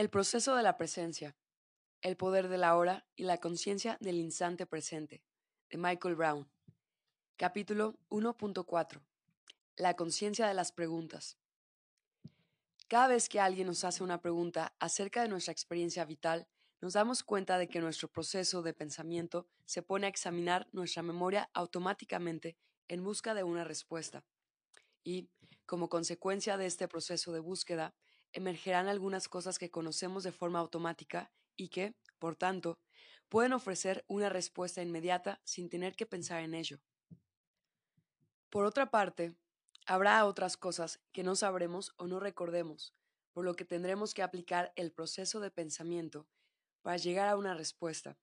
El proceso de la presencia, el poder de la hora y la conciencia del instante presente, de Michael Brown. Capítulo 1.4. La conciencia de las preguntas. Cada vez que alguien nos hace una pregunta acerca de nuestra experiencia vital, nos damos cuenta de que nuestro proceso de pensamiento se pone a examinar nuestra memoria automáticamente en busca de una respuesta. Y, como consecuencia de este proceso de búsqueda, emergerán algunas cosas que conocemos de forma automática y que, por tanto, pueden ofrecer una respuesta inmediata sin tener que pensar en ello. Por otra parte, habrá otras cosas que no sabremos o no recordemos, por lo que tendremos que aplicar el proceso de pensamiento para llegar a una respuesta.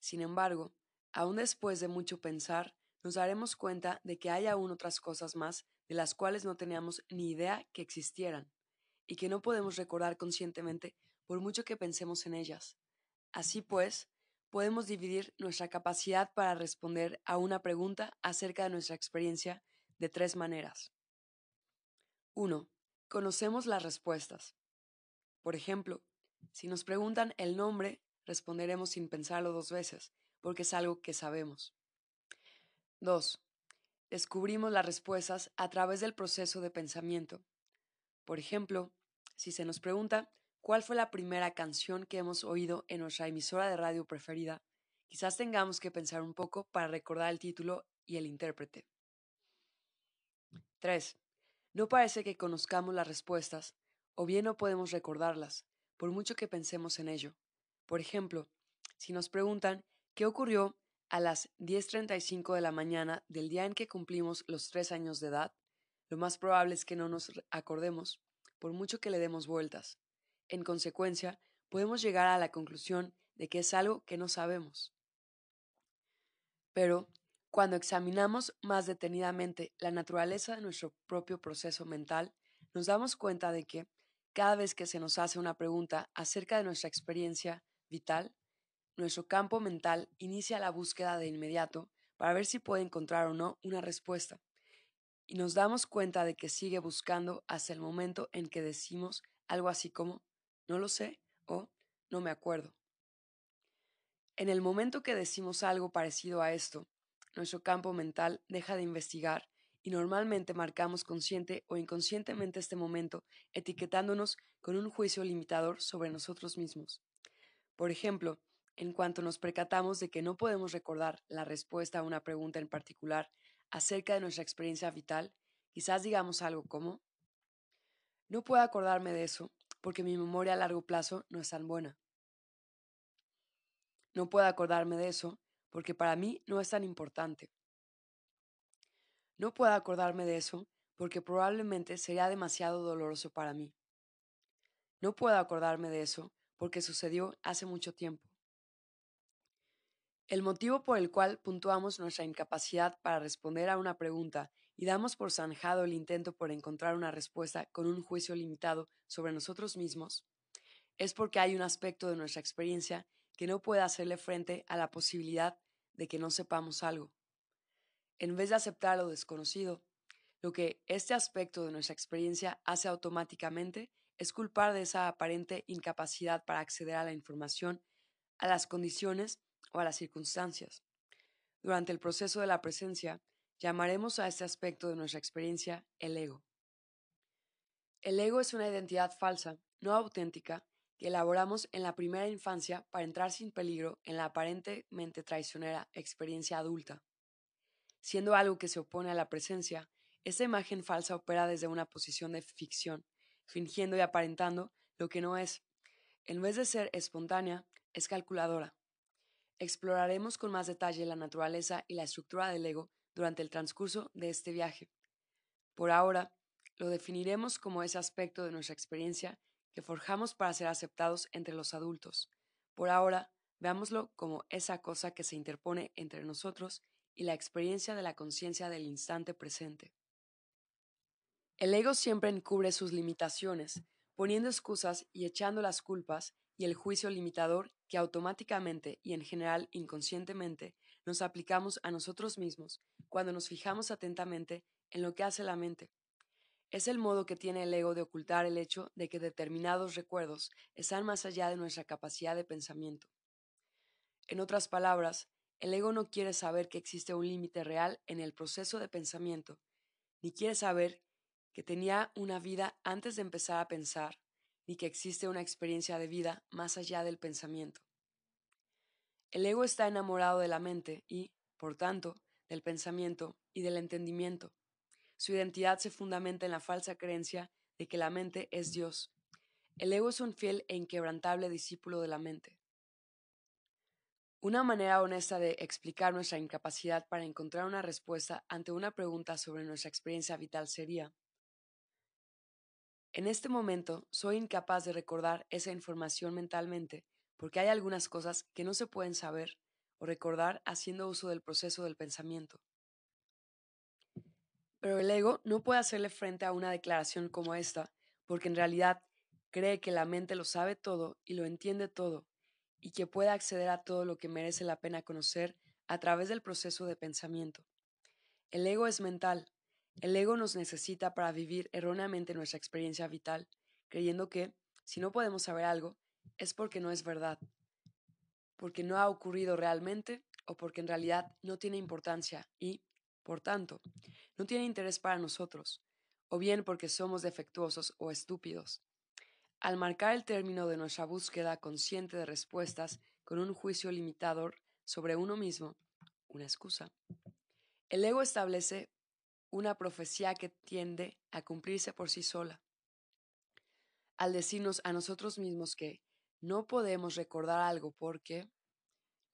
Sin embargo, aún después de mucho pensar, nos daremos cuenta de que hay aún otras cosas más de las cuales no teníamos ni idea que existieran y que no podemos recordar conscientemente por mucho que pensemos en ellas. Así pues, podemos dividir nuestra capacidad para responder a una pregunta acerca de nuestra experiencia de tres maneras. 1. Conocemos las respuestas. Por ejemplo, si nos preguntan el nombre, responderemos sin pensarlo dos veces, porque es algo que sabemos. 2. Descubrimos las respuestas a través del proceso de pensamiento. Por ejemplo, si se nos pregunta cuál fue la primera canción que hemos oído en nuestra emisora de radio preferida, quizás tengamos que pensar un poco para recordar el título y el intérprete. 3. No parece que conozcamos las respuestas, o bien no podemos recordarlas, por mucho que pensemos en ello. Por ejemplo, si nos preguntan qué ocurrió a las 10.35 de la mañana del día en que cumplimos los tres años de edad, lo más probable es que no nos acordemos, por mucho que le demos vueltas. En consecuencia, podemos llegar a la conclusión de que es algo que no sabemos. Pero, cuando examinamos más detenidamente la naturaleza de nuestro propio proceso mental, nos damos cuenta de que, cada vez que se nos hace una pregunta acerca de nuestra experiencia vital, nuestro campo mental inicia la búsqueda de inmediato para ver si puede encontrar o no una respuesta y nos damos cuenta de que sigue buscando hasta el momento en que decimos algo así como no lo sé o no me acuerdo. En el momento que decimos algo parecido a esto, nuestro campo mental deja de investigar y normalmente marcamos consciente o inconscientemente este momento etiquetándonos con un juicio limitador sobre nosotros mismos. Por ejemplo, en cuanto nos percatamos de que no podemos recordar la respuesta a una pregunta en particular acerca de nuestra experiencia vital, quizás digamos algo como, no puedo acordarme de eso porque mi memoria a largo plazo no es tan buena. No puedo acordarme de eso porque para mí no es tan importante. No puedo acordarme de eso porque probablemente sería demasiado doloroso para mí. No puedo acordarme de eso porque sucedió hace mucho tiempo. El motivo por el cual puntuamos nuestra incapacidad para responder a una pregunta y damos por zanjado el intento por encontrar una respuesta con un juicio limitado sobre nosotros mismos es porque hay un aspecto de nuestra experiencia que no puede hacerle frente a la posibilidad de que no sepamos algo. En vez de aceptar lo desconocido, lo que este aspecto de nuestra experiencia hace automáticamente es culpar de esa aparente incapacidad para acceder a la información, a las condiciones o a las circunstancias. Durante el proceso de la presencia, llamaremos a este aspecto de nuestra experiencia el ego. El ego es una identidad falsa, no auténtica, que elaboramos en la primera infancia para entrar sin peligro en la aparentemente traicionera experiencia adulta. Siendo algo que se opone a la presencia, esta imagen falsa opera desde una posición de ficción, fingiendo y aparentando lo que no es. En vez de ser espontánea, es calculadora. Exploraremos con más detalle la naturaleza y la estructura del ego durante el transcurso de este viaje. Por ahora, lo definiremos como ese aspecto de nuestra experiencia que forjamos para ser aceptados entre los adultos. Por ahora, veámoslo como esa cosa que se interpone entre nosotros y la experiencia de la conciencia del instante presente. El ego siempre encubre sus limitaciones, poniendo excusas y echando las culpas y el juicio limitador que automáticamente y en general inconscientemente nos aplicamos a nosotros mismos cuando nos fijamos atentamente en lo que hace la mente. Es el modo que tiene el ego de ocultar el hecho de que determinados recuerdos están más allá de nuestra capacidad de pensamiento. En otras palabras, el ego no quiere saber que existe un límite real en el proceso de pensamiento, ni quiere saber que tenía una vida antes de empezar a pensar, ni que existe una experiencia de vida más allá del pensamiento. El ego está enamorado de la mente y, por tanto, del pensamiento y del entendimiento. Su identidad se fundamenta en la falsa creencia de que la mente es Dios. El ego es un fiel e inquebrantable discípulo de la mente. Una manera honesta de explicar nuestra incapacidad para encontrar una respuesta ante una pregunta sobre nuestra experiencia vital sería, en este momento soy incapaz de recordar esa información mentalmente porque hay algunas cosas que no se pueden saber o recordar haciendo uso del proceso del pensamiento. Pero el ego no puede hacerle frente a una declaración como esta, porque en realidad cree que la mente lo sabe todo y lo entiende todo, y que puede acceder a todo lo que merece la pena conocer a través del proceso de pensamiento. El ego es mental. El ego nos necesita para vivir erróneamente nuestra experiencia vital, creyendo que, si no podemos saber algo, es porque no es verdad, porque no ha ocurrido realmente o porque en realidad no tiene importancia y, por tanto, no tiene interés para nosotros, o bien porque somos defectuosos o estúpidos. Al marcar el término de nuestra búsqueda consciente de respuestas con un juicio limitador sobre uno mismo, una excusa, el ego establece una profecía que tiende a cumplirse por sí sola. Al decirnos a nosotros mismos que no podemos recordar algo porque,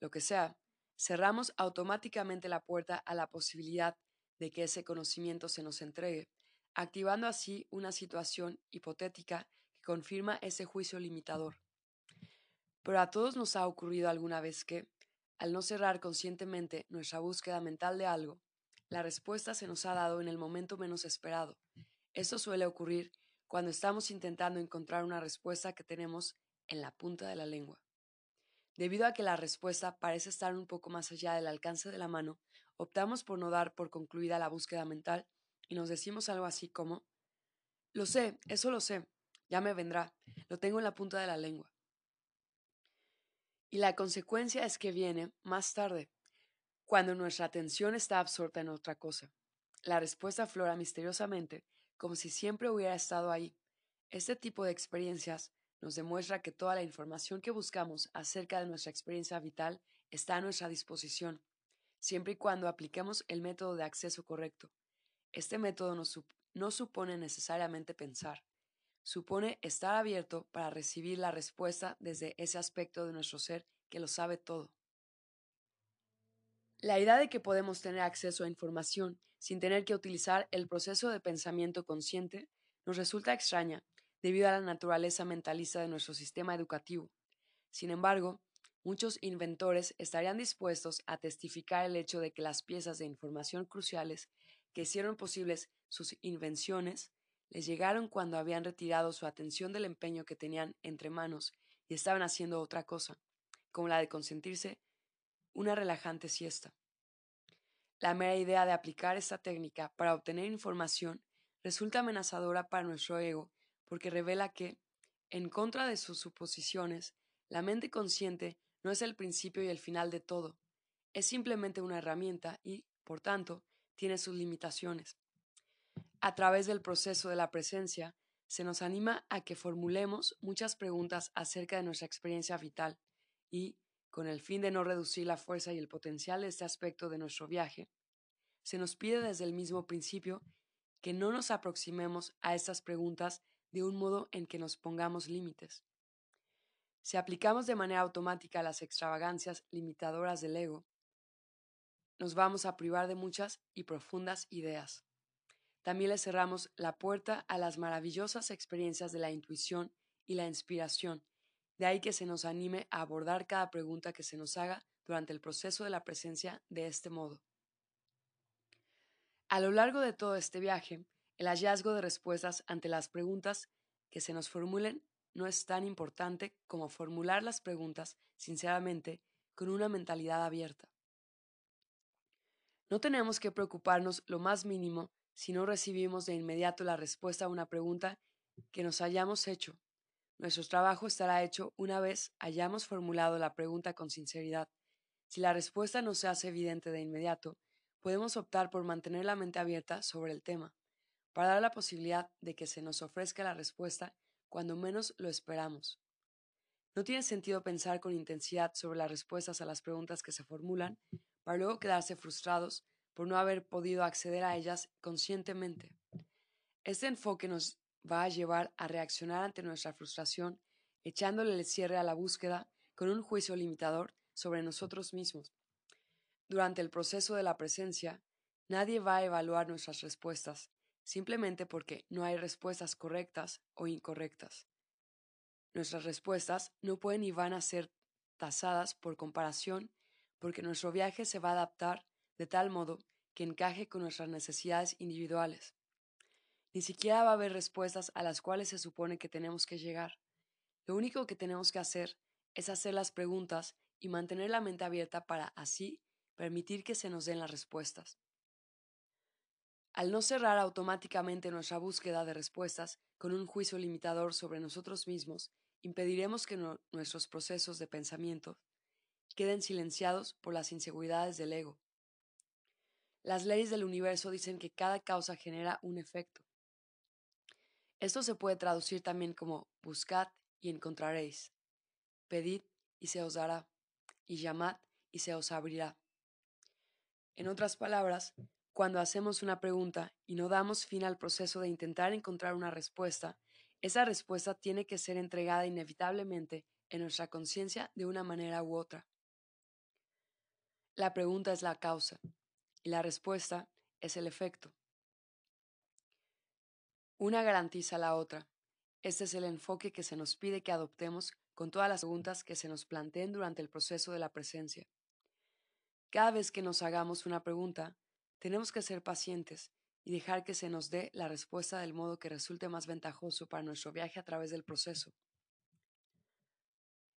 lo que sea, cerramos automáticamente la puerta a la posibilidad de que ese conocimiento se nos entregue, activando así una situación hipotética que confirma ese juicio limitador. Pero a todos nos ha ocurrido alguna vez que, al no cerrar conscientemente nuestra búsqueda mental de algo, la respuesta se nos ha dado en el momento menos esperado. Esto suele ocurrir cuando estamos intentando encontrar una respuesta que tenemos en la punta de la lengua. Debido a que la respuesta parece estar un poco más allá del alcance de la mano, optamos por no dar por concluida la búsqueda mental y nos decimos algo así como, lo sé, eso lo sé, ya me vendrá, lo tengo en la punta de la lengua. Y la consecuencia es que viene más tarde, cuando nuestra atención está absorta en otra cosa. La respuesta aflora misteriosamente, como si siempre hubiera estado ahí. Este tipo de experiencias nos demuestra que toda la información que buscamos acerca de nuestra experiencia vital está a nuestra disposición, siempre y cuando apliquemos el método de acceso correcto. Este método no, supone necesariamente pensar, supone estar abierto para recibir la respuesta desde ese aspecto de nuestro ser que lo sabe todo. La idea de que podemos tener acceso a información sin tener que utilizar el proceso de pensamiento consciente nos resulta extraña debido a la naturaleza mentalista de nuestro sistema educativo. Sin embargo, muchos inventores estarían dispuestos a testificar el hecho de que las piezas de información cruciales que hicieron posibles sus invenciones les llegaron cuando habían retirado su atención del empeño que tenían entre manos y estaban haciendo otra cosa, como la de consentirse una relajante siesta. La mera idea de aplicar esta técnica para obtener información resulta amenazadora para nuestro ego porque revela que, en contra de sus suposiciones, la mente consciente no es el principio y el final de todo, es simplemente una herramienta y, por tanto, tiene sus limitaciones. A través del proceso de la presencia, se nos anima a que formulemos muchas preguntas acerca de nuestra experiencia vital y, con el fin de no reducir la fuerza y el potencial de este aspecto de nuestro viaje, se nos pide desde el mismo principio que no nos aproximemos a estas preguntas de un modo en que nos pongamos límites. Si aplicamos de manera automática las extravagancias limitadoras del ego, nos vamos a privar de muchas y profundas ideas. También le cerramos la puerta a las maravillosas experiencias de la intuición y la inspiración, de ahí que se nos anime a abordar cada pregunta que se nos haga durante el proceso de la presencia de este modo. A lo largo de todo este viaje, el hallazgo de respuestas ante las preguntas que se nos formulen no es tan importante como formular las preguntas sinceramente con una mentalidad abierta. No tenemos que preocuparnos lo más mínimo si no recibimos de inmediato la respuesta a una pregunta que nos hayamos hecho. Nuestro trabajo estará hecho una vez hayamos formulado la pregunta con sinceridad. Si la respuesta no se hace evidente de inmediato, podemos optar por mantener la mente abierta sobre el tema, para dar la posibilidad de que se nos ofrezca la respuesta cuando menos lo esperamos. No tiene sentido pensar con intensidad sobre las respuestas a las preguntas que se formulan, para luego quedarse frustrados por no haber podido acceder a ellas conscientemente. Este enfoque nos va a llevar a reaccionar ante nuestra frustración, echándole el cierre a la búsqueda con un juicio limitador sobre nosotros mismos. Durante el proceso de la presencia, nadie va a evaluar nuestras respuestas, simplemente porque no hay respuestas correctas o incorrectas. Nuestras respuestas no pueden ni van a ser tasadas por comparación porque nuestro viaje se va a adaptar de tal modo que encaje con nuestras necesidades individuales. Ni siquiera va a haber respuestas a las cuales se supone que tenemos que llegar. Lo único que tenemos que hacer es hacer las preguntas y mantener la mente abierta para así permitir que se nos den las respuestas. Al no cerrar automáticamente nuestra búsqueda de respuestas con un juicio limitador sobre nosotros mismos, impediremos que nuestros procesos de pensamiento queden silenciados por las inseguridades del ego. Las leyes del universo dicen que cada causa genera un efecto. Esto se puede traducir también como buscad y encontraréis, pedid y se os dará, y llamad y se os abrirá. En otras palabras, cuando hacemos una pregunta y no damos fin al proceso de intentar encontrar una respuesta, esa respuesta tiene que ser entregada inevitablemente en nuestra conciencia de una manera u otra. La pregunta es la causa y la respuesta es el efecto. Una garantiza la otra. Este es el enfoque que se nos pide que adoptemos con todas las preguntas que se nos planteen durante el proceso de la presencia. Cada vez que nos hagamos una pregunta, tenemos que ser pacientes y dejar que se nos dé la respuesta del modo que resulte más ventajoso para nuestro viaje a través del proceso.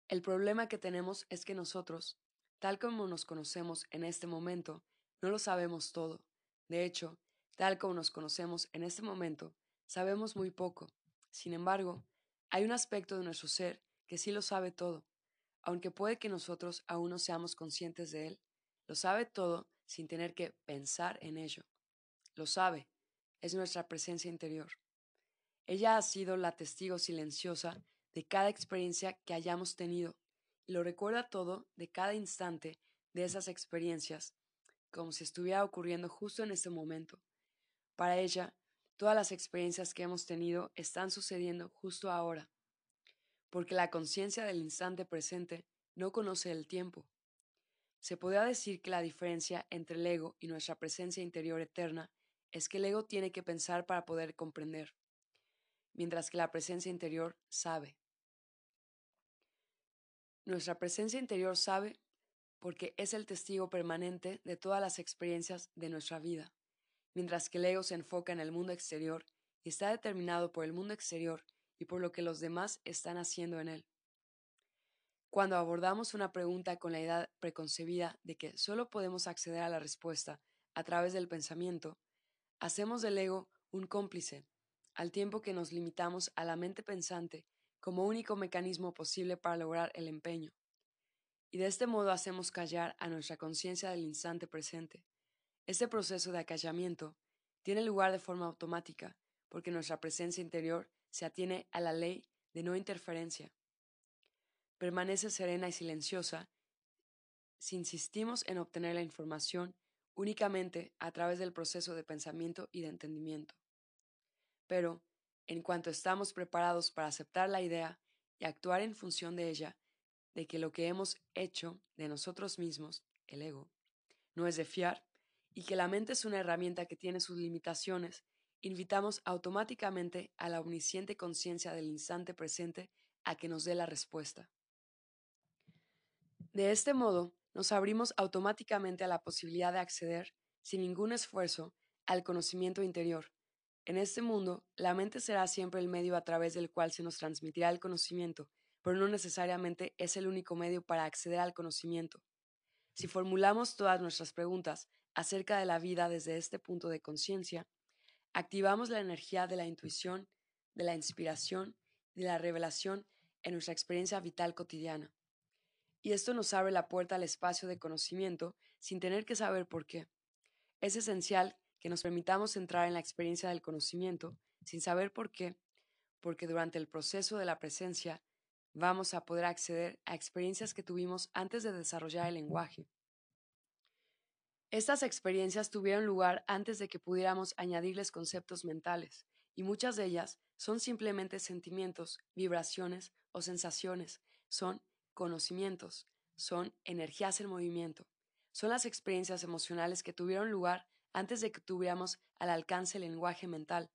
El problema que tenemos es que nosotros, tal como nos conocemos en este momento, no lo sabemos todo. De hecho, tal como nos conocemos en este momento, Sabemos muy poco. Sin embargo, hay un aspecto de nuestro ser que sí lo sabe todo, aunque puede que nosotros aún no seamos conscientes de él. Lo sabe todo sin tener que pensar en ello. Lo sabe, es nuestra presencia interior. Ella ha sido la testigo silenciosa de cada experiencia que hayamos tenido y lo recuerda todo de cada instante de esas experiencias, como si estuviera ocurriendo justo en ese momento. Para ella, Todas las experiencias que hemos tenido están sucediendo justo ahora, porque la conciencia del instante presente no conoce el tiempo. Se podría decir que la diferencia entre el ego y nuestra presencia interior eterna es que el ego tiene que pensar para poder comprender, mientras que la presencia interior sabe. Nuestra presencia interior sabe porque es el testigo permanente de todas las experiencias de nuestra vida mientras que el ego se enfoca en el mundo exterior y está determinado por el mundo exterior y por lo que los demás están haciendo en él. Cuando abordamos una pregunta con la idea preconcebida de que solo podemos acceder a la respuesta a través del pensamiento, hacemos del ego un cómplice, al tiempo que nos limitamos a la mente pensante como único mecanismo posible para lograr el empeño. Y de este modo hacemos callar a nuestra conciencia del instante presente, este proceso de acallamiento tiene lugar de forma automática porque nuestra presencia interior se atiene a la ley de no interferencia. Permanece serena y silenciosa si insistimos en obtener la información únicamente a través del proceso de pensamiento y de entendimiento. Pero, en cuanto estamos preparados para aceptar la idea y actuar en función de ella, de que lo que hemos hecho de nosotros mismos, el ego, no es de fiar, y que la mente es una herramienta que tiene sus limitaciones, invitamos automáticamente a la omnisciente conciencia del instante presente a que nos dé la respuesta. De este modo, nos abrimos automáticamente a la posibilidad de acceder, sin ningún esfuerzo, al conocimiento interior. En este mundo, la mente será siempre el medio a través del cual se nos transmitirá el conocimiento, pero no necesariamente es el único medio para acceder al conocimiento. Si formulamos todas nuestras preguntas acerca de la vida desde este punto de conciencia, activamos la energía de la intuición, de la inspiración de la revelación en nuestra experiencia vital cotidiana. Y esto nos abre la puerta al espacio de conocimiento sin tener que saber por qué. Es esencial que nos permitamos entrar en la experiencia del conocimiento sin saber por qué, porque durante el proceso de la presencia vamos a poder acceder a experiencias que tuvimos antes de desarrollar el lenguaje. Estas experiencias tuvieron lugar antes de que pudiéramos añadirles conceptos mentales, y muchas de ellas son simplemente sentimientos, vibraciones o sensaciones, son conocimientos, son energías en movimiento, son las experiencias emocionales que tuvieron lugar antes de que tuviéramos al alcance el lenguaje mental,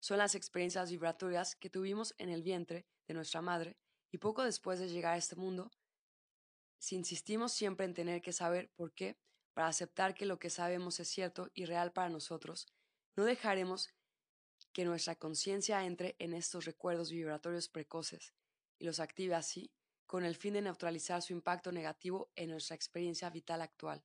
son las experiencias vibratorias que tuvimos en el vientre de nuestra madre y poco después de llegar a este mundo, si insistimos siempre en tener que saber por qué, para aceptar que lo que sabemos es cierto y real para nosotros, no dejaremos que nuestra conciencia entre en estos recuerdos vibratorios precoces y los active así, con el fin de neutralizar su impacto negativo en nuestra experiencia vital actual.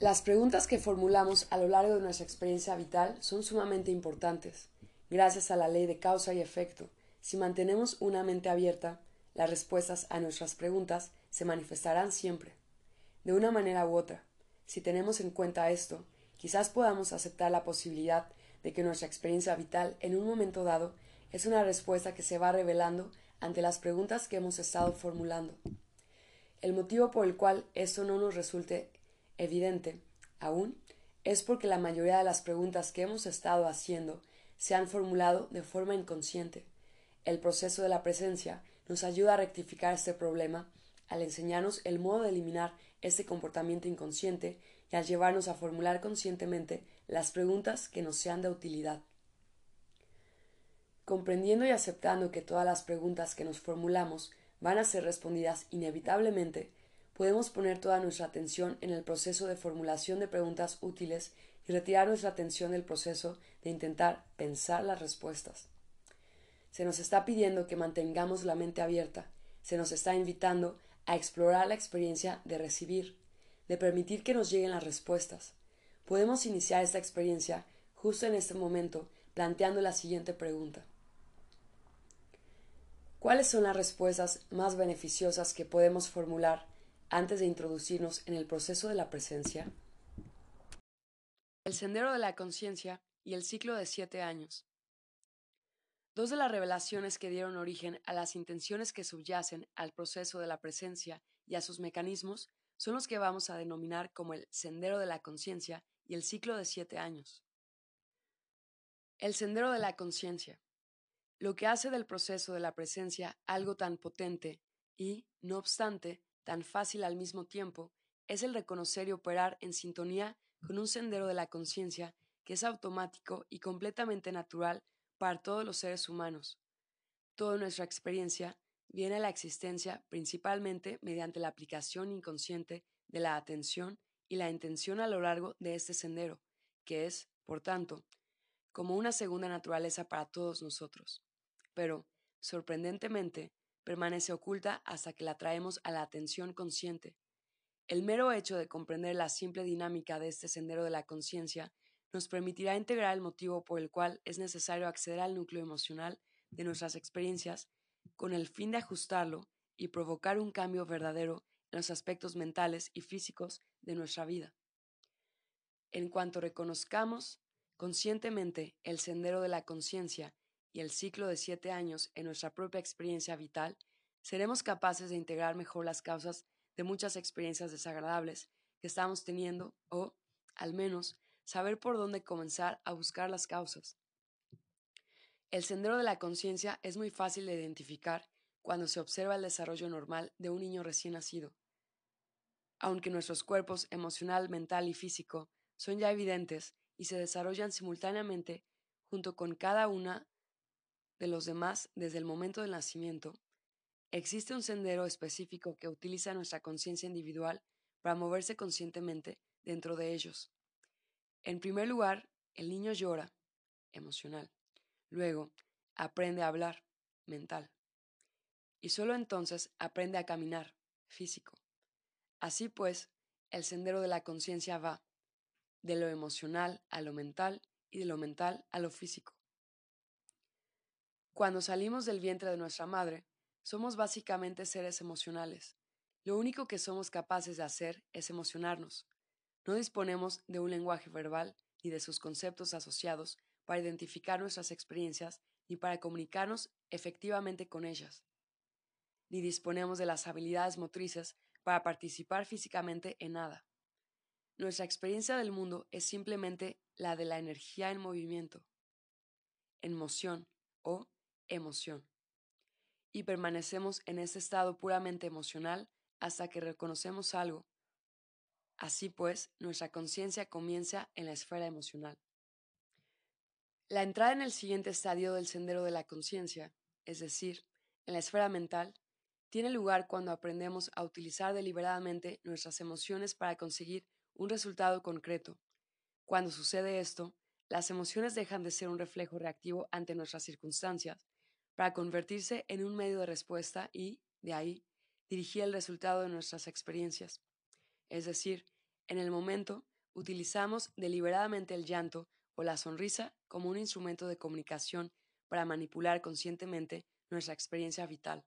Las preguntas que formulamos a lo largo de nuestra experiencia vital son sumamente importantes. Gracias a la ley de causa y efecto, si mantenemos una mente abierta, las respuestas a nuestras preguntas se manifestarán siempre de una manera u otra. Si tenemos en cuenta esto, quizás podamos aceptar la posibilidad de que nuestra experiencia vital en un momento dado es una respuesta que se va revelando ante las preguntas que hemos estado formulando. El motivo por el cual esto no nos resulte evidente aún es porque la mayoría de las preguntas que hemos estado haciendo se han formulado de forma inconsciente. El proceso de la presencia nos ayuda a rectificar este problema al enseñarnos el modo de eliminar este comportamiento inconsciente y al llevarnos a formular conscientemente las preguntas que nos sean de utilidad. Comprendiendo y aceptando que todas las preguntas que nos formulamos van a ser respondidas inevitablemente, podemos poner toda nuestra atención en el proceso de formulación de preguntas útiles y retirar nuestra atención del proceso de intentar pensar las respuestas. Se nos está pidiendo que mantengamos la mente abierta, se nos está invitando a explorar la experiencia de recibir, de permitir que nos lleguen las respuestas. Podemos iniciar esta experiencia justo en este momento planteando la siguiente pregunta. ¿Cuáles son las respuestas más beneficiosas que podemos formular antes de introducirnos en el proceso de la presencia? El sendero de la conciencia y el ciclo de siete años. Dos de las revelaciones que dieron origen a las intenciones que subyacen al proceso de la presencia y a sus mecanismos son los que vamos a denominar como el sendero de la conciencia y el ciclo de siete años. El sendero de la conciencia. Lo que hace del proceso de la presencia algo tan potente y, no obstante, tan fácil al mismo tiempo, es el reconocer y operar en sintonía con un sendero de la conciencia que es automático y completamente natural para todos los seres humanos. Toda nuestra experiencia viene a la existencia principalmente mediante la aplicación inconsciente de la atención y la intención a lo largo de este sendero, que es, por tanto, como una segunda naturaleza para todos nosotros. Pero, sorprendentemente, permanece oculta hasta que la traemos a la atención consciente. El mero hecho de comprender la simple dinámica de este sendero de la conciencia nos permitirá integrar el motivo por el cual es necesario acceder al núcleo emocional de nuestras experiencias con el fin de ajustarlo y provocar un cambio verdadero en los aspectos mentales y físicos de nuestra vida. En cuanto reconozcamos conscientemente el sendero de la conciencia y el ciclo de siete años en nuestra propia experiencia vital, seremos capaces de integrar mejor las causas de muchas experiencias desagradables que estamos teniendo o, al menos, saber por dónde comenzar a buscar las causas. El sendero de la conciencia es muy fácil de identificar cuando se observa el desarrollo normal de un niño recién nacido. Aunque nuestros cuerpos emocional, mental y físico son ya evidentes y se desarrollan simultáneamente junto con cada una de los demás desde el momento del nacimiento, existe un sendero específico que utiliza nuestra conciencia individual para moverse conscientemente dentro de ellos. En primer lugar, el niño llora, emocional. Luego, aprende a hablar, mental. Y solo entonces aprende a caminar, físico. Así pues, el sendero de la conciencia va de lo emocional a lo mental y de lo mental a lo físico. Cuando salimos del vientre de nuestra madre, somos básicamente seres emocionales. Lo único que somos capaces de hacer es emocionarnos. No disponemos de un lenguaje verbal ni de sus conceptos asociados para identificar nuestras experiencias ni para comunicarnos efectivamente con ellas. Ni disponemos de las habilidades motrices para participar físicamente en nada. Nuestra experiencia del mundo es simplemente la de la energía en movimiento, en moción o emoción. Y permanecemos en ese estado puramente emocional hasta que reconocemos algo. Así pues, nuestra conciencia comienza en la esfera emocional. La entrada en el siguiente estadio del sendero de la conciencia, es decir, en la esfera mental, tiene lugar cuando aprendemos a utilizar deliberadamente nuestras emociones para conseguir un resultado concreto. Cuando sucede esto, las emociones dejan de ser un reflejo reactivo ante nuestras circunstancias para convertirse en un medio de respuesta y, de ahí, dirigir el resultado de nuestras experiencias. Es decir, en el momento, utilizamos deliberadamente el llanto o la sonrisa como un instrumento de comunicación para manipular conscientemente nuestra experiencia vital.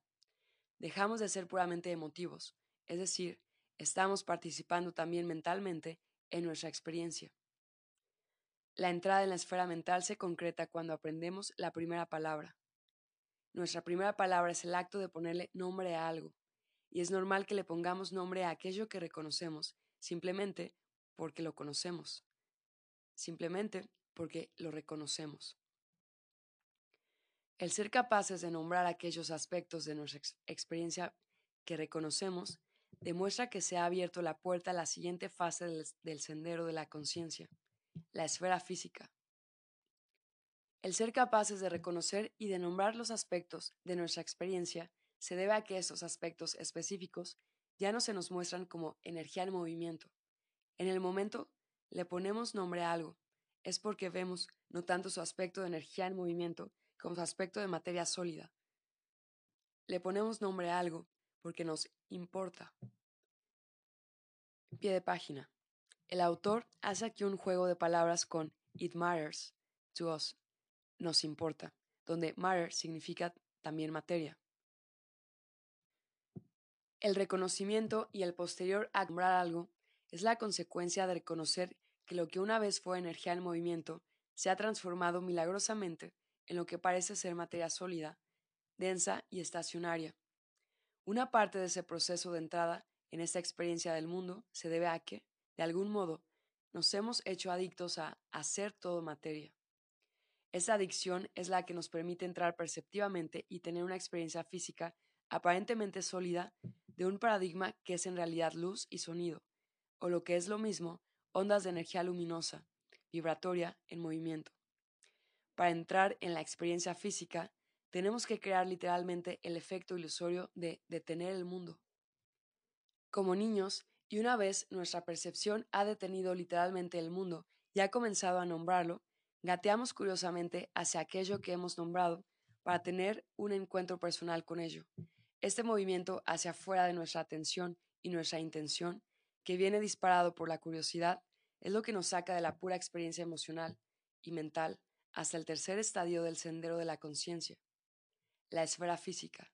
Dejamos de ser puramente emotivos, es decir, estamos participando también mentalmente en nuestra experiencia. La entrada en la esfera mental se concreta cuando aprendemos la primera palabra. Nuestra primera palabra es el acto de ponerle nombre a algo, y es normal que le pongamos nombre a aquello que reconocemos, simplemente porque lo conocemos, simplemente porque lo reconocemos. El ser capaces de nombrar aquellos aspectos de nuestra experiencia que reconocemos demuestra que se ha abierto la puerta a la siguiente fase del, del sendero de la conciencia, la esfera física. El ser capaces de reconocer y de nombrar los aspectos de nuestra experiencia se debe a que esos aspectos específicos ya no se nos muestran como energía en movimiento. En el momento le ponemos nombre a algo, es porque vemos no tanto su aspecto de energía en movimiento como su aspecto de materia sólida. Le ponemos nombre a algo porque nos importa. Pie de página. El autor hace aquí un juego de palabras con it matters to us, nos importa, donde matter significa también materia. El reconocimiento y el posterior a nombrar algo es la consecuencia de reconocer que lo que una vez fue energía en movimiento se ha transformado milagrosamente en lo que parece ser materia sólida, densa y estacionaria. Una parte de ese proceso de entrada en esta experiencia del mundo se debe a que, de algún modo, nos hemos hecho adictos a hacer todo materia. Esa adicción es la que nos permite entrar perceptivamente y tener una experiencia física aparentemente sólida de un paradigma que es en realidad luz y sonido, o lo que es lo mismo, ondas de energía luminosa, vibratoria, en movimiento. Para entrar en la experiencia física, tenemos que crear literalmente el efecto ilusorio de detener el mundo. Como niños, y una vez nuestra percepción ha detenido literalmente el mundo y ha comenzado a nombrarlo, gateamos curiosamente hacia aquello que hemos nombrado para tener un encuentro personal con ello. Este movimiento hacia afuera de nuestra atención y nuestra intención, que viene disparado por la curiosidad, es lo que nos saca de la pura experiencia emocional y mental hasta el tercer estadio del sendero de la conciencia, la esfera física.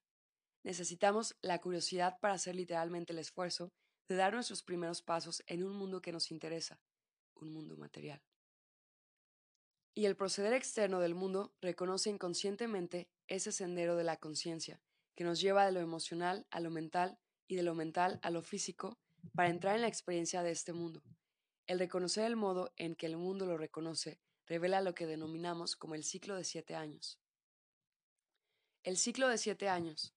Necesitamos la curiosidad para hacer literalmente el esfuerzo de dar nuestros primeros pasos en un mundo que nos interesa, un mundo material. Y el proceder externo del mundo reconoce inconscientemente ese sendero de la conciencia, que nos lleva de lo emocional a lo mental y de lo mental a lo físico para entrar en la experiencia de este mundo. El reconocer el modo en que el mundo lo reconoce revela lo que denominamos como el ciclo de siete años. El ciclo de siete años.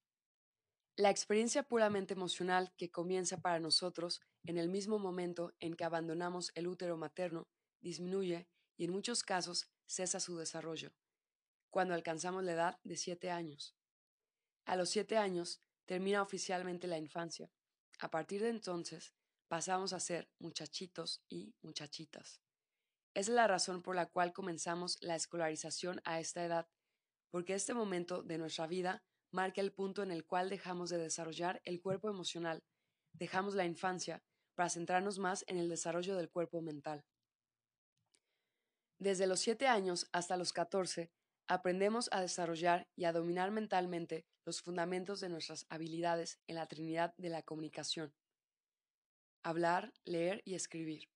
La experiencia puramente emocional que comienza para nosotros en el mismo momento en que abandonamos el útero materno disminuye y en muchos casos cesa su desarrollo, cuando alcanzamos la edad de siete años. A los siete años termina oficialmente la infancia. A partir de entonces pasamos a ser muchachitos y muchachitas. Esa es la razón por la cual comenzamos la escolarización a esta edad, porque este momento de nuestra vida marca el punto en el cual dejamos de desarrollar el cuerpo emocional, dejamos la infancia para centrarnos más en el desarrollo del cuerpo mental. Desde los 7 años hasta los 14, aprendemos a desarrollar y a dominar mentalmente los fundamentos de nuestras habilidades en la Trinidad de la comunicación. Hablar, leer y escribir.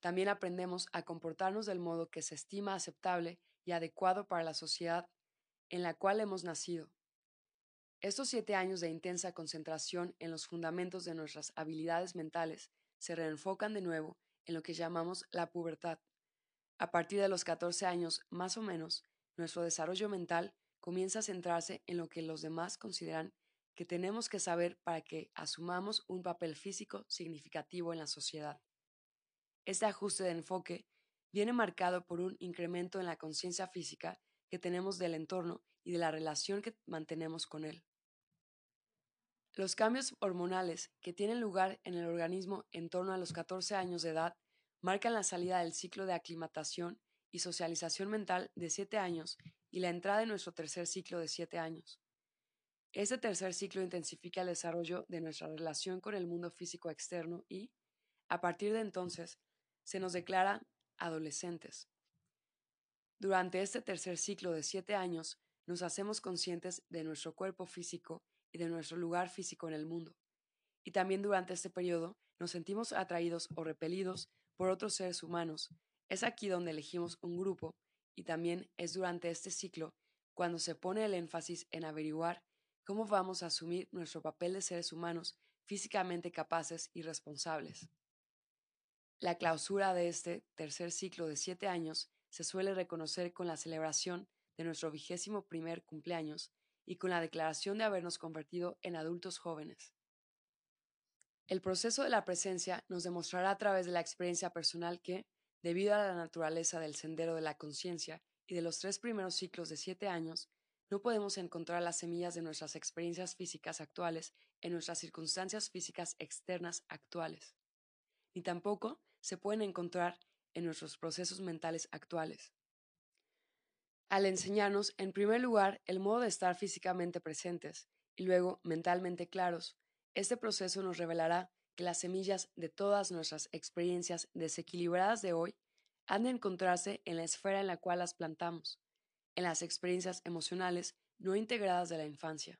También aprendemos a comportarnos del modo que se estima aceptable y adecuado para la sociedad en la cual hemos nacido. Estos siete años de intensa concentración en los fundamentos de nuestras habilidades mentales se reenfocan de nuevo en lo que llamamos la pubertad. A partir de los 14 años, más o menos, nuestro desarrollo mental comienza a centrarse en lo que los demás consideran que tenemos que saber para que asumamos un papel físico significativo en la sociedad. Este ajuste de enfoque viene marcado por un incremento en la conciencia física que tenemos del entorno y de la relación que mantenemos con él. Los cambios hormonales que tienen lugar en el organismo en torno a los 14 años de edad marcan la salida del ciclo de aclimatación y socialización mental de 7 años y la entrada en nuestro tercer ciclo de 7 años. Este tercer ciclo intensifica el desarrollo de nuestra relación con el mundo físico externo y, a partir de entonces, se nos declara adolescentes. Durante este tercer ciclo de siete años, nos hacemos conscientes de nuestro cuerpo físico y de nuestro lugar físico en el mundo. Y también durante este periodo nos sentimos atraídos o repelidos por otros seres humanos. Es aquí donde elegimos un grupo y también es durante este ciclo cuando se pone el énfasis en averiguar cómo vamos a asumir nuestro papel de seres humanos físicamente capaces y responsables. La clausura de este tercer ciclo de siete años se suele reconocer con la celebración de nuestro vigésimo primer cumpleaños y con la declaración de habernos convertido en adultos jóvenes. El proceso de la presencia nos demostrará a través de la experiencia personal que, debido a la naturaleza del sendero de la conciencia y de los tres primeros ciclos de siete años, no podemos encontrar las semillas de nuestras experiencias físicas actuales en nuestras circunstancias físicas externas actuales, ni tampoco se pueden encontrar en nuestros procesos mentales actuales. Al enseñarnos, en primer lugar, el modo de estar físicamente presentes y luego mentalmente claros, este proceso nos revelará que las semillas de todas nuestras experiencias desequilibradas de hoy han de encontrarse en la esfera en la cual las plantamos, en las experiencias emocionales no integradas de la infancia.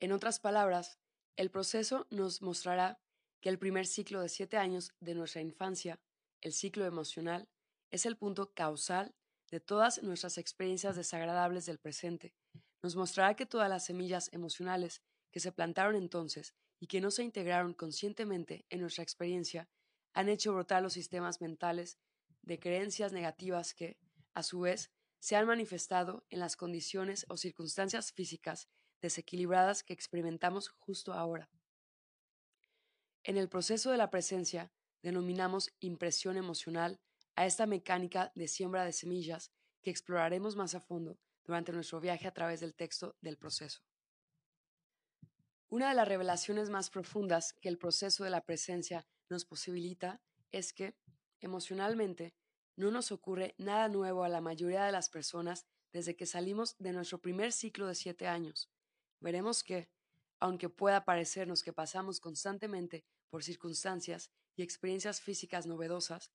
En otras palabras, el proceso nos mostrará que el primer ciclo de siete años de nuestra infancia, el ciclo emocional, es el punto causal de todas nuestras experiencias desagradables del presente. Nos mostrará que todas las semillas emocionales que se plantaron entonces y que no se integraron conscientemente en nuestra experiencia han hecho brotar los sistemas mentales de creencias negativas que, a su vez, se han manifestado en las condiciones o circunstancias físicas desequilibradas que experimentamos justo ahora. En el proceso de la presencia denominamos impresión emocional a esta mecánica de siembra de semillas que exploraremos más a fondo durante nuestro viaje a través del texto del proceso. Una de las revelaciones más profundas que el proceso de la presencia nos posibilita es que, emocionalmente, no nos ocurre nada nuevo a la mayoría de las personas desde que salimos de nuestro primer ciclo de siete años. Veremos que, aunque pueda parecernos que pasamos constantemente por circunstancias y experiencias físicas novedosas,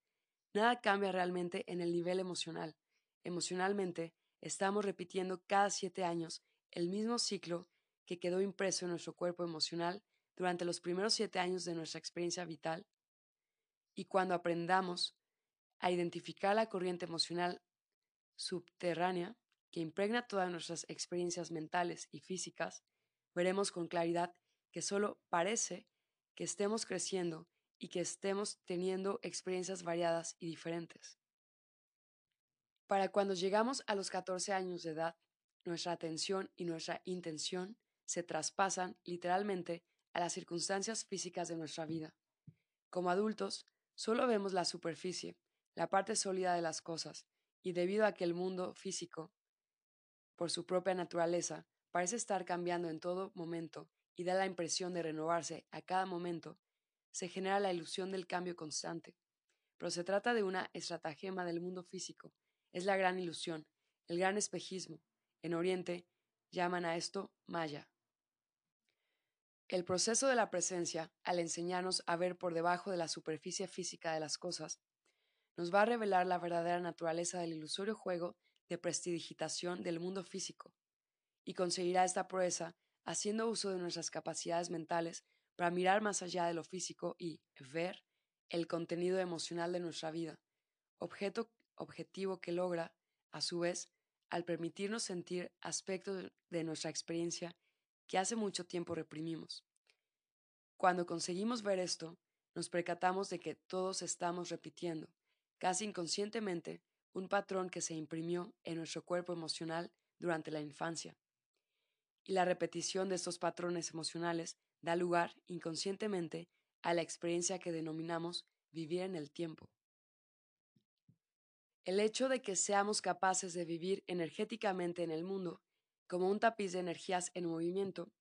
nada cambia realmente en el nivel emocional. Emocionalmente, estamos repitiendo cada siete años el mismo ciclo que quedó impreso en nuestro cuerpo emocional durante los primeros siete años de nuestra experiencia vital. Y cuando aprendamos a identificar la corriente emocional subterránea que impregna todas nuestras experiencias mentales y físicas, veremos con claridad que solo parece que estemos creciendo y que estemos teniendo experiencias variadas y diferentes. Para cuando llegamos a los 14 años de edad, nuestra atención y nuestra intención se traspasan literalmente a las circunstancias físicas de nuestra vida. Como adultos, solo vemos la superficie, la parte sólida de las cosas, y debido a que el mundo físico, por su propia naturaleza, parece estar cambiando en todo momento y da la impresión de renovarse a cada momento, se genera la ilusión del cambio constante. Pero se trata de una estratagema del mundo físico. Es la gran ilusión, el gran espejismo. En Oriente llaman a esto Maya. El proceso de la presencia, al enseñarnos a ver por debajo de la superficie física de las cosas, nos va a revelar la verdadera naturaleza del ilusorio juego de prestidigitación del mundo físico, y conseguirá esta proeza haciendo uso de nuestras capacidades mentales para mirar más allá de lo físico y ver el contenido emocional de nuestra vida, objeto objetivo que logra, a su vez, al permitirnos sentir aspectos de nuestra experiencia que hace mucho tiempo reprimimos. Cuando conseguimos ver esto, nos percatamos de que todos estamos repitiendo, casi inconscientemente, un patrón que se imprimió en nuestro cuerpo emocional durante la infancia. Y la repetición de estos patrones emocionales da lugar, inconscientemente, a la experiencia que denominamos vivir en el tiempo. El hecho de que seamos capaces de vivir energéticamente en el mundo, como un tapiz de energías en movimiento,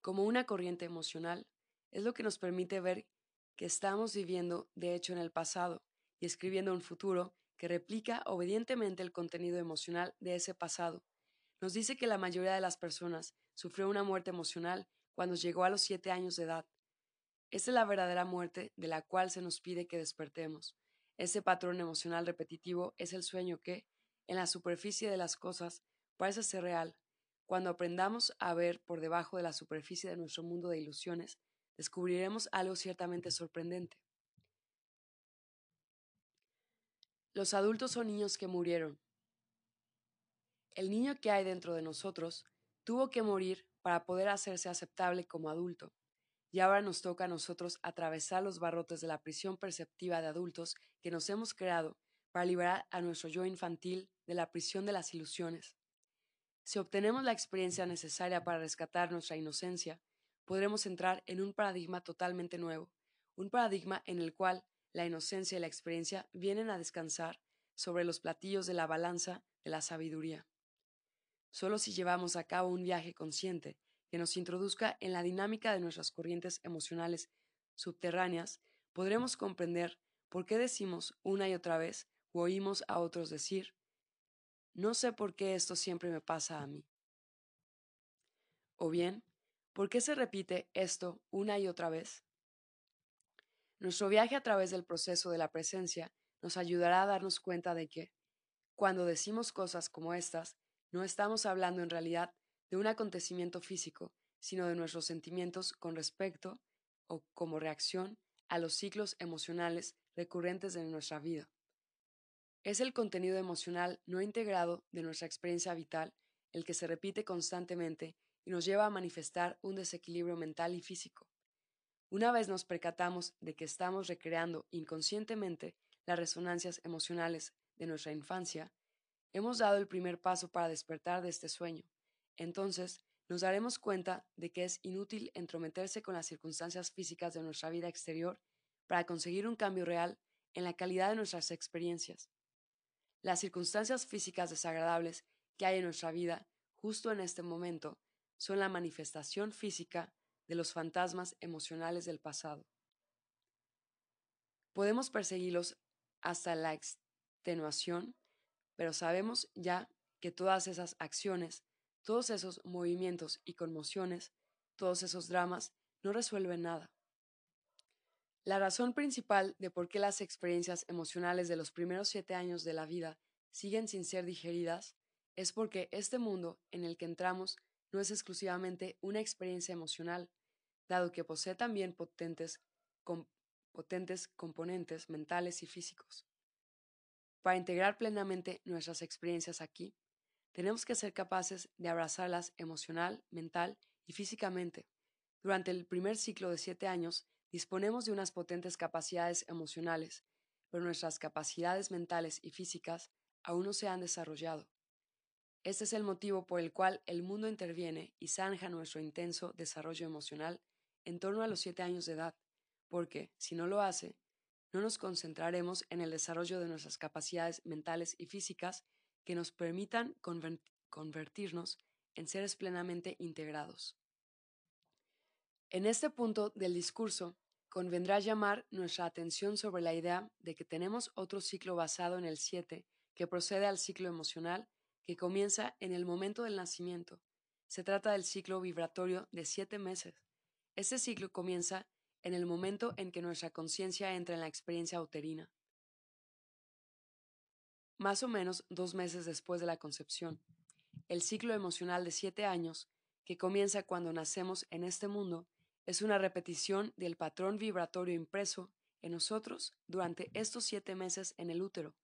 como una corriente emocional, es lo que nos permite ver que estamos viviendo de hecho en el pasado y escribiendo un futuro que replica obedientemente el contenido emocional de ese pasado. Nos dice que la mayoría de las personas sufrió una muerte emocional cuando llegó a los siete años de edad. Esa es la verdadera muerte de la cual se nos pide que despertemos. Ese patrón emocional repetitivo es el sueño que, en la superficie de las cosas, parece ser real. Cuando aprendamos a ver por debajo de la superficie de nuestro mundo de ilusiones, descubriremos algo ciertamente sorprendente. Los adultos son niños que murieron. El niño que hay dentro de nosotros tuvo que morir para poder hacerse aceptable como adulto, y ahora nos toca a nosotros atravesar los barrotes de la prisión perceptiva de adultos que nos hemos creado para liberar a nuestro yo infantil de la prisión de las ilusiones. Si obtenemos la experiencia necesaria para rescatar nuestra inocencia, podremos entrar en un paradigma totalmente nuevo, un paradigma en el cual la inocencia y la experiencia vienen a descansar sobre los platillos de la balanza de la sabiduría. Solo si llevamos a cabo un viaje consciente que nos introduzca en la dinámica de nuestras corrientes emocionales subterráneas, podremos comprender por qué decimos una y otra vez o oímos a otros decir, no sé por qué esto siempre me pasa a mí. O bien, ¿Por qué se repite esto una y otra vez? Nuestro viaje a través del proceso de la presencia nos ayudará a darnos cuenta de que, cuando decimos cosas como estas, no estamos hablando en realidad de un acontecimiento físico, sino de nuestros sentimientos con respecto o como reacción a los ciclos emocionales recurrentes de nuestra vida. Es el contenido emocional no integrado de nuestra experiencia vital el que se repite constantemente y nos lleva a manifestar un desequilibrio mental y físico. Una vez nos percatamos de que estamos recreando inconscientemente las resonancias emocionales de nuestra infancia, hemos dado el primer paso para despertar de este sueño. Entonces, nos daremos cuenta de que es inútil entrometerse con las circunstancias físicas de nuestra vida exterior para conseguir un cambio real en la calidad de nuestras experiencias. Las circunstancias físicas desagradables que hay en nuestra vida justo en este momento son la manifestación física de los fantasmas emocionales del pasado. Podemos perseguirlos hasta la extenuación, pero sabemos ya que todas esas acciones, todos esos movimientos y conmociones, todos esos dramas no resuelven nada. La razón principal de por qué las experiencias emocionales de los primeros siete años de la vida siguen sin ser digeridas es porque este mundo en el que entramos no es exclusivamente una experiencia emocional, dado que posee también potentes, componentes mentales y físicos. Para integrar plenamente nuestras experiencias aquí, tenemos que ser capaces de abrazarlas emocional, mental y físicamente. Durante el primer ciclo de siete años, disponemos de unas potentes capacidades emocionales, pero nuestras capacidades mentales y físicas aún no se han desarrollado. Este es el motivo por el cual el mundo interviene y zanja nuestro intenso desarrollo emocional en torno a los siete años de edad, porque, si no lo hace, no nos concentraremos en el desarrollo de nuestras capacidades mentales y físicas que nos permitan convertirnos en seres plenamente integrados. En este punto del discurso, convendrá llamar nuestra atención sobre la idea de que tenemos otro ciclo basado en el 7 que procede al ciclo emocional que comienza en el momento del nacimiento. Se trata del ciclo vibratorio de siete meses. Este ciclo comienza en el momento en que nuestra conciencia entra en la experiencia uterina. más o menos dos meses después de la concepción. El ciclo emocional de siete años, que comienza cuando nacemos en este mundo, es una repetición del patrón vibratorio impreso en nosotros durante estos siete meses en el útero.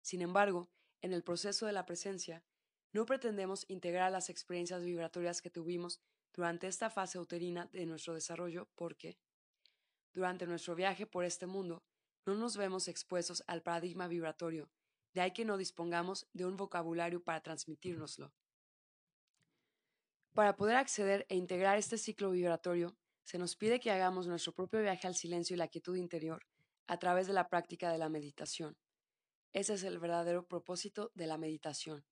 Sin embargo, en el proceso de la presencia, no pretendemos integrar las experiencias vibratorias que tuvimos durante esta fase uterina de nuestro desarrollo porque, durante nuestro viaje por este mundo, no nos vemos expuestos al paradigma vibratorio, de ahí que no dispongamos de un vocabulario para transmitírnoslo. Para poder acceder e integrar este ciclo vibratorio, se nos pide que hagamos nuestro propio viaje al silencio y la quietud interior a través de la práctica de la meditación. Ese es el verdadero propósito de la meditación.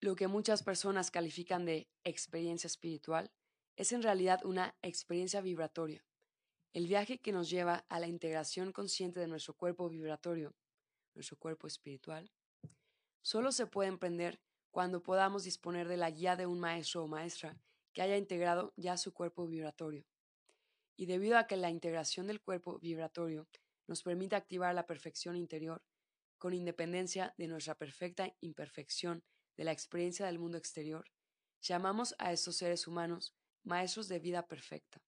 Lo que muchas personas califican de experiencia espiritual es en realidad una experiencia vibratoria, el viaje que nos lleva a la integración consciente de nuestro cuerpo vibratorio, nuestro cuerpo espiritual, solo se puede emprender cuando podamos disponer de la guía de un maestro o maestra que haya integrado ya su cuerpo vibratorio. Y debido a que la integración del cuerpo vibratorio nos permite activar la perfección interior, con independencia de nuestra perfecta imperfección de la experiencia del mundo exterior, llamamos a estos seres humanos maestros de vida perfecta.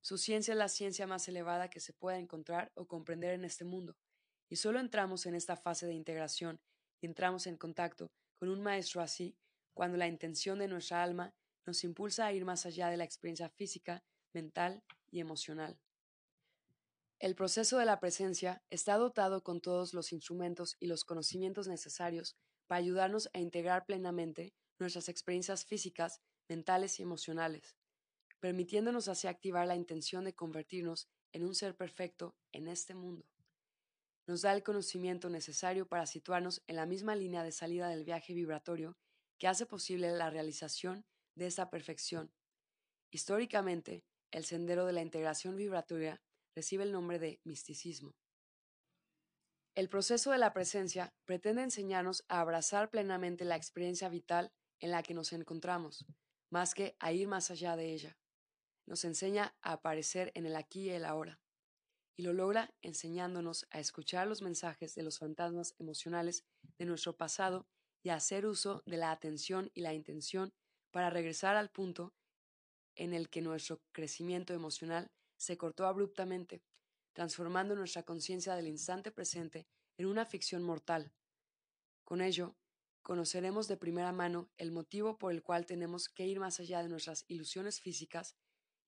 Su ciencia es la ciencia más elevada que se pueda encontrar o comprender en este mundo, y solo entramos en esta fase de integración y entramos en contacto con un maestro así cuando la intención de nuestra alma nos impulsa a ir más allá de la experiencia física, mental y emocional. El proceso de la presencia está dotado con todos los instrumentos y los conocimientos necesarios para ayudarnos a integrar plenamente nuestras experiencias físicas, mentales y emocionales, permitiéndonos así activar la intención de convertirnos en un ser perfecto en este mundo. Nos da el conocimiento necesario para situarnos en la misma línea de salida del viaje vibratorio que hace posible la realización de esa perfección. Históricamente, el sendero de la integración vibratoria recibe el nombre de misticismo. El proceso de la presencia pretende enseñarnos a abrazar plenamente la experiencia vital en la que nos encontramos, más que a ir más allá de ella. Nos enseña a aparecer en el aquí y el ahora, y lo logra enseñándonos a escuchar los mensajes de los fantasmas emocionales de nuestro pasado y a hacer uso de la atención y la intención para regresar al punto en el que nuestro crecimiento emocional se cortó abruptamente, transformando nuestra conciencia del instante presente en una ficción mortal. Con ello, conoceremos de primera mano el motivo por el cual tenemos que ir más allá de nuestras ilusiones físicas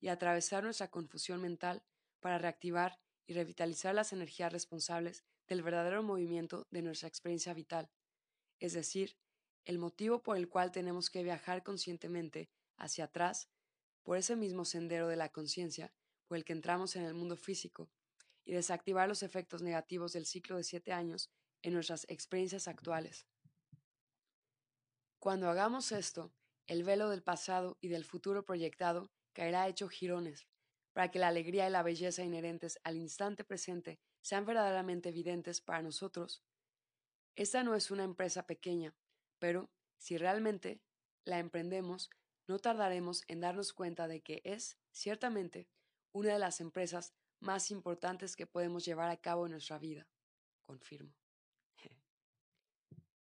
y atravesar nuestra confusión mental para reactivar y revitalizar las energías responsables del verdadero movimiento de nuestra experiencia vital, es decir, el motivo por el cual tenemos que viajar conscientemente hacia atrás por ese mismo sendero de la conciencia el que entramos en el mundo físico y desactivar los efectos negativos del ciclo de siete años en nuestras experiencias actuales. Cuando hagamos esto, el velo del pasado y del futuro proyectado caerá hecho jirones, para que la alegría y la belleza inherentes al instante presente sean verdaderamente evidentes para nosotros. Esta no es una empresa pequeña, pero si realmente la emprendemos, no tardaremos en darnos cuenta de que es, ciertamente, una de las empresas más importantes que podemos llevar a cabo en nuestra vida. Confirmo.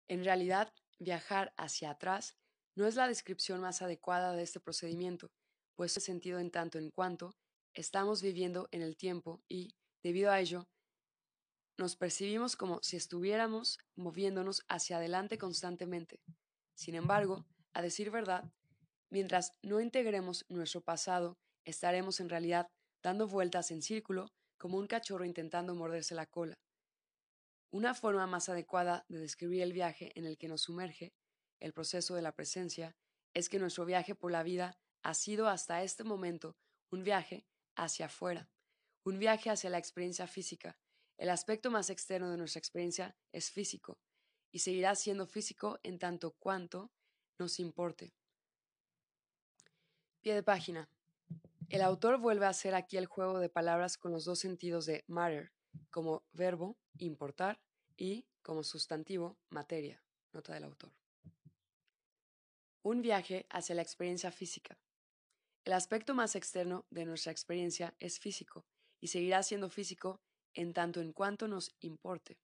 En realidad, viajar hacia atrás no es la descripción más adecuada de este procedimiento, pues es sentido en tanto en cuanto estamos viviendo en el tiempo y, debido a ello, nos percibimos como si estuviéramos moviéndonos hacia adelante constantemente. Sin embargo, a decir verdad, mientras no integremos nuestro pasado estaremos en realidad dando vueltas en círculo como un cachorro intentando morderse la cola. Una forma más adecuada de describir el viaje en el que nos sumerge el proceso de la presencia es que nuestro viaje por la vida ha sido hasta este momento un viaje hacia afuera, un viaje hacia la experiencia física. El aspecto más externo de nuestra experiencia es físico y seguirá siendo físico en tanto cuanto nos importe. Pie de página. El autor vuelve a hacer aquí el juego de palabras con los dos sentidos de matter, como verbo, importar, y como sustantivo, materia. Nota del autor. Un viaje hacia la experiencia física. El aspecto más externo de nuestra experiencia es físico y seguirá siendo físico en tanto en cuanto nos importe.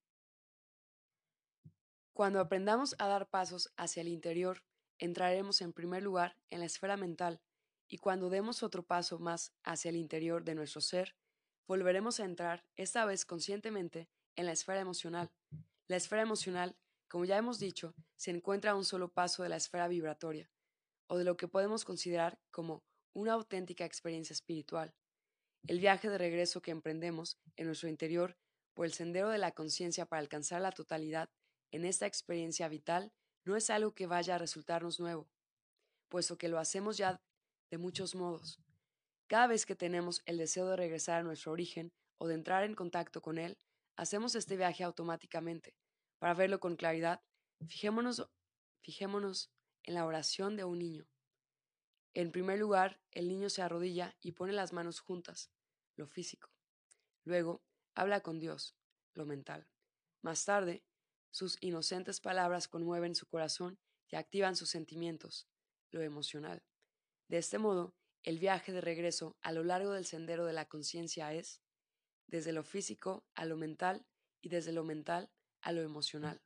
Cuando aprendamos a dar pasos hacia el interior, entraremos en primer lugar en la esfera mental y cuando demos otro paso más hacia el interior de nuestro ser, volveremos a entrar, esta vez conscientemente, en la esfera emocional. La esfera emocional, como ya hemos dicho, se encuentra a un solo paso de la esfera vibratoria, o de lo que podemos considerar como una auténtica experiencia espiritual. El viaje de regreso que emprendemos en nuestro interior por el sendero de la conciencia para alcanzar la totalidad en esta experiencia vital no es algo que vaya a resultarnos nuevo, puesto que lo hacemos ya de muchos modos. Cada vez que tenemos el deseo de regresar a nuestro origen o de entrar en contacto con él, hacemos este viaje automáticamente. Para verlo con claridad, fijémonos, fijémonos en la oración de un niño. En primer lugar, el niño se arrodilla y pone las manos juntas, lo físico. Luego, habla con Dios, lo mental. Más tarde, sus inocentes palabras conmueven su corazón y activan sus sentimientos, lo emocional. De este modo, el viaje de regreso a lo largo del sendero de la conciencia es, desde lo físico a lo mental y desde lo mental a lo emocional.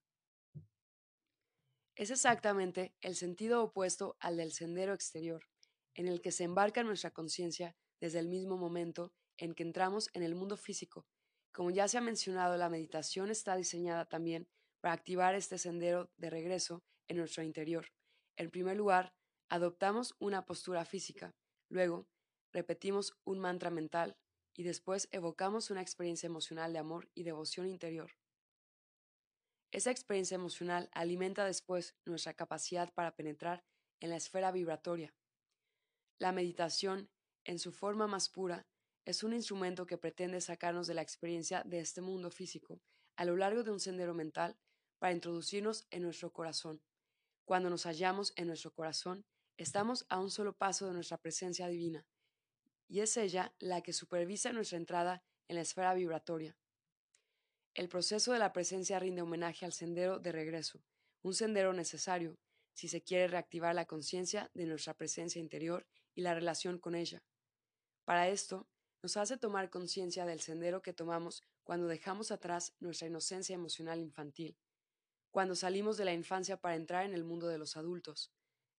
Es exactamente el sentido opuesto al del sendero exterior, en el que se embarca nuestra conciencia desde el mismo momento en que entramos en el mundo físico. Como ya se ha mencionado, la meditación está diseñada también para activar este sendero de regreso en nuestro interior. En primer lugar, adoptamos una postura física, luego repetimos un mantra mental y después evocamos una experiencia emocional de amor y devoción interior. Esa experiencia emocional alimenta después nuestra capacidad para penetrar en la esfera vibratoria. La meditación, en su forma más pura, es un instrumento que pretende sacarnos de la experiencia de este mundo físico a lo largo de un sendero mental para introducirnos en nuestro corazón. Cuando nos hallamos en nuestro corazón, estamos a un solo paso de nuestra presencia divina, y es ella la que supervisa nuestra entrada en la esfera vibratoria. El proceso de la presencia rinde homenaje al sendero de regreso, un sendero necesario si se quiere reactivar la conciencia de nuestra presencia interior y la relación con ella. Para esto, nos hace tomar conciencia del sendero que tomamos cuando dejamos atrás nuestra inocencia emocional infantil, cuando salimos de la infancia para entrar en el mundo de los adultos,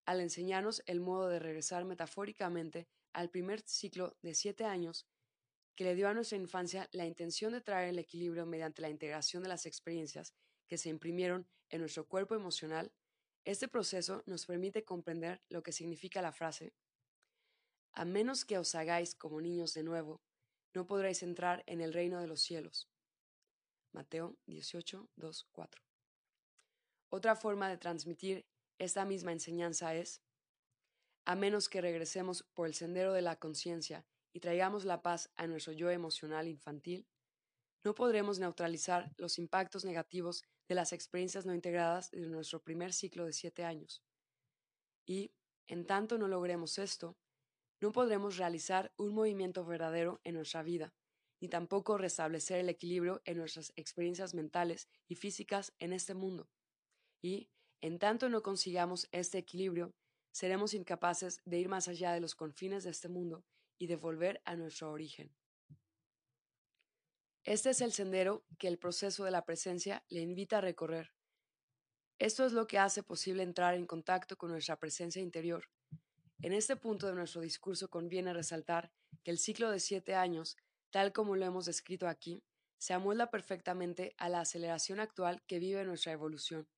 al enseñarnos el modo de regresar metafóricamente al primer ciclo de siete años que le dio a nuestra infancia la intención de traer el equilibrio mediante la integración de las experiencias que se imprimieron en nuestro cuerpo emocional, este proceso nos permite comprender lo que significa la frase, a menos que os hagáis como niños de nuevo, no podréis entrar en el reino de los cielos. Mateo 18, 2, 4. Otra forma de transmitir esta misma enseñanza es, a menos que regresemos por el sendero de la conciencia y traigamos la paz a nuestro yo emocional infantil, no podremos neutralizar los impactos negativos de las experiencias no integradas de nuestro primer ciclo de siete años. Y, en tanto no logremos esto, no podremos realizar un movimiento verdadero en nuestra vida, ni tampoco restablecer el equilibrio en nuestras experiencias mentales y físicas en este mundo. Y, en tanto no consigamos este equilibrio, seremos incapaces de ir más allá de los confines de este mundo y de volver a nuestro origen. Este es el sendero que el proceso de la presencia le invita a recorrer. Esto es lo que hace posible entrar en contacto con nuestra presencia interior. En este punto de nuestro discurso conviene resaltar que el ciclo de siete años, tal como lo hemos descrito aquí, se amolda perfectamente a la aceleración actual que vive nuestra evolución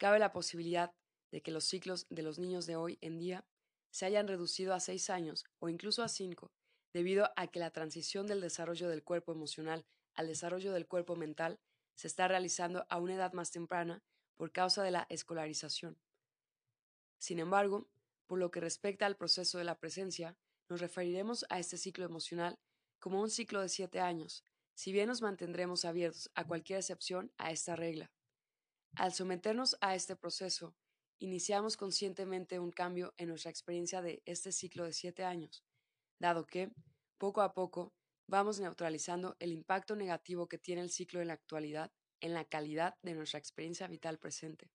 cabe la posibilidad de que los ciclos de los niños de hoy en día se hayan reducido a seis años o incluso a cinco, debido a que la transición del desarrollo del cuerpo emocional al desarrollo del cuerpo mental se está realizando a una edad más temprana por causa de la escolarización. Sin embargo, por lo que respecta al proceso de la presencia, nos referiremos a este ciclo emocional como un ciclo de siete años, si bien nos mantendremos abiertos a cualquier excepción a esta regla. Al someternos a este proceso, iniciamos conscientemente un cambio en nuestra experiencia de este ciclo de siete años, dado que, poco a poco, vamos neutralizando el impacto negativo que tiene el ciclo en la actualidad en la calidad de nuestra experiencia vital presente.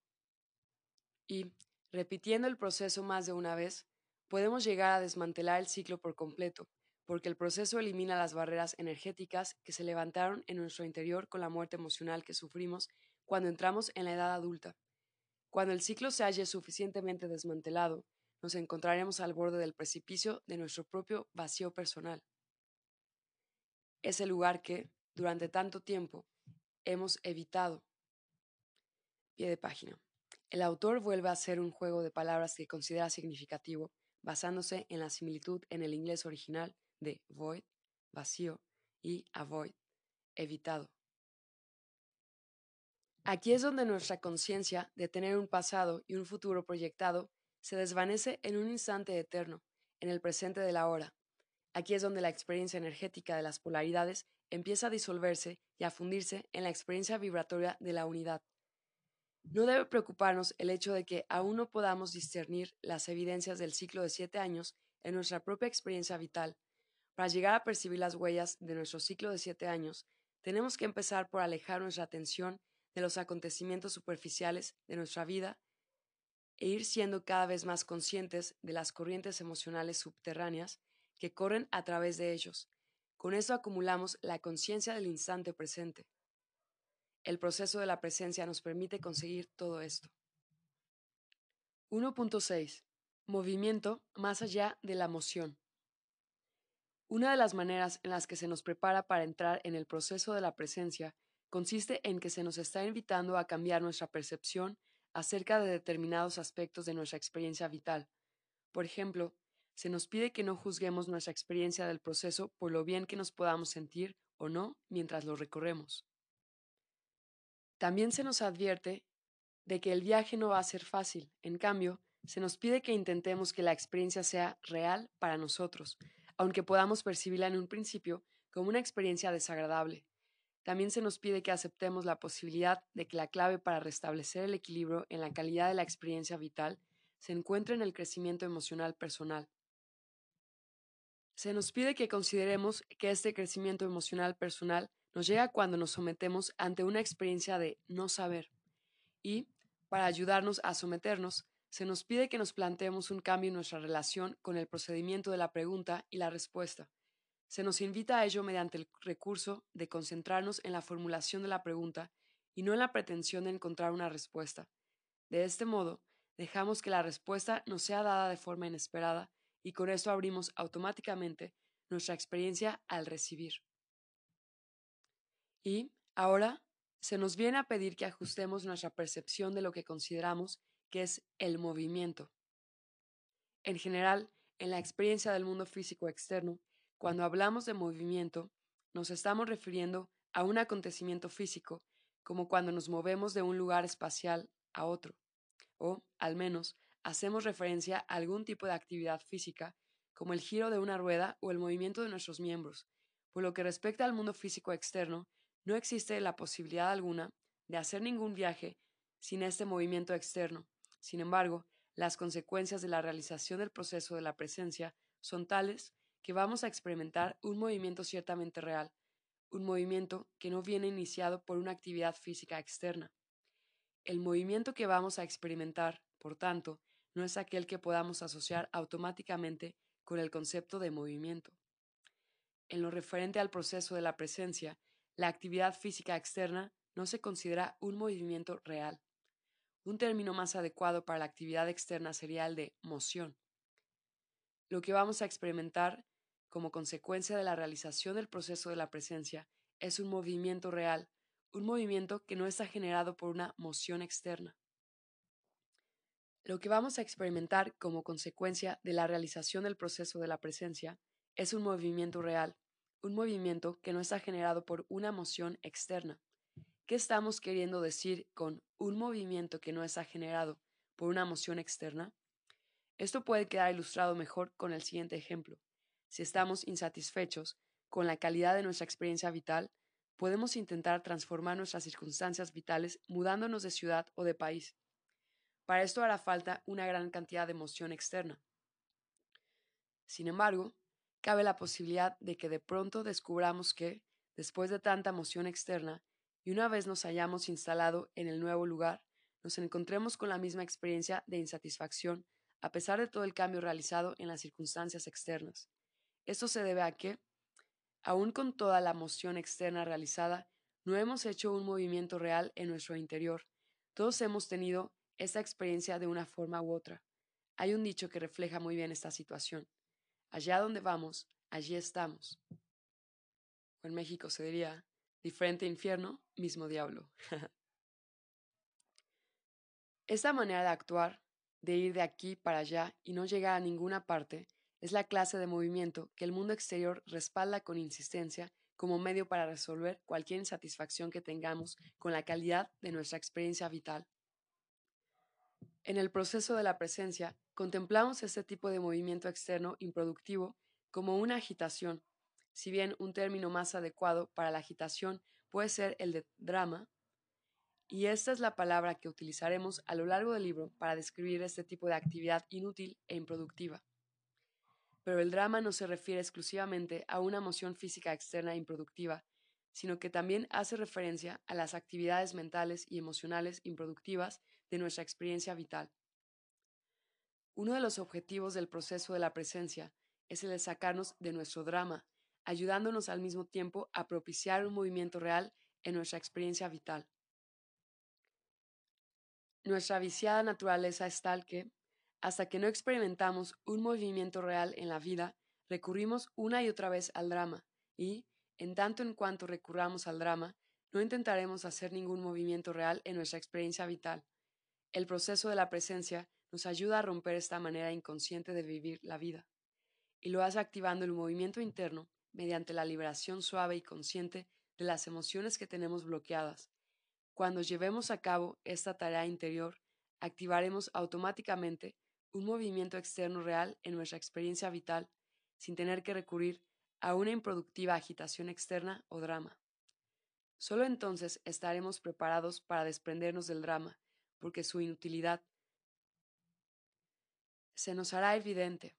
Y, repitiendo el proceso más de una vez, podemos llegar a desmantelar el ciclo por completo, porque el proceso elimina las barreras energéticas que se levantaron en nuestro interior con la muerte emocional que sufrimos cuando entramos en la edad adulta. Cuando el ciclo se halle suficientemente desmantelado, nos encontraremos al borde del precipicio de nuestro propio vacío personal. Es el lugar que, durante tanto tiempo, hemos evitado. Pie de página. El autor vuelve a hacer un juego de palabras que considera significativo, basándose en la similitud en el inglés original de void, vacío, y avoid, evitado. Aquí es donde nuestra conciencia de tener un pasado y un futuro proyectado se desvanece en un instante eterno, en el presente de la hora. Aquí es donde la experiencia energética de las polaridades empieza a disolverse y a fundirse en la experiencia vibratoria de la unidad. No debe preocuparnos el hecho de que aún no podamos discernir las evidencias del ciclo de siete años en nuestra propia experiencia vital. Para llegar a percibir las huellas de nuestro ciclo de siete años, tenemos que empezar por alejar nuestra atención de los acontecimientos superficiales de nuestra vida e ir siendo cada vez más conscientes de las corrientes emocionales subterráneas que corren a través de ellos. Con esto acumulamos la conciencia del instante presente. El proceso de la presencia nos permite conseguir todo esto. 1.6. Movimiento más allá de la emoción. Una de las maneras en las que se nos prepara para entrar en el proceso de la presencia consiste en que se nos está invitando a cambiar nuestra percepción acerca de determinados aspectos de nuestra experiencia vital. Por ejemplo, se nos pide que no juzguemos nuestra experiencia del proceso por lo bien que nos podamos sentir o no mientras lo recorremos. También se nos advierte de que el viaje no va a ser fácil, en cambio, se nos pide que intentemos que la experiencia sea real para nosotros, aunque podamos percibirla en un principio como una experiencia desagradable. También se nos pide que aceptemos la posibilidad de que la clave para restablecer el equilibrio en la calidad de la experiencia vital se encuentre en el crecimiento emocional personal. Se nos pide que consideremos que este crecimiento emocional personal nos llega cuando nos sometemos ante una experiencia de no saber. Y, para ayudarnos a someternos, se nos pide que nos planteemos un cambio en nuestra relación con el procedimiento de la pregunta y la respuesta, se nos invita a ello mediante el recurso de concentrarnos en la formulación de la pregunta y no en la pretensión de encontrar una respuesta. De este modo, dejamos que la respuesta nos sea dada de forma inesperada y con esto abrimos automáticamente nuestra experiencia al recibir. Y, ahora, se nos viene a pedir que ajustemos nuestra percepción de lo que consideramos que es el movimiento. En general, en la experiencia del mundo físico externo, cuando hablamos de movimiento, nos estamos refiriendo a un acontecimiento físico, como cuando nos movemos de un lugar espacial a otro, o, al menos, hacemos referencia a algún tipo de actividad física, como el giro de una rueda o el movimiento de nuestros miembros. Por lo que respecta al mundo físico externo, no existe la posibilidad alguna de hacer ningún viaje sin este movimiento externo. Sin embargo, las consecuencias de la realización del proceso de la presencia son tales que vamos a experimentar un movimiento ciertamente real, un movimiento que no viene iniciado por una actividad física externa. El movimiento que vamos a experimentar, por tanto, no es aquel que podamos asociar automáticamente con el concepto de movimiento. En lo referente al proceso de la presencia, la actividad física externa no se considera un movimiento real. Un término más adecuado para la actividad externa sería el de moción. Lo que vamos a experimentar como consecuencia de la realización del proceso de la presencia, es un movimiento real, un movimiento que no está generado por una moción externa. Lo que vamos a experimentar como consecuencia de la realización del proceso de la presencia es un movimiento real, un movimiento que no está generado por una moción externa. ¿Qué estamos queriendo decir con un movimiento que no está generado por una moción externa? Esto puede quedar ilustrado mejor con el siguiente ejemplo. Si estamos insatisfechos con la calidad de nuestra experiencia vital, podemos intentar transformar nuestras circunstancias vitales mudándonos de ciudad o de país. Para esto hará falta una gran cantidad de emoción externa. Sin embargo, cabe la posibilidad de que de pronto descubramos que, después de tanta emoción externa, y una vez nos hayamos instalado en el nuevo lugar, nos encontremos con la misma experiencia de insatisfacción a pesar de todo el cambio realizado en las circunstancias externas. Esto se debe a que, aun con toda la moción externa realizada, No hemos hecho un movimiento real en nuestro interior. Todos hemos tenido esta experiencia de una forma u otra. Hay un dicho que refleja muy bien esta situación. Allá donde vamos, allí estamos. En México se diría, diferente infierno, mismo diablo. Esta manera de actuar, de ir de aquí para allá y no llegar a ninguna parte, es la clase de movimiento que el mundo exterior respalda con insistencia como medio para resolver cualquier insatisfacción que tengamos con la calidad de nuestra experiencia vital. En el proceso de la presencia, contemplamos este tipo de movimiento externo improductivo como una agitación, si bien un término más adecuado para la agitación puede ser el de drama, y esta es la palabra que utilizaremos a lo largo del libro para describir este tipo de actividad inútil e improductiva. Pero el drama no se refiere exclusivamente a una emoción física externa improductiva, sino que también hace referencia a las actividades mentales y emocionales improductivas de nuestra experiencia vital. Uno de los objetivos del proceso de la presencia es el de sacarnos de nuestro drama, ayudándonos al mismo tiempo a propiciar un movimiento real en nuestra experiencia vital. Nuestra viciada naturaleza es tal que, hasta que no experimentamos un movimiento real en la vida, recurrimos una y otra vez al drama, y, en tanto en cuanto recurramos al drama, no intentaremos hacer ningún movimiento real en nuestra experiencia vital. El proceso de la presencia nos ayuda a romper esta manera inconsciente de vivir la vida, y lo hace activando el movimiento interno mediante la liberación suave y consciente de las emociones que tenemos bloqueadas. Cuando llevemos a cabo esta tarea interior, activaremos automáticamente un movimiento externo real en nuestra experiencia vital sin tener que recurrir a una improductiva agitación externa o drama. Solo entonces estaremos preparados para desprendernos del drama, porque su inutilidad se nos hará evidente.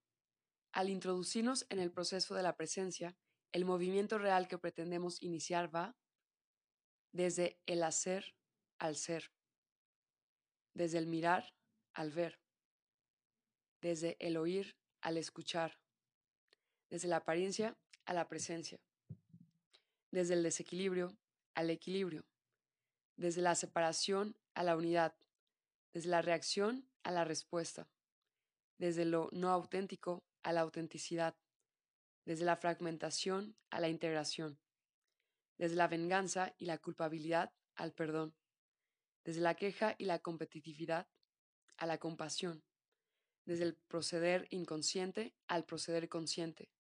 Al introducirnos en el proceso de la presencia, el movimiento real que pretendemos iniciar va desde el hacer al ser, desde el mirar al ver, desde el oír al escuchar, desde la apariencia a la presencia, desde el desequilibrio al equilibrio, desde la separación a la unidad, desde la reacción a la respuesta, desde lo no auténtico a la autenticidad, desde la fragmentación a la integración, desde la venganza y la culpabilidad al perdón, desde la queja y la competitividad a la compasión, desde el proceder inconsciente al proceder consciente,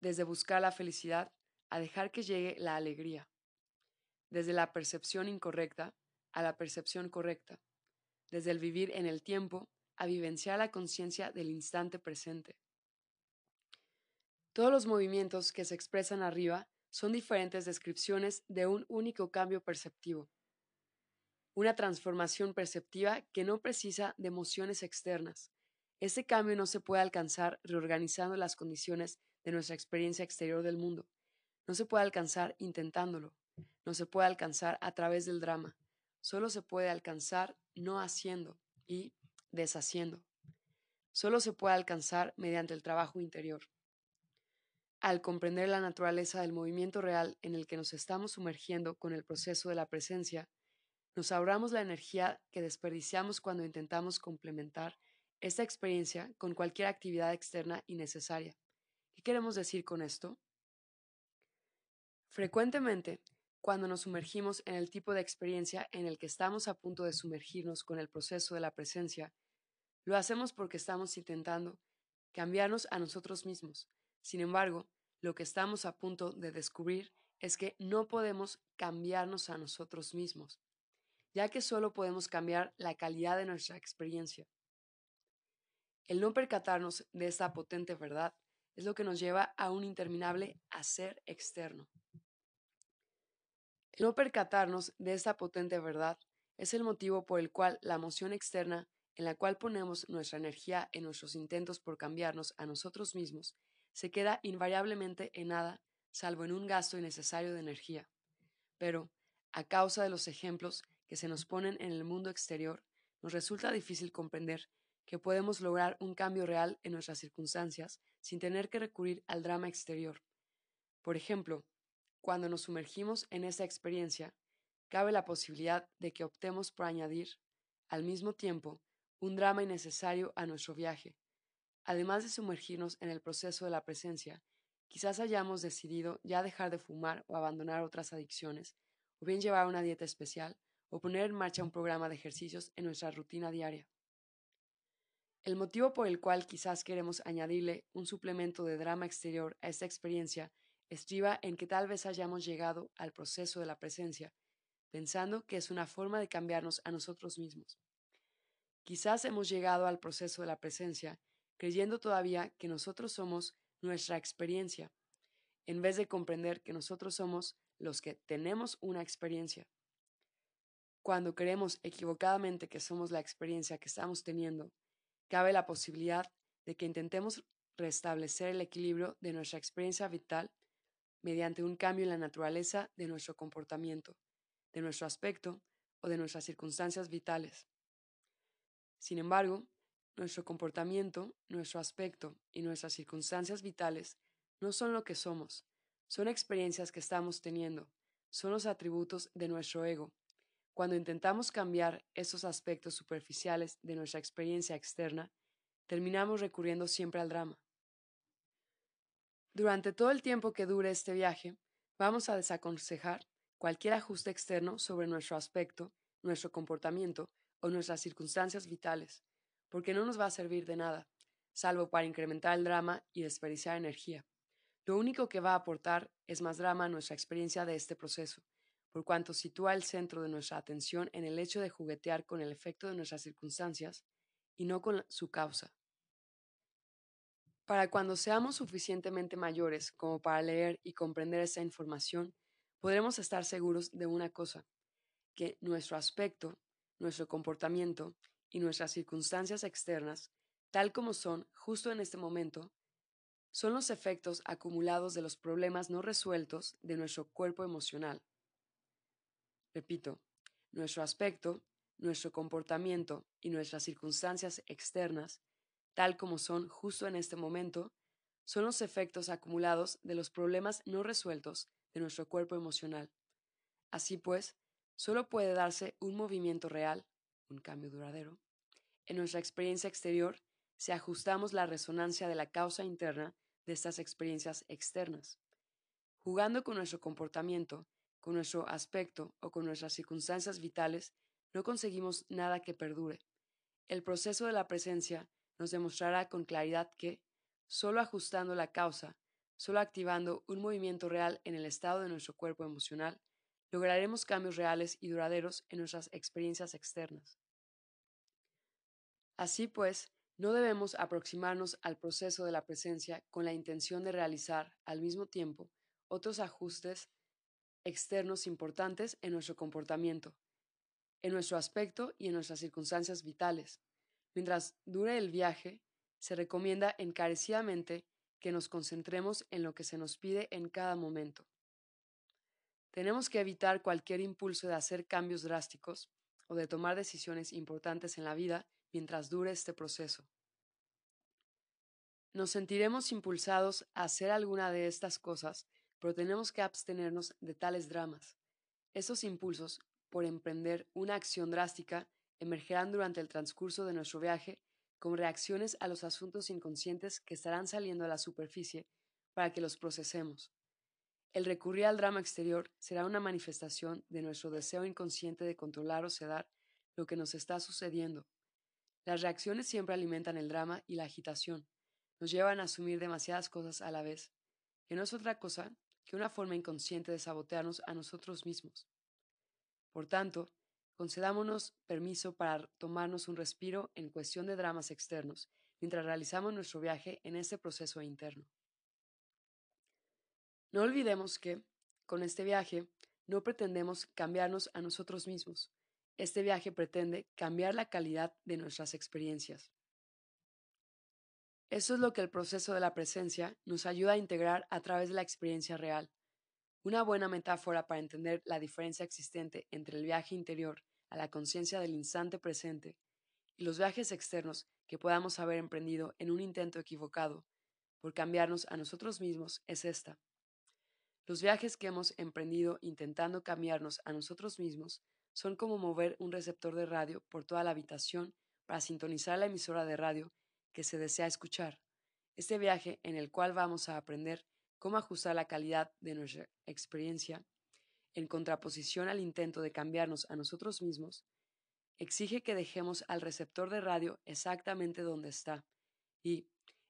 desde buscar la felicidad a dejar que llegue la alegría, desde la percepción incorrecta a la percepción correcta, desde el vivir en el tiempo a vivenciar la conciencia del instante presente. Todos los movimientos que se expresan arriba son diferentes descripciones de un único cambio perceptivo, una transformación perceptiva que no precisa de emociones externas. Ese cambio no se puede alcanzar reorganizando las condiciones de nuestra experiencia exterior del mundo. No se puede alcanzar intentándolo. No se puede alcanzar a través del drama. Solo se puede alcanzar no haciendo y deshaciendo. Solo se puede alcanzar mediante el trabajo interior. Al comprender la naturaleza del movimiento real en el que nos estamos sumergiendo con el proceso de la presencia, nos ahorramos la energía que desperdiciamos cuando intentamos complementar esta experiencia con cualquier actividad externa innecesaria. ¿Qué queremos decir con esto? Frecuentemente, cuando nos sumergimos en el tipo de experiencia en el que estamos a punto de sumergirnos con el proceso de la presencia, lo hacemos porque estamos intentando cambiarnos a nosotros mismos. Sin embargo, lo que estamos a punto de descubrir es que no podemos cambiarnos a nosotros mismos, ya que solo podemos cambiar la calidad de nuestra experiencia. El no percatarnos de esta potente verdad es lo que nos lleva a un interminable hacer externo. No percatarnos de esta potente verdad es el motivo por el cual la emoción externa en la cual ponemos nuestra energía en nuestros intentos por cambiarnos a nosotros mismos se queda invariablemente en nada, salvo en un gasto innecesario de energía. Pero, a causa de los ejemplos que se nos ponen en el mundo exterior, nos resulta difícil comprender que podemos lograr un cambio real en nuestras circunstancias sin tener que recurrir al drama exterior. Por ejemplo, Cuando nos sumergimos en esa experiencia, cabe la posibilidad de que optemos por añadir, al mismo tiempo, un drama innecesario a nuestro viaje. Además de sumergirnos en el proceso de la presencia, quizás hayamos decidido ya dejar de fumar o abandonar otras adicciones, o bien llevar una dieta especial, o poner en marcha un programa de ejercicios en nuestra rutina diaria. El motivo por el cual quizás queremos añadirle un suplemento de drama exterior a esta experiencia estriba en que tal vez hayamos llegado al proceso de la presencia, pensando que es una forma de cambiarnos a nosotros mismos. Quizás hemos llegado al proceso de la presencia creyendo todavía que nosotros somos nuestra experiencia, en vez de comprender que nosotros somos los que tenemos una experiencia. Cuando creemos equivocadamente que somos la experiencia que estamos teniendo, cabe la posibilidad de que intentemos restablecer el equilibrio de nuestra experiencia vital mediante un cambio en la naturaleza de nuestro comportamiento, de nuestro aspecto o de nuestras circunstancias vitales. Sin embargo, nuestro comportamiento, nuestro aspecto y nuestras circunstancias vitales no son lo que somos, son experiencias que estamos teniendo, son los atributos de nuestro ego. Cuando intentamos cambiar esos aspectos superficiales de nuestra experiencia externa, terminamos recurriendo siempre al drama. Durante todo el tiempo que dure este viaje, vamos a desaconsejar cualquier ajuste externo sobre nuestro aspecto, nuestro comportamiento o nuestras circunstancias vitales, porque no nos va a servir de nada, salvo para incrementar el drama y desperdiciar energía. Lo único que va a aportar es más drama a nuestra experiencia de este proceso, por cuanto sitúa el centro de nuestra atención en el hecho de juguetear con el efecto de nuestras circunstancias y no con su causa. Para cuando seamos suficientemente mayores como para leer y comprender esa información, podremos estar seguros de una cosa, que nuestro aspecto, nuestro comportamiento y nuestras circunstancias externas, tal como son justo en este momento, son los efectos acumulados de los problemas no resueltos de nuestro cuerpo emocional. Repito, nuestro aspecto, nuestro comportamiento y nuestras circunstancias externas tal como son justo en este momento, son los efectos acumulados de los problemas no resueltos de nuestro cuerpo emocional. Así pues, solo puede darse un movimiento real, un cambio duradero, en nuestra experiencia exterior si ajustamos la resonancia de la causa interna de estas experiencias externas. Jugando con nuestro comportamiento, con nuestro aspecto o con nuestras circunstancias vitales, no conseguimos nada que perdure. El proceso de la presencia nos demostrará con claridad que, solo ajustando la causa, solo activando un movimiento real en el estado de nuestro cuerpo emocional, lograremos cambios reales y duraderos en nuestras experiencias externas. Así pues, no debemos aproximarnos al proceso de la presencia con la intención de realizar, al mismo tiempo, otros ajustes externos importantes en nuestro comportamiento, en nuestro aspecto y en nuestras circunstancias vitales, Mientras dure el viaje, se recomienda encarecidamente que nos concentremos en lo que se nos pide en cada momento. Tenemos que evitar cualquier impulso de hacer cambios drásticos o de tomar decisiones importantes en la vida mientras dure este proceso. Nos sentiremos impulsados a hacer alguna de estas cosas, pero tenemos que abstenernos de tales dramas. Esos impulsos por emprender una acción drástica emergerán durante el transcurso de nuestro viaje como reacciones a los asuntos inconscientes que estarán saliendo a la superficie para que los procesemos. El recurrir al drama exterior será una manifestación de nuestro deseo inconsciente de controlar o sedar lo que nos está sucediendo. Las reacciones siempre alimentan el drama y la agitación, nos llevan a asumir demasiadas cosas a la vez, que no es otra cosa que una forma inconsciente de sabotearnos a nosotros mismos. Por tanto, Concedámonos permiso para tomarnos un respiro en cuestión de dramas externos, mientras realizamos nuestro viaje en este proceso interno. No olvidemos que, con este viaje, no pretendemos cambiarnos a nosotros mismos. Este viaje pretende cambiar la calidad de nuestras experiencias. Eso es lo que el proceso de la presencia nos ayuda a integrar a través de la experiencia real. Una buena metáfora para entender la diferencia existente entre el viaje interior a la conciencia del instante presente y los viajes externos que podamos haber emprendido en un intento equivocado por cambiarnos a nosotros mismos es esta. Los viajes que hemos emprendido intentando cambiarnos a nosotros mismos son como mover un receptor de radio por toda la habitación para sintonizar la emisora de radio que se desea escuchar. Este viaje en el cual vamos a aprender cómo ajustar la calidad de nuestra experiencia en contraposición al intento de cambiarnos a nosotros mismos, exige que dejemos al receptor de radio exactamente donde está y,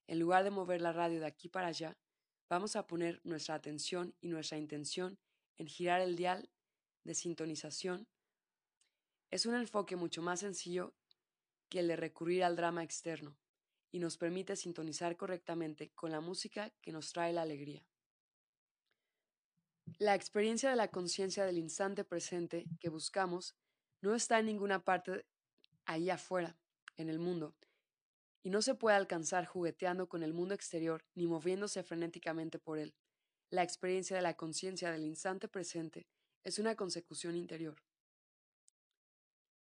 en lugar de mover la radio de aquí para allá, vamos a poner nuestra atención y nuestra intención en girar el dial de sintonización. Es un enfoque mucho más sencillo que el de recurrir al drama externo y nos permite sintonizar correctamente con la música que nos trae la alegría. La experiencia de la conciencia del instante presente que buscamos no está en ninguna parte ahí afuera, en el mundo, y no se puede alcanzar jugueteando con el mundo exterior ni moviéndose frenéticamente por él. La experiencia de la conciencia del instante presente es una consecución interior.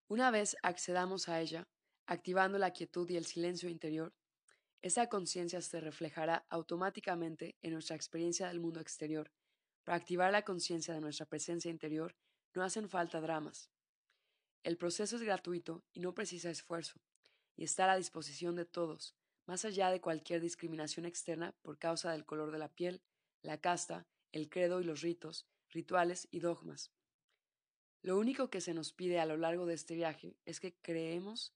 Una vez accedamos a ella, activando la quietud y el silencio interior, esa conciencia se reflejará automáticamente en nuestra experiencia del mundo exterior. Para activar la conciencia de nuestra presencia interior no hacen falta dramas. El proceso es gratuito y no precisa esfuerzo y está a la disposición de todos, más allá de cualquier discriminación externa por causa del color de la piel, la casta, el credo y los ritos, rituales y dogmas. Lo único que se nos pide a lo largo de este viaje es que creemos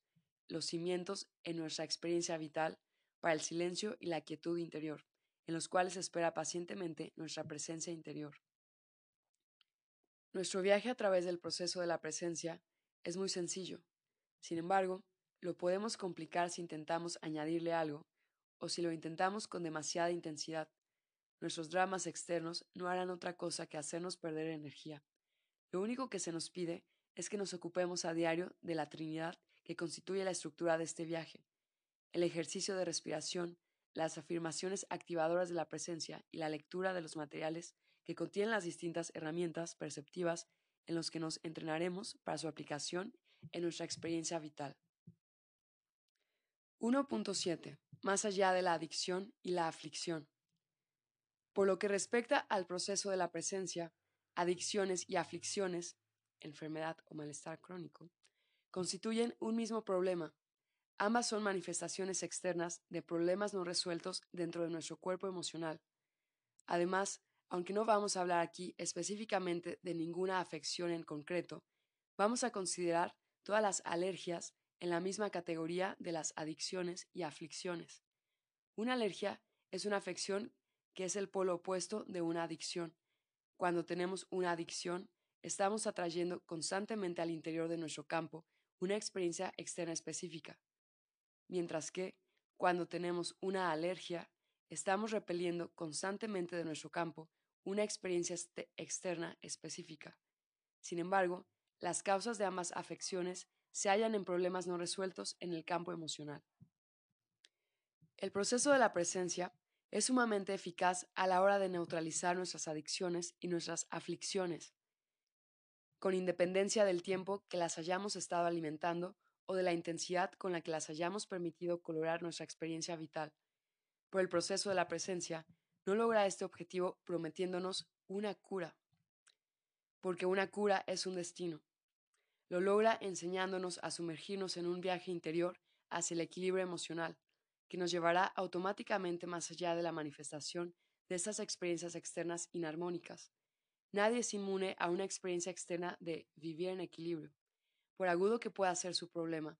los cimientos en nuestra experiencia vital para el silencio y la quietud interior, en los cuales espera pacientemente nuestra presencia interior. Nuestro viaje a través del proceso de la presencia es muy sencillo. Sin embargo, lo podemos complicar si intentamos añadirle algo o si lo intentamos con demasiada intensidad. Nuestros dramas externos no harán otra cosa que hacernos perder energía. Lo único que se nos pide es que nos ocupemos a diario de la Trinidad que constituye la estructura de este viaje. El ejercicio de respiración, las afirmaciones activadoras de la presencia y la lectura de los materiales que contienen las distintas herramientas perceptivas en los que nos entrenaremos para su aplicación en nuestra experiencia vital. 1.7. Más allá de la adicción y la aflicción. Por lo que respecta al proceso de la presencia, adicciones y aflicciones, enfermedad o malestar crónico, constituyen un mismo problema. Ambas son manifestaciones externas de problemas no resueltos dentro de nuestro cuerpo emocional. Además, aunque no vamos a hablar aquí específicamente de ninguna afección en concreto, vamos a considerar todas las alergias en la misma categoría de las adicciones y aflicciones. Una alergia es una afección que es el polo opuesto de una adicción. Cuando tenemos una adicción, estamos atrayendo constantemente al interior de nuestro campo una experiencia externa específica, mientras que, cuando tenemos una alergia, estamos repeliendo constantemente de nuestro campo una experiencia externa específica. Sin embargo, las causas de ambas afecciones se hallan en problemas no resueltos en el campo emocional. El proceso de la presencia es sumamente eficaz a la hora de neutralizar nuestras adicciones y nuestras aflicciones, con independencia del tiempo que las hayamos estado alimentando o de la intensidad con la que las hayamos permitido colorar nuestra experiencia vital. Por el proceso de la presencia, no logra este objetivo prometiéndonos una cura, porque una cura es un destino. Lo logra enseñándonos a sumergirnos en un viaje interior hacia el equilibrio emocional, que nos llevará automáticamente más allá de la manifestación de estas experiencias externas inarmónicas. Nadie es inmune a una experiencia externa de vivir en equilibrio, por agudo que pueda ser su problema.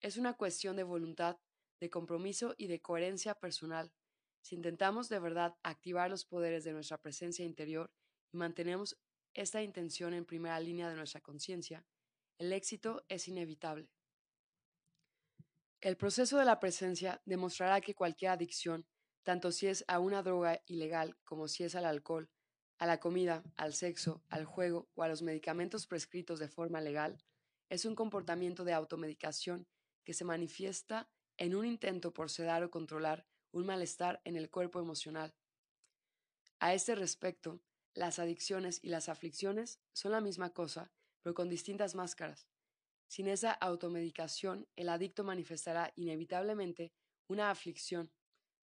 Es una cuestión de voluntad, de compromiso y de coherencia personal. Si intentamos de verdad activar los poderes de nuestra presencia interior y mantenemos esta intención en primera línea de nuestra conciencia, el éxito es inevitable. El proceso de la presencia demostrará que cualquier adicción, tanto si es a una droga ilegal como si es al alcohol, a la comida, al sexo, al juego o a los medicamentos prescritos de forma legal, es un comportamiento de automedicación que se manifiesta en un intento por sedar o controlar un malestar en el cuerpo emocional. A este respecto, las adicciones y las aflicciones son la misma cosa, pero con distintas máscaras. Sin esa automedicación, el adicto manifestará inevitablemente una aflicción,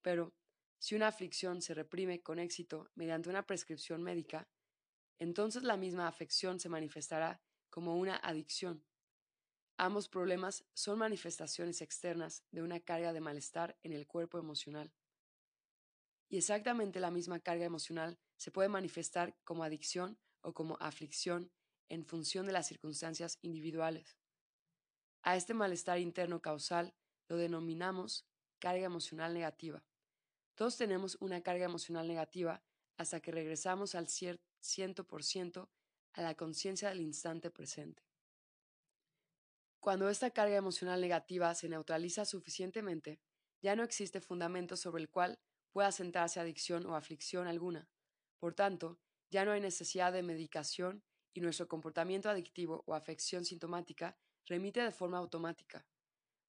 pero, Si una aflicción se reprime con éxito mediante una prescripción médica, entonces la misma afección se manifestará como una adicción. Ambos problemas son manifestaciones externas de una carga de malestar en el cuerpo emocional. Y exactamente la misma carga emocional se puede manifestar como adicción o como aflicción en función de las circunstancias individuales. A este malestar interno causal lo denominamos carga emocional negativa. Todos tenemos una carga emocional negativa hasta que regresamos al 100% a la conciencia del instante presente. Cuando esta carga emocional negativa se neutraliza suficientemente, ya no existe fundamento sobre el cual pueda sentarse adicción o aflicción alguna. Por tanto, ya no hay necesidad de medicación y nuestro comportamiento adictivo o afección sintomática remite de forma automática.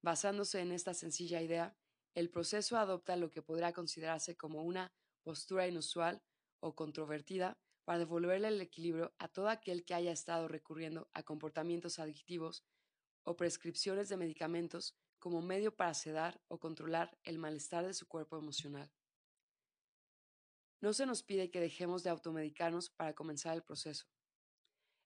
Basándose en esta sencilla idea, el proceso adopta lo que podrá considerarse como una postura inusual o controvertida para devolverle el equilibrio a todo aquel que haya estado recurriendo a comportamientos adictivos o prescripciones de medicamentos como medio para sedar o controlar el malestar de su cuerpo emocional. No se nos pide que dejemos de automedicarnos para comenzar el proceso.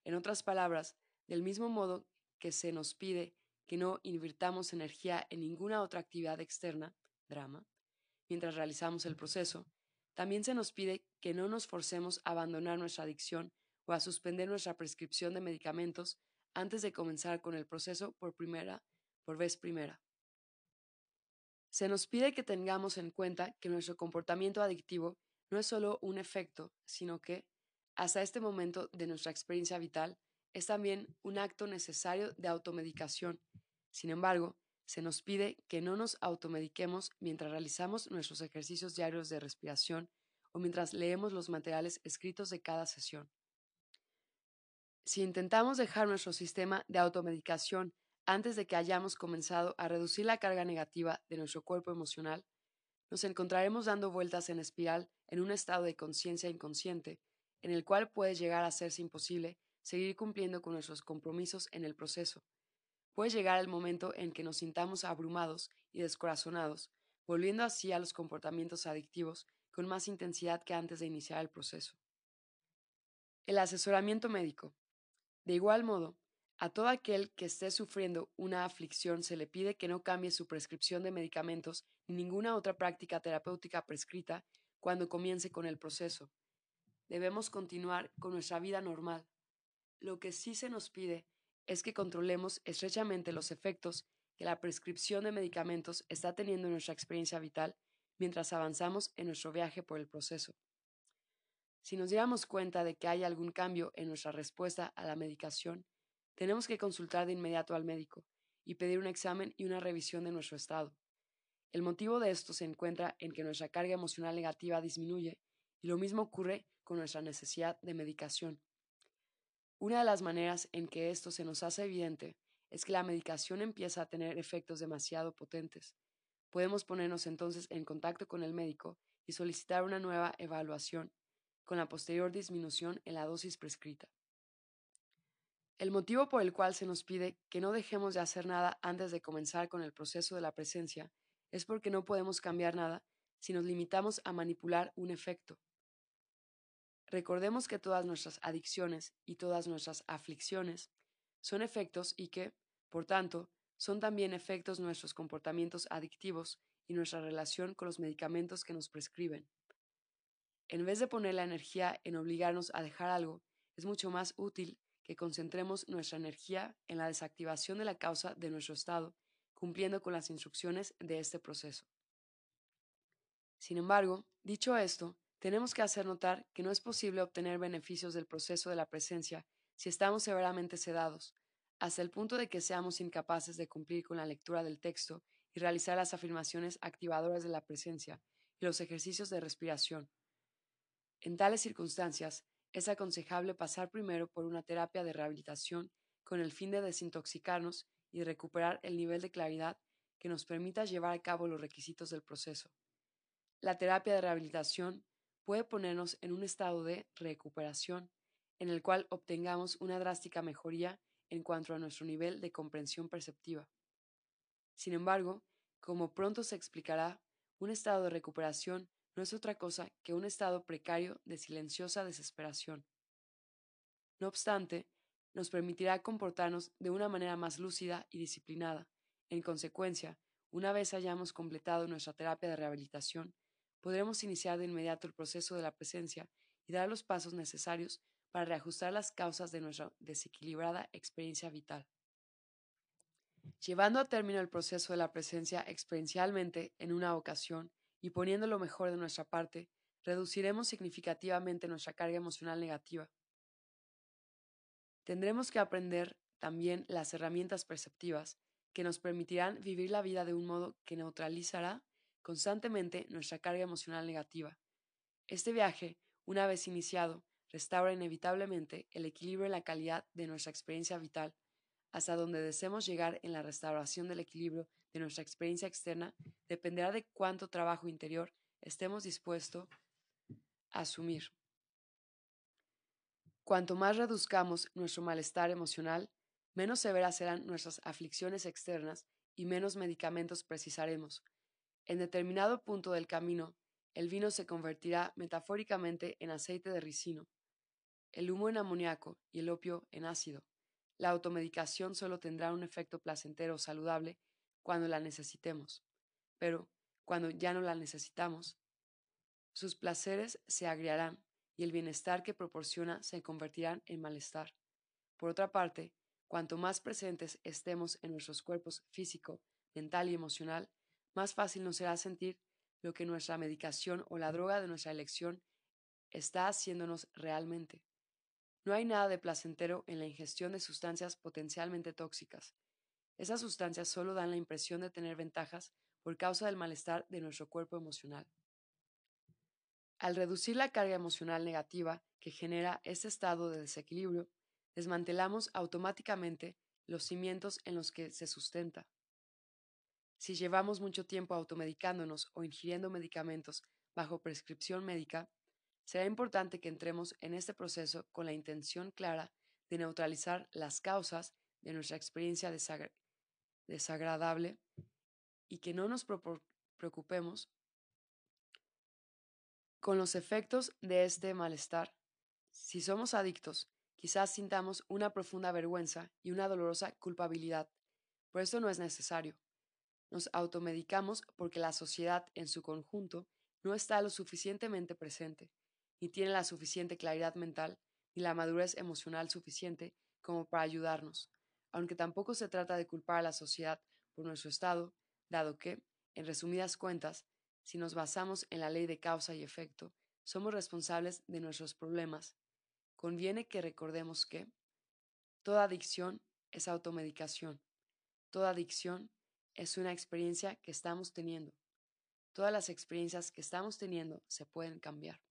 En otras palabras, del mismo modo que se nos pide que no invirtamos energía en ninguna otra actividad externa, drama, mientras realizamos el proceso, también se nos pide que no nos forcemos a abandonar nuestra adicción o a suspender nuestra prescripción de medicamentos antes de comenzar con el proceso por primera, por vez primera. Se nos pide que tengamos en cuenta que nuestro comportamiento adictivo no es solo un efecto, sino que, hasta este momento de nuestra experiencia vital, es también un acto necesario de automedicación. Sin embargo, se nos pide que no nos automediquemos mientras realizamos nuestros ejercicios diarios de respiración o mientras leemos los materiales escritos de cada sesión. Si intentamos dejar nuestro sistema de automedicación antes de que hayamos comenzado a reducir la carga negativa de nuestro cuerpo emocional, nos encontraremos dando vueltas en espiral en un estado de conciencia inconsciente, en el cual puede llegar a hacerse imposible seguir cumpliendo con nuestros compromisos en el proceso. Puede llegar el momento en que nos sintamos abrumados y descorazonados, volviendo así a los comportamientos adictivos con más intensidad que antes de iniciar el proceso. El asesoramiento médico. De igual modo, a todo aquel que esté sufriendo una aflicción se le pide que no cambie su prescripción de medicamentos ni ninguna otra práctica terapéutica prescrita cuando comience con el proceso. Debemos continuar con nuestra vida normal, lo que sí se nos pide es que controlemos estrechamente los efectos que la prescripción de medicamentos está teniendo en nuestra experiencia vital mientras avanzamos en nuestro viaje por el proceso. Si nos diéramos cuenta de que hay algún cambio en nuestra respuesta a la medicación, tenemos que consultar de inmediato al médico y pedir un examen y una revisión de nuestro estado. El motivo de esto se encuentra en que nuestra carga emocional negativa disminuye y lo mismo ocurre con nuestra necesidad de medicación. Una de las maneras en que esto se nos hace evidente es que la medicación empieza a tener efectos demasiado potentes. Podemos ponernos entonces en contacto con el médico y solicitar una nueva evaluación, con la posterior disminución en la dosis prescrita. El motivo por el cual se nos pide que no dejemos de hacer nada antes de comenzar con el proceso de la presencia es porque no podemos cambiar nada si nos limitamos a manipular un efecto. Recordemos que todas nuestras adicciones y todas nuestras aflicciones son efectos y que, por tanto, son también efectos nuestros comportamientos adictivos y nuestra relación con los medicamentos que nos prescriben. En vez de poner la energía en obligarnos a dejar algo, es mucho más útil que concentremos nuestra energía en la desactivación de la causa de nuestro estado, cumpliendo con las instrucciones de este proceso. Sin embargo, dicho esto, tenemos que hacer notar que no es posible obtener beneficios del proceso de la presencia si estamos severamente sedados, hasta el punto de que seamos incapaces de cumplir con la lectura del texto y realizar las afirmaciones activadoras de la presencia y los ejercicios de respiración. En tales circunstancias, es aconsejable pasar primero por una terapia de rehabilitación con el fin de desintoxicarnos y recuperar el nivel de claridad que nos permita llevar a cabo los requisitos del proceso. La terapia de rehabilitación puede ponernos en un estado de recuperación en el cual obtengamos una drástica mejoría en cuanto a nuestro nivel de comprensión perceptiva. Sin embargo, como pronto se explicará, un estado de recuperación no es otra cosa que un estado precario de silenciosa desesperación. No obstante, nos permitirá comportarnos de una manera más lúcida y disciplinada. En consecuencia, una vez hayamos completado nuestra terapia de rehabilitación, podremos iniciar de inmediato el proceso de la presencia y dar los pasos necesarios para reajustar las causas de nuestra desequilibrada experiencia vital. Llevando a término el proceso de la presencia experiencialmente en una ocasión y poniendo lo mejor de nuestra parte, reduciremos significativamente nuestra carga emocional negativa. Tendremos que aprender también las herramientas perceptivas que nos permitirán vivir la vida de un modo que neutralizará constantemente nuestra carga emocional negativa. Este viaje, una vez iniciado, restaura inevitablemente el equilibrio y la calidad de nuestra experiencia vital, hasta donde deseemos llegar en la restauración del equilibrio de nuestra experiencia externa dependerá de cuánto trabajo interior estemos dispuestos a asumir. Cuanto más reduzcamos nuestro malestar emocional, menos severas serán nuestras aflicciones externas y menos medicamentos precisaremos. En determinado punto del camino, el vino se convertirá metafóricamente en aceite de ricino, el humo en amoníaco y el opio en ácido. La automedicación solo tendrá un efecto placentero o saludable cuando la necesitemos, pero cuando ya no la necesitamos, sus placeres se agriarán y el bienestar que proporciona se convertirá en malestar. Por otra parte, cuanto más presentes estemos en nuestros cuerpos físico, mental y emocional, más fácil nos será sentir lo que nuestra medicación o la droga de nuestra elección está haciéndonos realmente. No hay nada de placentero en la ingestión de sustancias potencialmente tóxicas. Esas sustancias solo dan la impresión de tener ventajas por causa del malestar de nuestro cuerpo emocional. Al reducir la carga emocional negativa que genera este estado de desequilibrio, desmantelamos automáticamente los cimientos en los que se sustenta. Si llevamos mucho tiempo automedicándonos o ingiriendo medicamentos bajo prescripción médica, será importante que entremos en este proceso con la intención clara de neutralizar las causas de nuestra experiencia desagradable y que no nos preocupemos con los efectos de este malestar. Si somos adictos, quizás sintamos una profunda vergüenza y una dolorosa culpabilidad, pero esto no es necesario. Nos automedicamos porque la sociedad en su conjunto no está lo suficientemente presente, ni tiene la suficiente claridad mental, ni la madurez emocional suficiente como para ayudarnos, aunque tampoco se trata de culpar a la sociedad por nuestro estado, dado que, en resumidas cuentas, si nos basamos en la ley de causa y efecto, somos responsables de nuestros problemas. Conviene que recordemos que toda adicción es automedicación, toda adicción es una experiencia que estamos teniendo. Todas las experiencias que estamos teniendo se pueden cambiar.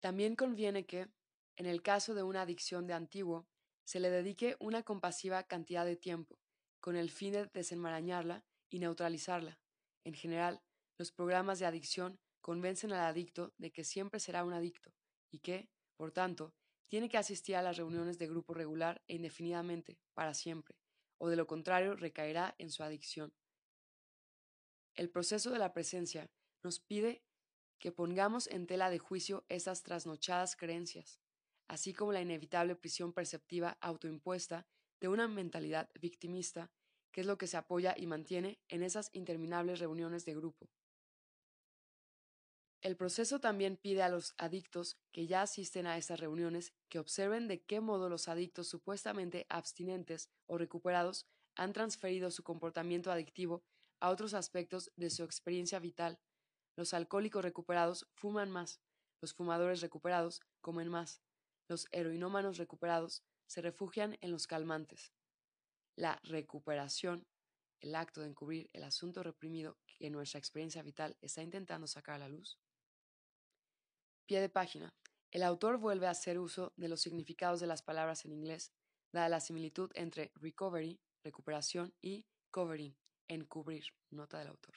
También conviene que, en el caso de una adicción de antiguo, se le dedique una compasiva cantidad de tiempo, con el fin de desenmarañarla y neutralizarla. En general, los programas de adicción convencen al adicto de que siempre será un adicto y que, por tanto, tiene que asistir a las reuniones de grupo regular e indefinidamente, para siempre, o de lo contrario recaerá en su adicción. El proceso de la presencia nos pide que pongamos en tela de juicio esas trasnochadas creencias, así como la inevitable prisión perceptiva autoimpuesta de una mentalidad victimista, que es lo que se apoya y mantiene en esas interminables reuniones de grupo. El proceso también pide a los adictos que ya asisten a estas reuniones que observen de qué modo los adictos supuestamente abstinentes o recuperados han transferido su comportamiento adictivo a otros aspectos de su experiencia vital. Los alcohólicos recuperados fuman más, los fumadores recuperados comen más, los heroinómanos recuperados se refugian en los calmantes. La recuperación, el acto de encubrir el asunto reprimido que nuestra experiencia vital está intentando sacar a la luz, Pie de página. El autor vuelve a hacer uso de los significados de las palabras en inglés, dada la similitud entre recovery, recuperación, y covering, encubrir, nota del autor.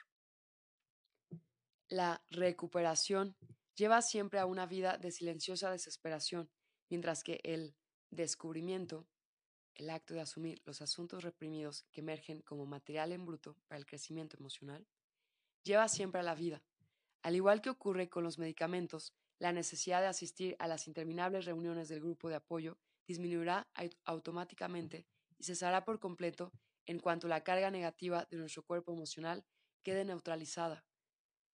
La recuperación lleva siempre a una vida de silenciosa desesperación, mientras que el descubrimiento, el acto de asumir los asuntos reprimidos que emergen como material en bruto para el crecimiento emocional, lleva siempre a la vida, Al igual que ocurre con los medicamentos, la necesidad de asistir a las interminables reuniones del grupo de apoyo disminuirá automáticamente y cesará por completo en cuanto la carga negativa de nuestro cuerpo emocional quede neutralizada.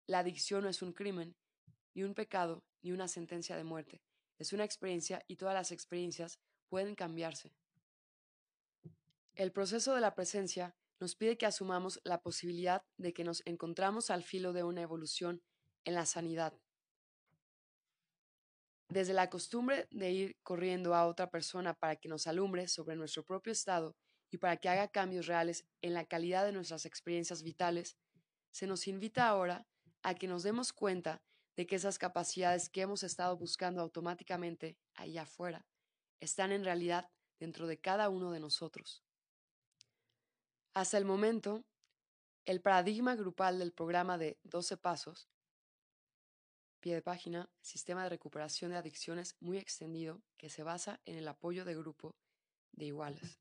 La adicción no es un crimen, ni un pecado, ni una sentencia de muerte. Es una experiencia y todas las experiencias pueden cambiarse. El proceso de la presencia nos pide que asumamos la posibilidad de que nos encontramos al filo de una evolución en la sanidad. Desde la costumbre de ir corriendo a otra persona para que nos alumbre sobre nuestro propio estado y para que haga cambios reales en la calidad de nuestras experiencias vitales, se nos invita ahora a que nos demos cuenta de que esas capacidades que hemos estado buscando automáticamente ahí afuera están en realidad dentro de cada uno de nosotros. Hasta el momento, el paradigma grupal del programa de 12 pasos Pie de página, sistema de recuperación de adicciones muy extendido que se basa en el apoyo de grupo de iguales.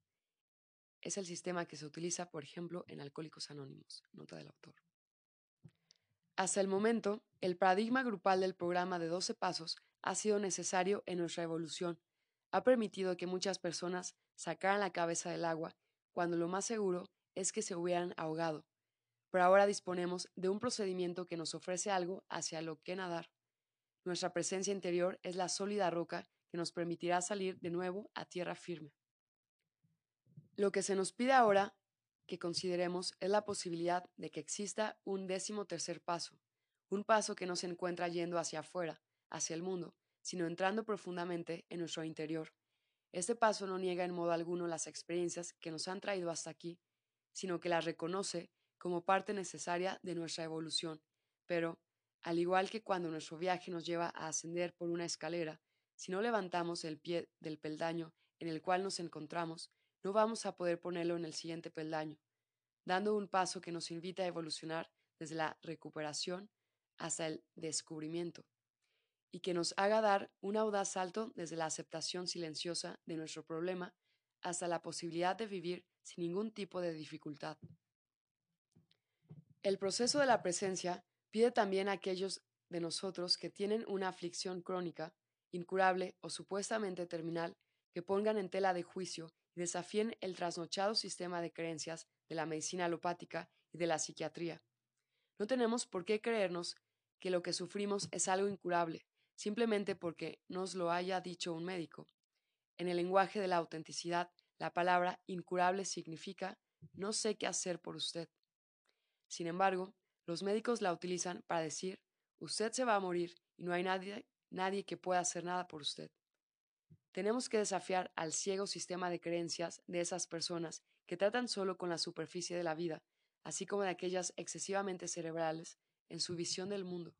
Es el sistema que se utiliza, por ejemplo, en Alcohólicos Anónimos, nota del autor. Hasta el momento, el paradigma grupal del programa de 12 pasos ha sido necesario en nuestra evolución. Ha permitido que muchas personas sacaran la cabeza del agua cuando lo más seguro es que se hubieran ahogado pero ahora disponemos de un procedimiento que nos ofrece algo hacia lo que nadar. Nuestra presencia interior es la sólida roca que nos permitirá salir de nuevo a tierra firme. Lo que se nos pide ahora que consideremos es la posibilidad de que exista un décimo tercer paso, un paso que no se encuentra yendo hacia afuera, hacia el mundo, sino entrando profundamente en nuestro interior. Este paso no niega en modo alguno las experiencias que nos han traído hasta aquí, sino que las reconoce como parte necesaria de nuestra evolución, pero, al igual que cuando nuestro viaje nos lleva a ascender por una escalera, si no levantamos el pie del peldaño en el cual nos encontramos, no vamos a poder ponerlo en el siguiente peldaño, dando un paso que nos invita a evolucionar desde la recuperación hasta el descubrimiento, y que nos haga dar un audaz salto desde la aceptación silenciosa de nuestro problema hasta la posibilidad de vivir sin ningún tipo de dificultad. El proceso de la presencia pide también a aquellos de nosotros que tienen una aflicción crónica, incurable o supuestamente terminal, que pongan en tela de juicio y desafíen el trasnochado sistema de creencias de la medicina alopática y de la psiquiatría. No tenemos por qué creernos que lo que sufrimos es algo incurable, simplemente porque nos lo haya dicho un médico. En el lenguaje de la autenticidad, la palabra incurable significa no sé qué hacer por usted. Sin embargo, los médicos la utilizan para decir, usted se va a morir y no hay nadie, nadie que pueda hacer nada por usted. Tenemos que desafiar al ciego sistema de creencias de esas personas que tratan solo con la superficie de la vida, así como de aquellas excesivamente cerebrales en su visión del mundo.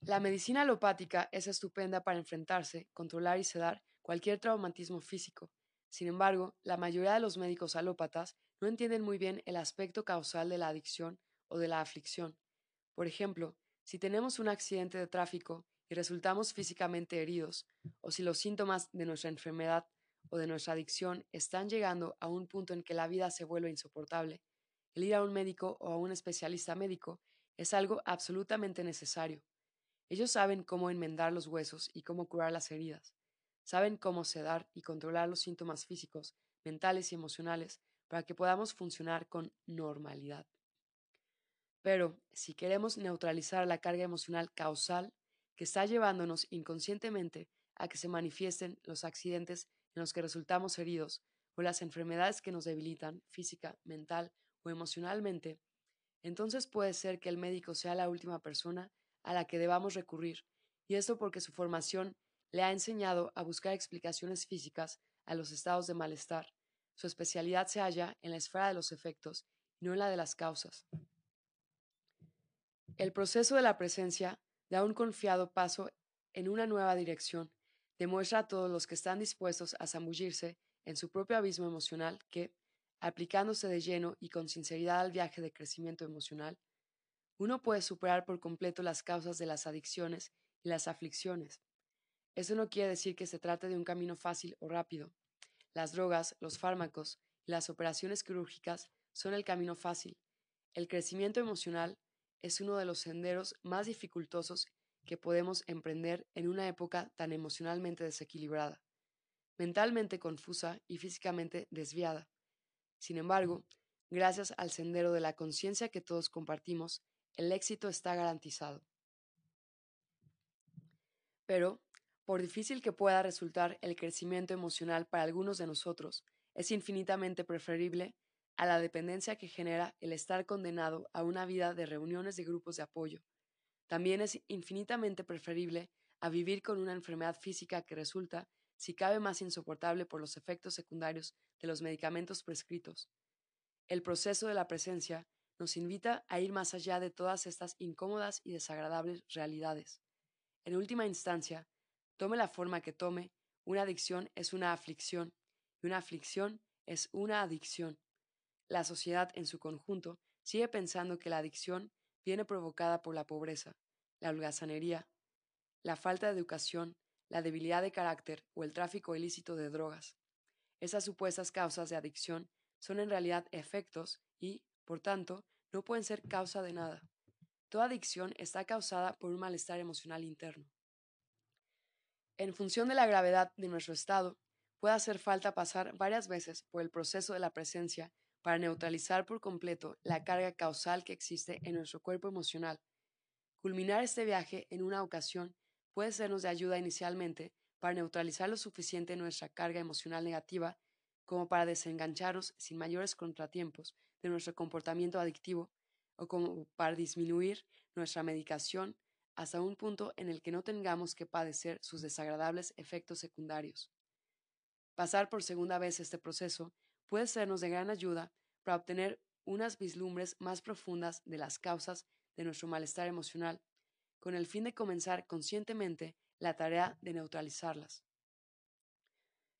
La medicina alopática es estupenda para enfrentarse, controlar y sedar cualquier traumatismo físico. Sin embargo, la mayoría de los médicos alópatas no entienden muy bien el aspecto causal de la adicción o de la aflicción. Por ejemplo, si tenemos un accidente de tráfico y resultamos físicamente heridos, o si los síntomas de nuestra enfermedad o de nuestra adicción están llegando a un punto en que la vida se vuelve insoportable, el ir a un médico o a un especialista médico es algo absolutamente necesario. Ellos saben cómo enmendar los huesos y cómo curar las heridas. Saben cómo sedar y controlar los síntomas físicos, mentales y emocionales para que podamos funcionar con normalidad. Pero si queremos neutralizar la carga emocional causal que está llevándonos inconscientemente a que se manifiesten los accidentes en los que resultamos heridos o las enfermedades que nos debilitan física, mental o emocionalmente, entonces puede ser que el médico sea la última persona a la que debamos recurrir, y esto porque su formación le ha enseñado a buscar explicaciones físicas a los estados de malestar, su especialidad se halla en la esfera de los efectos y no en la de las causas. El proceso de la presencia da un confiado paso en una nueva dirección, demuestra a todos los que están dispuestos a zambullirse en su propio abismo emocional que, aplicándose de lleno y con sinceridad al viaje de crecimiento emocional, uno puede superar por completo las causas de las adicciones y las aflicciones. Eso no quiere decir que se trate de un camino fácil o rápido, las drogas, los fármacos y las operaciones quirúrgicas son el camino fácil. El crecimiento emocional es uno de los senderos más dificultosos que podemos emprender en una época tan emocionalmente desequilibrada, mentalmente confusa y físicamente desviada. Sin embargo, gracias al sendero de la conciencia que todos compartimos, el éxito está garantizado. Pero, por difícil que pueda resultar el crecimiento emocional para algunos de nosotros, es infinitamente preferible a la dependencia que genera el estar condenado a una vida de reuniones de grupos de apoyo. También es infinitamente preferible a vivir con una enfermedad física que resulta, si cabe, más insoportable por los efectos secundarios de los medicamentos prescritos. El proceso de la presencia nos invita a ir más allá de todas estas incómodas y desagradables realidades. En última instancia, tome la forma que tome, una adicción es una aflicción y una aflicción es una adicción. La sociedad en su conjunto sigue pensando que la adicción viene provocada por la pobreza, la holgazanería, la falta de educación, la debilidad de carácter o el tráfico ilícito de drogas. Esas supuestas causas de adicción son en realidad efectos y, por tanto, no pueden ser causa de nada. Toda adicción está causada por un malestar emocional interno. En función de la gravedad de nuestro estado, puede hacer falta pasar varias veces por el proceso de la presencia para neutralizar por completo la carga causal que existe en nuestro cuerpo emocional. Culminar este viaje en una ocasión puede sernos de ayuda inicialmente para neutralizar lo suficiente nuestra carga emocional negativa como para desengancharnos sin mayores contratiempos de nuestro comportamiento adictivo o como para disminuir nuestra medicación hasta un punto en el que no tengamos que padecer sus desagradables efectos secundarios. Pasar por segunda vez este proceso puede sernos de gran ayuda para obtener unas vislumbres más profundas de las causas de nuestro malestar emocional, con el fin de comenzar conscientemente la tarea de neutralizarlas.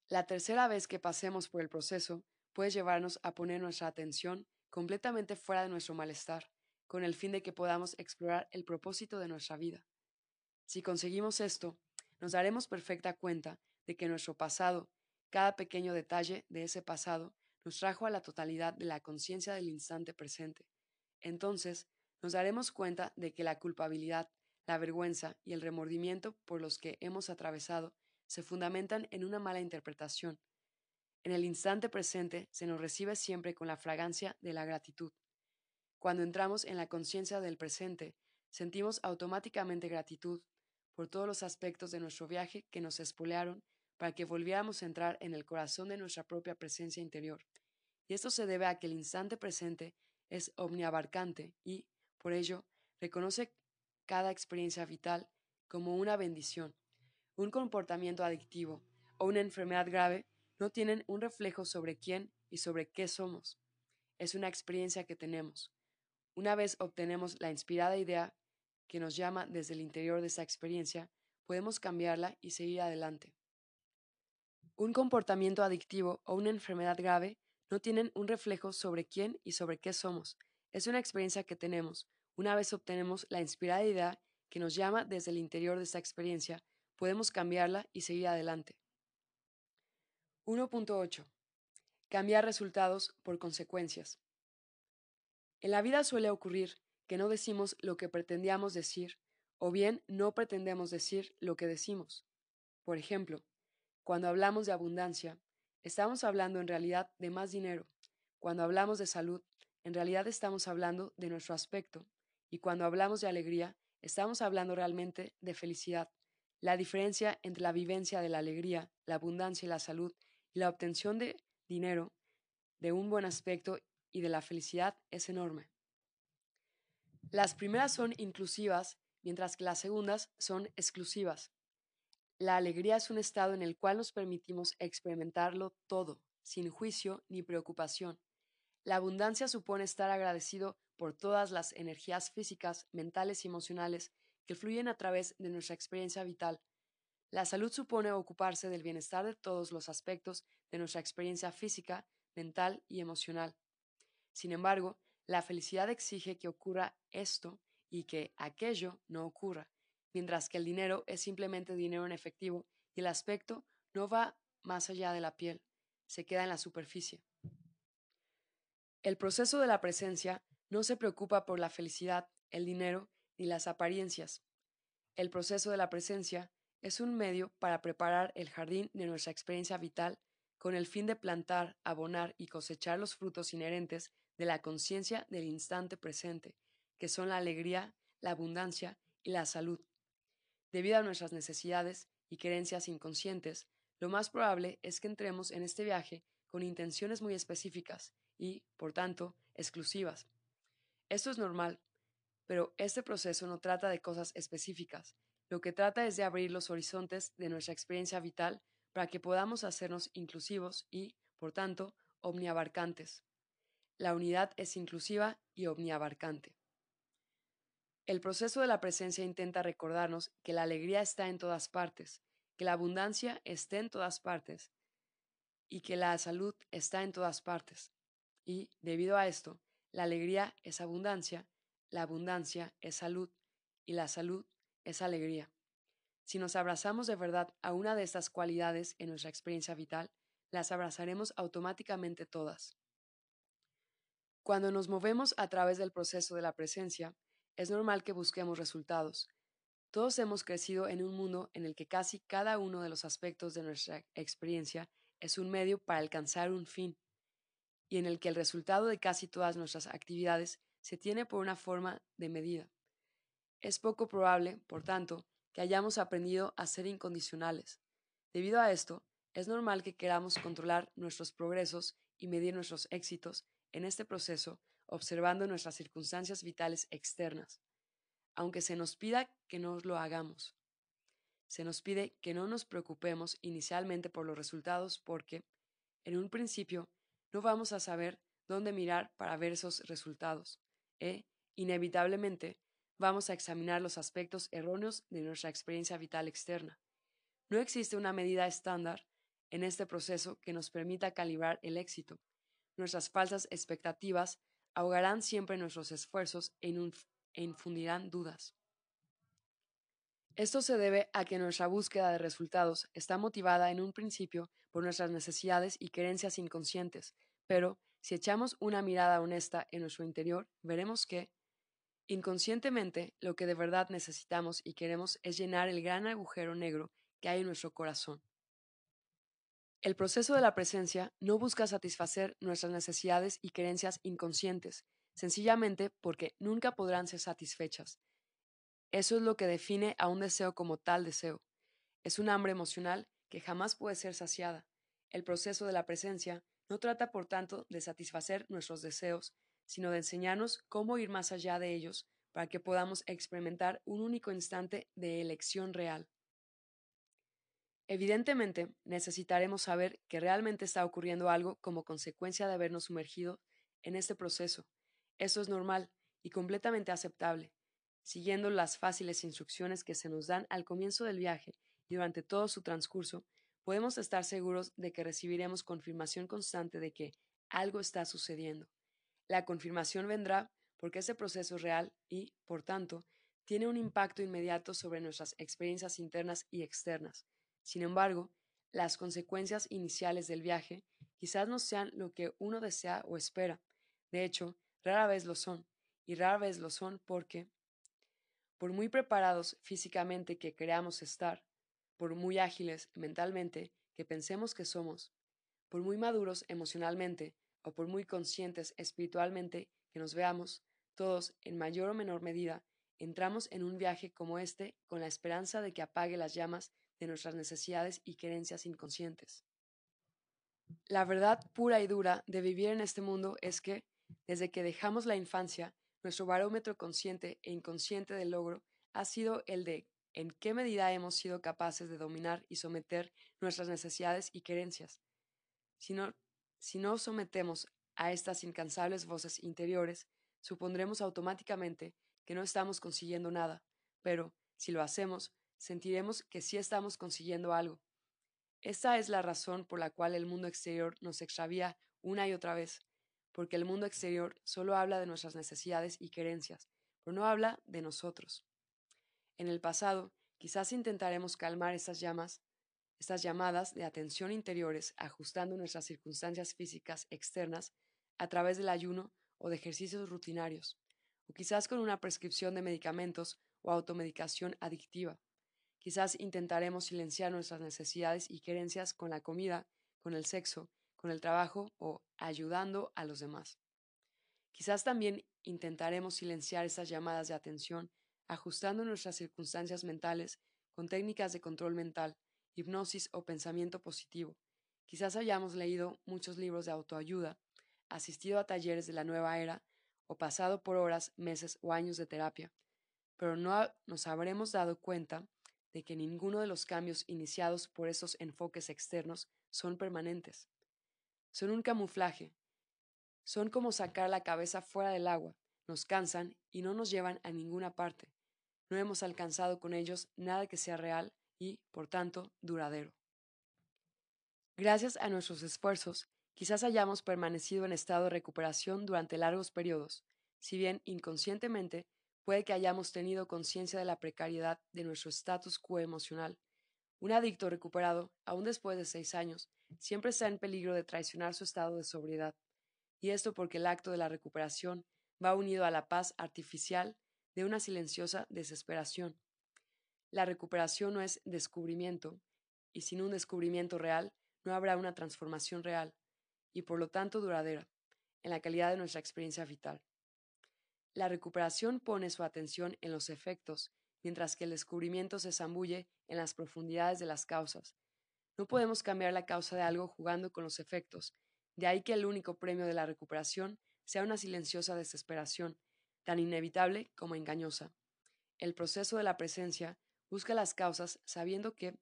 La tercera vez que pasemos por el proceso puede llevarnos a poner nuestra atención completamente fuera de nuestro malestar, con el fin de que podamos explorar el propósito de nuestra vida. Si conseguimos esto, nos daremos perfecta cuenta de que nuestro pasado, cada pequeño detalle de ese pasado, nos trajo a la totalidad de la conciencia del instante presente. Entonces, nos daremos cuenta de que la culpabilidad, la vergüenza y el remordimiento por los que hemos atravesado se fundamentan en una mala interpretación. En el instante presente se nos recibe siempre con la fragancia de la gratitud. Cuando entramos en la conciencia del presente, sentimos automáticamente gratitud por todos los aspectos de nuestro viaje que nos espolearon para que volviéramos a entrar en el corazón de nuestra propia presencia interior. Y esto se debe a que el instante presente es omniabarcante y, por ello, reconoce cada experiencia vital como una bendición. Un comportamiento adictivo o una enfermedad grave no tienen un reflejo sobre quién y sobre qué somos. Es una experiencia que tenemos. Una vez obtenemos la inspirada idea que nos llama desde el interior de esa experiencia, podemos cambiarla y seguir adelante. Un comportamiento adictivo o una enfermedad grave no tienen un reflejo sobre quién y sobre qué somos. Es una experiencia que tenemos. Una vez obtenemos la inspirada idea que nos llama desde el interior de esa experiencia, podemos cambiarla y seguir adelante. 1.8. Cambiar resultados por consecuencias. En la vida suele ocurrir que no decimos lo que pretendíamos decir, o bien no pretendemos decir lo que decimos. Por ejemplo, cuando hablamos de abundancia, estamos hablando en realidad de más dinero. Cuando hablamos de salud, en realidad estamos hablando de nuestro aspecto. Y cuando hablamos de alegría, estamos hablando realmente de felicidad. La diferencia entre la vivencia de la alegría, la abundancia y la salud y la obtención de dinero, de un buen aspecto y de la felicidad es enorme. Las primeras son inclusivas, mientras que las segundas son exclusivas. La alegría es un estado en el cual nos permitimos experimentarlo todo, sin juicio ni preocupación. La abundancia supone estar agradecido por todas las energías físicas, mentales y emocionales que fluyen a través de nuestra experiencia vital. La salud supone ocuparse del bienestar de todos los aspectos de nuestra experiencia física, mental y emocional. Sin embargo, la felicidad exige que ocurra esto y que aquello no ocurra, mientras que el dinero es simplemente dinero en efectivo y el aspecto no va más allá de la piel, se queda en la superficie. El proceso de la presencia no se preocupa por la felicidad el dinero ni las apariencias. El proceso de la presencia es un medio para preparar el jardín de nuestra experiencia vital con el fin de plantar, abonar y cosechar los frutos inherentes de la conciencia del instante presente, que son la alegría, la abundancia y la salud. Debido a nuestras necesidades y creencias inconscientes, lo más probable es que entremos en este viaje con intenciones muy específicas y, por tanto, exclusivas. Esto es normal, pero este proceso no trata de cosas específicas, lo que trata es de abrir los horizontes de nuestra experiencia vital para que podamos hacernos inclusivos y, por tanto, omniabarcantes. La unidad es inclusiva y omniabarcante. El proceso de la presencia intenta recordarnos que la alegría está en todas partes, que la abundancia está en todas partes y que la salud está en todas partes. Y, debido a esto, la alegría es abundancia, la abundancia es salud y la salud es alegría. Si nos abrazamos de verdad a una de estas cualidades en nuestra experiencia vital, las abrazaremos automáticamente todas. Cuando nos movemos a través del proceso de la presencia, es normal que busquemos resultados. Todos hemos crecido en un mundo en el que casi cada uno de los aspectos de nuestra experiencia es un medio para alcanzar un fin, y en el que el resultado de casi todas nuestras actividades se tiene por una forma de medida. Es poco probable, por tanto, que hayamos aprendido a ser incondicionales. Debido a esto, es normal que queramos controlar nuestros progresos y medir nuestros éxitos en este proceso observando nuestras circunstancias vitales externas, aunque se nos pida que no lo hagamos. Se nos pide que no nos preocupemos inicialmente por los resultados porque, en un principio, no vamos a saber dónde mirar para ver esos resultados e, inevitablemente, vamos a examinar los aspectos erróneos de nuestra experiencia vital externa. No existe una medida estándar en este proceso que nos permita calibrar el éxito. Nuestras falsas expectativas ahogarán siempre nuestros esfuerzos e, infundirán dudas. Esto se debe a que nuestra búsqueda de resultados está motivada en un principio por nuestras necesidades y creencias inconscientes, pero si echamos una mirada honesta en nuestro interior, veremos que, inconscientemente, lo que de verdad necesitamos y queremos es llenar el gran agujero negro que hay en nuestro corazón. El proceso de la presencia no busca satisfacer nuestras necesidades y creencias inconscientes, sencillamente porque nunca podrán ser satisfechas. Eso es lo que define a un deseo como tal deseo. Es un hambre emocional que jamás puede ser saciada. El proceso de la presencia no trata, por tanto, de satisfacer nuestros deseos, sino de enseñarnos cómo ir más allá de ellos para que podamos experimentar un único instante de elección real. Evidentemente, necesitaremos saber que realmente está ocurriendo algo como consecuencia de habernos sumergido en este proceso. Eso es normal y completamente aceptable, siguiendo las fáciles instrucciones que se nos dan al comienzo del viaje y durante todo su transcurso, podemos estar seguros de que recibiremos confirmación constante de que algo está sucediendo. La confirmación vendrá porque ese proceso es real y, por tanto, tiene un impacto inmediato sobre nuestras experiencias internas y externas. Sin embargo, las consecuencias iniciales del viaje quizás no sean lo que uno desea o espera. De hecho, rara vez lo son, y rara vez lo son porque, por muy preparados físicamente que creamos estar, por muy ágiles mentalmente que pensemos que somos, por muy maduros emocionalmente o por muy conscientes espiritualmente que nos veamos, todos, en mayor o menor medida, entramos en un viaje como este con la esperanza de que apague las llamas de nuestras necesidades y creencias inconscientes. La verdad pura y dura de vivir en este mundo es que, desde que dejamos la infancia, nuestro barómetro consciente e inconsciente del logro ha sido el de en qué medida hemos sido capaces de dominar y someter nuestras necesidades y creencias. Si no, si no sometemos a estas incansables voces interiores, supondremos automáticamente que no estamos consiguiendo nada, pero, si lo hacemos, sentiremos que sí estamos consiguiendo algo. Esta es la razón por la cual el mundo exterior nos extravía una y otra vez, porque el mundo exterior solo habla de nuestras necesidades y creencias, pero no habla de nosotros. En el pasado, quizás intentaremos calmar estas llamas, estas llamadas de atención interiores, ajustando nuestras circunstancias físicas externas a través del ayuno o de ejercicios rutinarios, o quizás con una prescripción de medicamentos o automedicación adictiva. Quizás intentaremos silenciar nuestras necesidades y querencias con la comida, con el sexo, con el trabajo o ayudando a los demás. Quizás también intentaremos silenciar esas llamadas de atención ajustando nuestras circunstancias mentales con técnicas de control mental, hipnosis o pensamiento positivo. Quizás hayamos leído muchos libros de autoayuda, asistido a talleres de la nueva era o pasado por horas, meses o años de terapia, pero no nos habremos dado cuenta de que ninguno de los cambios iniciados por esos enfoques externos son permanentes. Son un camuflaje. Son como sacar la cabeza fuera del agua, nos cansan y no nos llevan a ninguna parte. No hemos alcanzado con ellos nada que sea real y, por tanto, duradero. Gracias a nuestros esfuerzos, quizás hayamos permanecido en estado de recuperación durante largos periodos, si bien inconscientemente puede que hayamos tenido conciencia de la precariedad de nuestro status quo emocional. Un adicto recuperado, aún después de seis años, siempre está en peligro de traicionar su estado de sobriedad, y esto porque el acto de la recuperación va unido a la paz artificial de una silenciosa desesperación. La recuperación no es descubrimiento, y sin un descubrimiento real no habrá una transformación real, y por lo tanto duradera, en la calidad de nuestra experiencia vital. La recuperación pone su atención en los efectos, mientras que el descubrimiento se zambulle en las profundidades de las causas. No podemos cambiar la causa de algo jugando con los efectos, de ahí que el único premio de la recuperación sea una silenciosa desesperación, tan inevitable como engañosa. El proceso de la presencia busca las causas sabiendo que,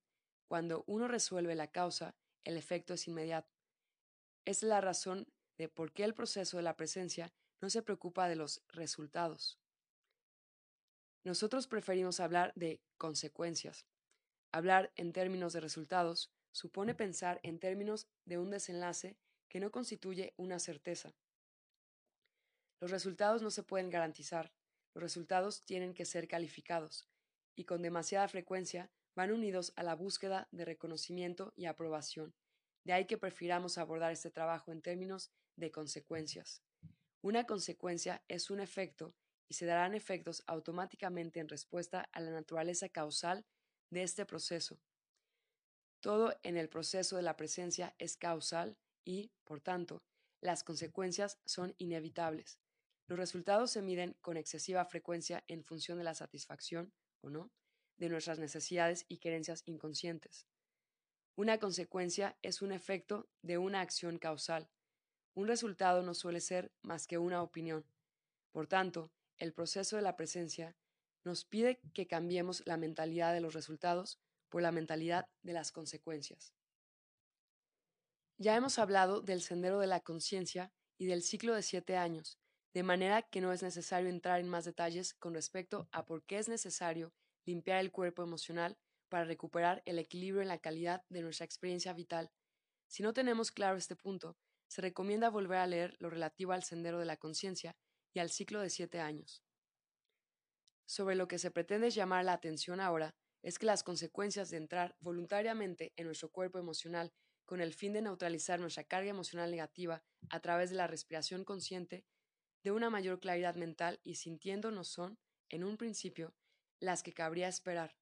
cuando uno resuelve la causa, el efecto es inmediato. Es la razón de por qué el proceso de la presencia no se preocupa de los resultados. Nosotros preferimos hablar de consecuencias. Hablar en términos de resultados supone pensar en términos de un desenlace que no constituye una certeza. Los resultados no se pueden garantizar, los resultados tienen que ser calificados, y con demasiada frecuencia van unidos a la búsqueda de reconocimiento y aprobación. De ahí que prefiramos abordar este trabajo en términos de consecuencias. Una consecuencia es un efecto y se darán efectos automáticamente en respuesta a la naturaleza causal de este proceso. Todo en el proceso de la presencia es causal y, por tanto, las consecuencias son inevitables. Los resultados se miden con excesiva frecuencia en función de la satisfacción, o no, de nuestras necesidades y querencias inconscientes. Una consecuencia es un efecto de una acción causal. Un resultado no suele ser más que una opinión. Por tanto, el proceso de la presencia nos pide que cambiemos la mentalidad de los resultados por la mentalidad de las consecuencias. Ya hemos hablado del sendero de la conciencia y del ciclo de siete años, de manera que no es necesario entrar en más detalles con respecto a por qué es necesario limpiar el cuerpo emocional para recuperar el equilibrio en la calidad de nuestra experiencia vital. Si no tenemos claro este punto, se recomienda volver a leer lo relativo al sendero de la conciencia y al ciclo de siete años. Sobre lo que se pretende llamar la atención ahora es que las consecuencias de entrar voluntariamente en nuestro cuerpo emocional con el fin de neutralizar nuestra carga emocional negativa a través de la respiración consciente de una mayor claridad mental y sintiéndonos son, en un principio, las que cabría esperar.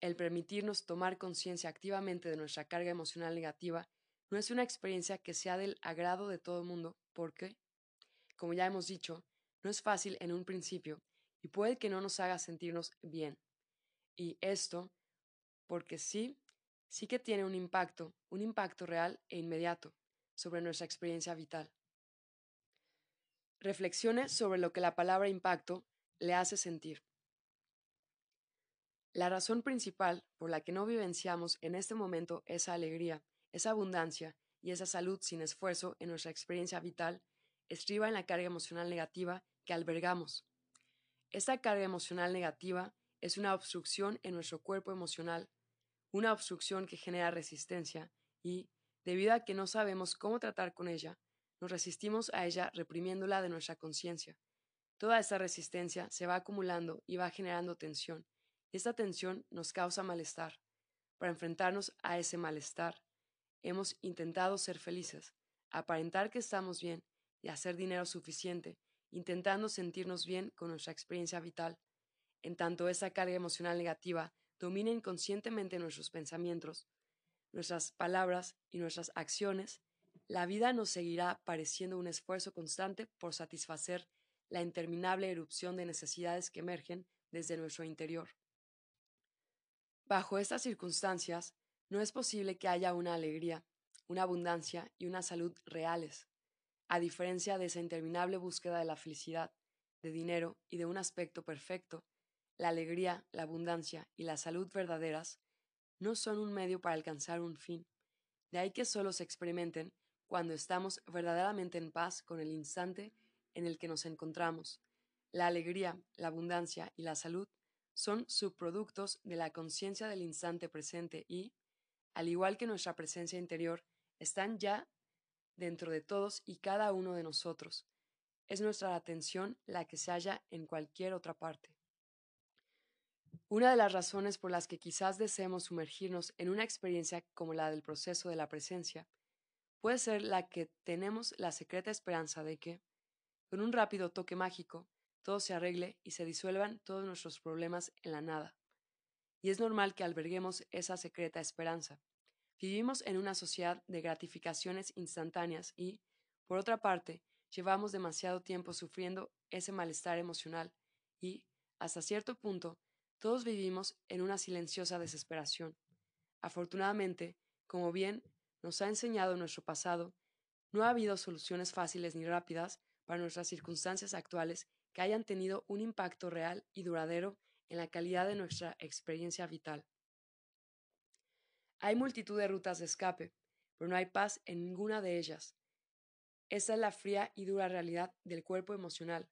El permitirnos tomar conciencia activamente de nuestra carga emocional negativa no es una experiencia que sea del agrado de todo el mundo porque, como ya hemos dicho, no es fácil en un principio y puede que no nos haga sentirnos bien. Y esto porque sí, sí que tiene un impacto, un impacto real e inmediato sobre nuestra experiencia vital. Reflexione sobre lo que la palabra impacto le hace sentir. La razón principal por la que no vivenciamos en este momento esa alegría, esa abundancia y esa salud sin esfuerzo en nuestra experiencia vital estriba en la carga emocional negativa que albergamos. Esta carga emocional negativa es una obstrucción en nuestro cuerpo emocional, una obstrucción que genera resistencia y, debido a que no sabemos cómo tratar con ella, nos resistimos a ella reprimiéndola de nuestra conciencia. Toda esta resistencia se va acumulando y va generando tensión, y esta tensión nos causa malestar. Para enfrentarnos a ese malestar, hemos intentado ser felices, aparentar que estamos bien y hacer dinero suficiente, intentando sentirnos bien con nuestra experiencia vital. En tanto esa carga emocional negativa domina inconscientemente nuestros pensamientos, nuestras palabras y nuestras acciones, la vida nos seguirá pareciendo un esfuerzo constante por satisfacer la interminable erupción de necesidades que emergen desde nuestro interior. Bajo estas circunstancias, no es posible que haya una alegría, una abundancia y una salud reales, a diferencia de esa interminable búsqueda de la felicidad, de dinero y de un aspecto perfecto, la alegría, la abundancia y la salud verdaderas no son un medio para alcanzar un fin. De ahí que solo se experimenten cuando estamos verdaderamente en paz con el instante en el que nos encontramos. La alegría, la abundancia y la salud son subproductos de la conciencia del instante presente y, al igual que nuestra presencia interior, están ya dentro de todos y cada uno de nosotros. Es nuestra atención la que se halla en cualquier otra parte. Una de las razones por las que quizás deseemos sumergirnos en una experiencia como la del proceso de la presencia puede ser la que tenemos la secreta esperanza de que, con un rápido toque mágico, todo se arregle y se disuelvan todos nuestros problemas en la nada. Y es normal que alberguemos esa secreta esperanza. Vivimos en una sociedad de gratificaciones instantáneas y, por otra parte, llevamos demasiado tiempo sufriendo ese malestar emocional y, hasta cierto punto, todos vivimos en una silenciosa desesperación. Afortunadamente, como bien nos ha enseñado nuestro pasado, no ha habido soluciones fáciles ni rápidas para nuestras circunstancias actuales que hayan tenido un impacto real y duradero en la calidad de nuestra experiencia vital. Hay multitud de rutas de escape, pero no hay paz en ninguna de ellas. Esa es la fría y dura realidad del cuerpo emocional,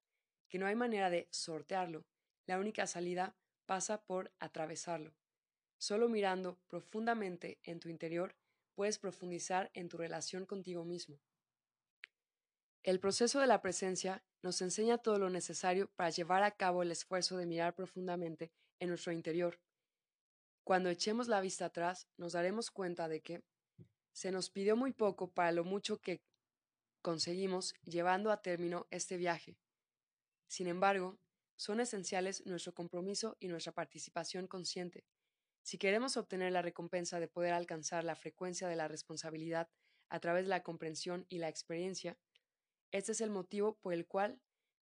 que no hay manera de sortearlo. La única salida pasa por atravesarlo. Solo mirando profundamente en tu interior puedes profundizar en tu relación contigo mismo. El proceso de la presencia nos enseña todo lo necesario para llevar a cabo el esfuerzo de mirar profundamente en nuestro interior. Cuando echemos la vista atrás, nos daremos cuenta de que se nos pidió muy poco para lo mucho que conseguimos llevando a término este viaje. Sin embargo, son esenciales nuestro compromiso y nuestra participación consciente. Si queremos obtener la recompensa de poder alcanzar la frecuencia de la responsabilidad a través de la comprensión y la experiencia, este es el motivo por el cual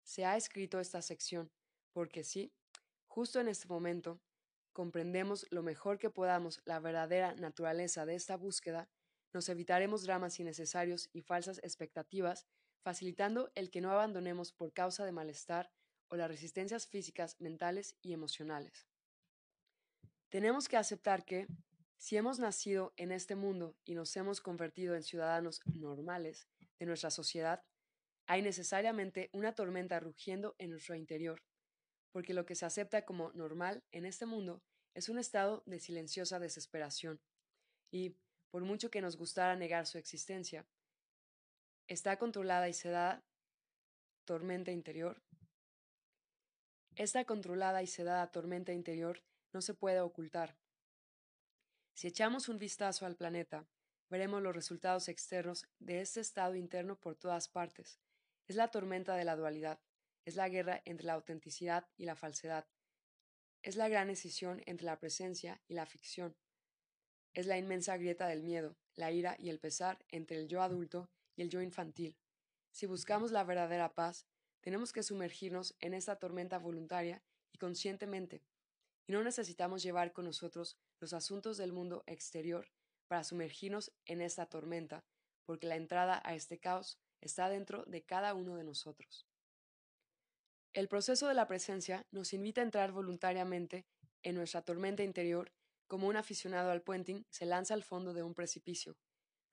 se ha escrito esta sección, porque sí, justo en este momento, comprendemos lo mejor que podamos la verdadera naturaleza de esta búsqueda, nos evitaremos dramas innecesarios y falsas expectativas, facilitando el que no abandonemos por causa de malestar o las resistencias físicas, mentales y emocionales. Tenemos que aceptar que, si hemos nacido en este mundo y nos hemos convertido en ciudadanos normales de nuestra sociedad, hay necesariamente una tormenta rugiendo en nuestro interior, porque lo que se acepta como normal en este mundo es un estado de silenciosa desesperación, y, por mucho que nos gustara negar su existencia, está controlada y sedada tormenta interior. Esta controlada y sedada tormenta interior no se puede ocultar. Si echamos un vistazo al planeta, veremos los resultados externos de este estado interno por todas partes, es la tormenta de la dualidad, es la guerra entre la autenticidad y la falsedad, es la gran escisión entre la presencia y la ficción, es la inmensa grieta del miedo, la ira y el pesar entre el yo adulto y el yo infantil. Si buscamos la verdadera paz, tenemos que sumergirnos en esta tormenta voluntaria y conscientemente, y no necesitamos llevar con nosotros los asuntos del mundo exterior para sumergirnos en esta tormenta, porque la entrada a este caos está dentro de cada uno de nosotros. El proceso de la presencia nos invita a entrar voluntariamente en nuestra tormenta interior como un aficionado al puenting se lanza al fondo de un precipicio.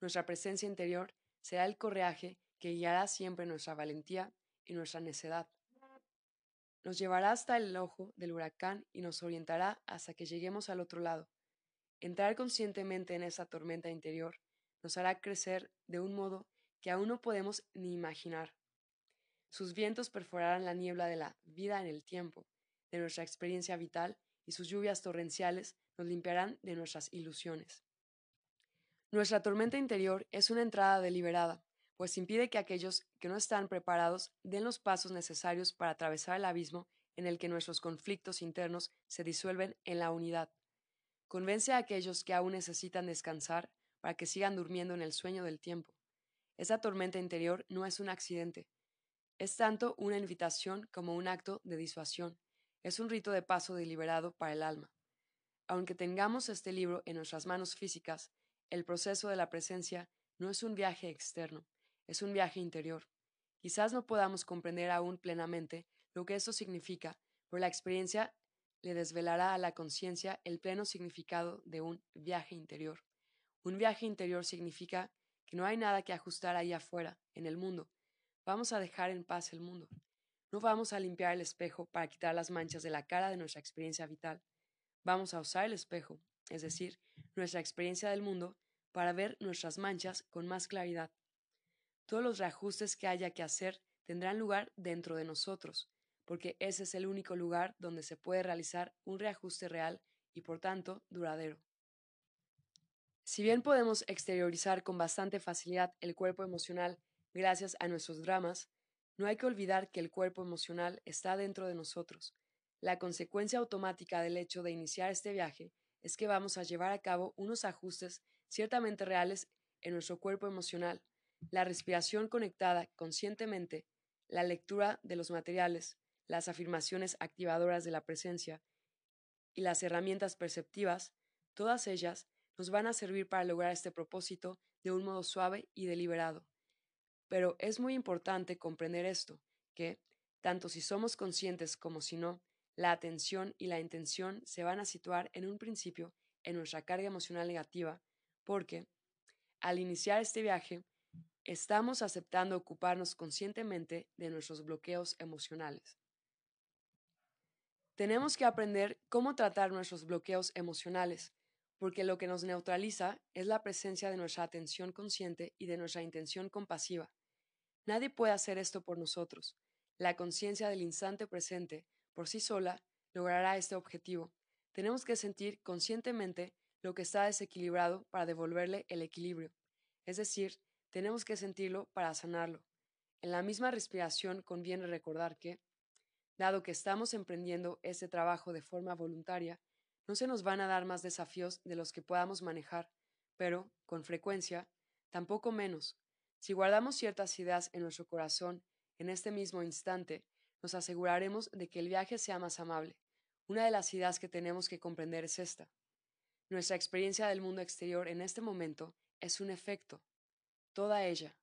Nuestra presencia interior será el correaje que guiará siempre nuestra valentía y nuestra necedad. Nos llevará hasta el ojo del huracán y nos orientará hasta que lleguemos al otro lado. Entrar conscientemente en esa tormenta interior nos hará crecer de un modo que aún no podemos ni imaginar. Sus vientos perforarán la niebla de la vida en el tiempo, de nuestra experiencia vital, y sus lluvias torrenciales nos limpiarán de nuestras ilusiones. Nuestra tormenta interior es una entrada deliberada, pues impide que aquellos que no están preparados den los pasos necesarios para atravesar el abismo en el que nuestros conflictos internos se disuelven en la unidad. Convence a aquellos que aún necesitan descansar para que sigan durmiendo en el sueño del tiempo. Esa tormenta interior no es un accidente, es tanto una invitación como un acto de disuasión, es un rito de paso deliberado para el alma. Aunque tengamos este libro en nuestras manos físicas, el proceso de la presencia no es un viaje externo, es un viaje interior. Quizás no podamos comprender aún plenamente lo que esto significa, pero la experiencia le desvelará a la conciencia el pleno significado de un viaje interior. Un viaje interior significa que no hay nada que ajustar ahí afuera, en el mundo. Vamos a dejar en paz el mundo. No vamos a limpiar el espejo para quitar las manchas de la cara de nuestra experiencia vital. Vamos a usar el espejo, es decir, nuestra experiencia del mundo, para ver nuestras manchas con más claridad. Todos los reajustes que haya que hacer tendrán lugar dentro de nosotros, porque ese es el único lugar donde se puede realizar un reajuste real y por tanto duradero. Si bien podemos exteriorizar con bastante facilidad el cuerpo emocional gracias a nuestros dramas, no hay que olvidar que el cuerpo emocional está dentro de nosotros. La consecuencia automática del hecho de iniciar este viaje es que vamos a llevar a cabo unos ajustes ciertamente reales en nuestro cuerpo emocional, la respiración conectada conscientemente, la lectura de los materiales, las afirmaciones activadoras de la presencia y las herramientas perceptivas, todas ellas nos van a servir para lograr este propósito de un modo suave y deliberado. Pero es muy importante comprender esto, que, tanto si somos conscientes como si no, la atención y la intención se van a situar en un principio en nuestra carga emocional negativa, porque, al iniciar este viaje, estamos aceptando ocuparnos conscientemente de nuestros bloqueos emocionales. Tenemos que aprender cómo tratar nuestros bloqueos emocionales, porque lo que nos neutraliza es la presencia de nuestra atención consciente y de nuestra intención compasiva. Nadie puede hacer esto por nosotros. La conciencia del instante presente, por sí sola, logrará este objetivo. Tenemos que sentir conscientemente lo que está desequilibrado para devolverle el equilibrio. Es decir, tenemos que sentirlo para sanarlo. En la misma respiración conviene recordar que, dado que estamos emprendiendo este trabajo de forma voluntaria, no se nos van a dar más desafíos de los que podamos manejar, pero, con frecuencia, tampoco menos. Si guardamos ciertas ideas en nuestro corazón en este mismo instante, nos aseguraremos de que el viaje sea más amable. Una de las ideas que tenemos que comprender es esta. Nuestra experiencia del mundo exterior en este momento es un efecto, toda ella.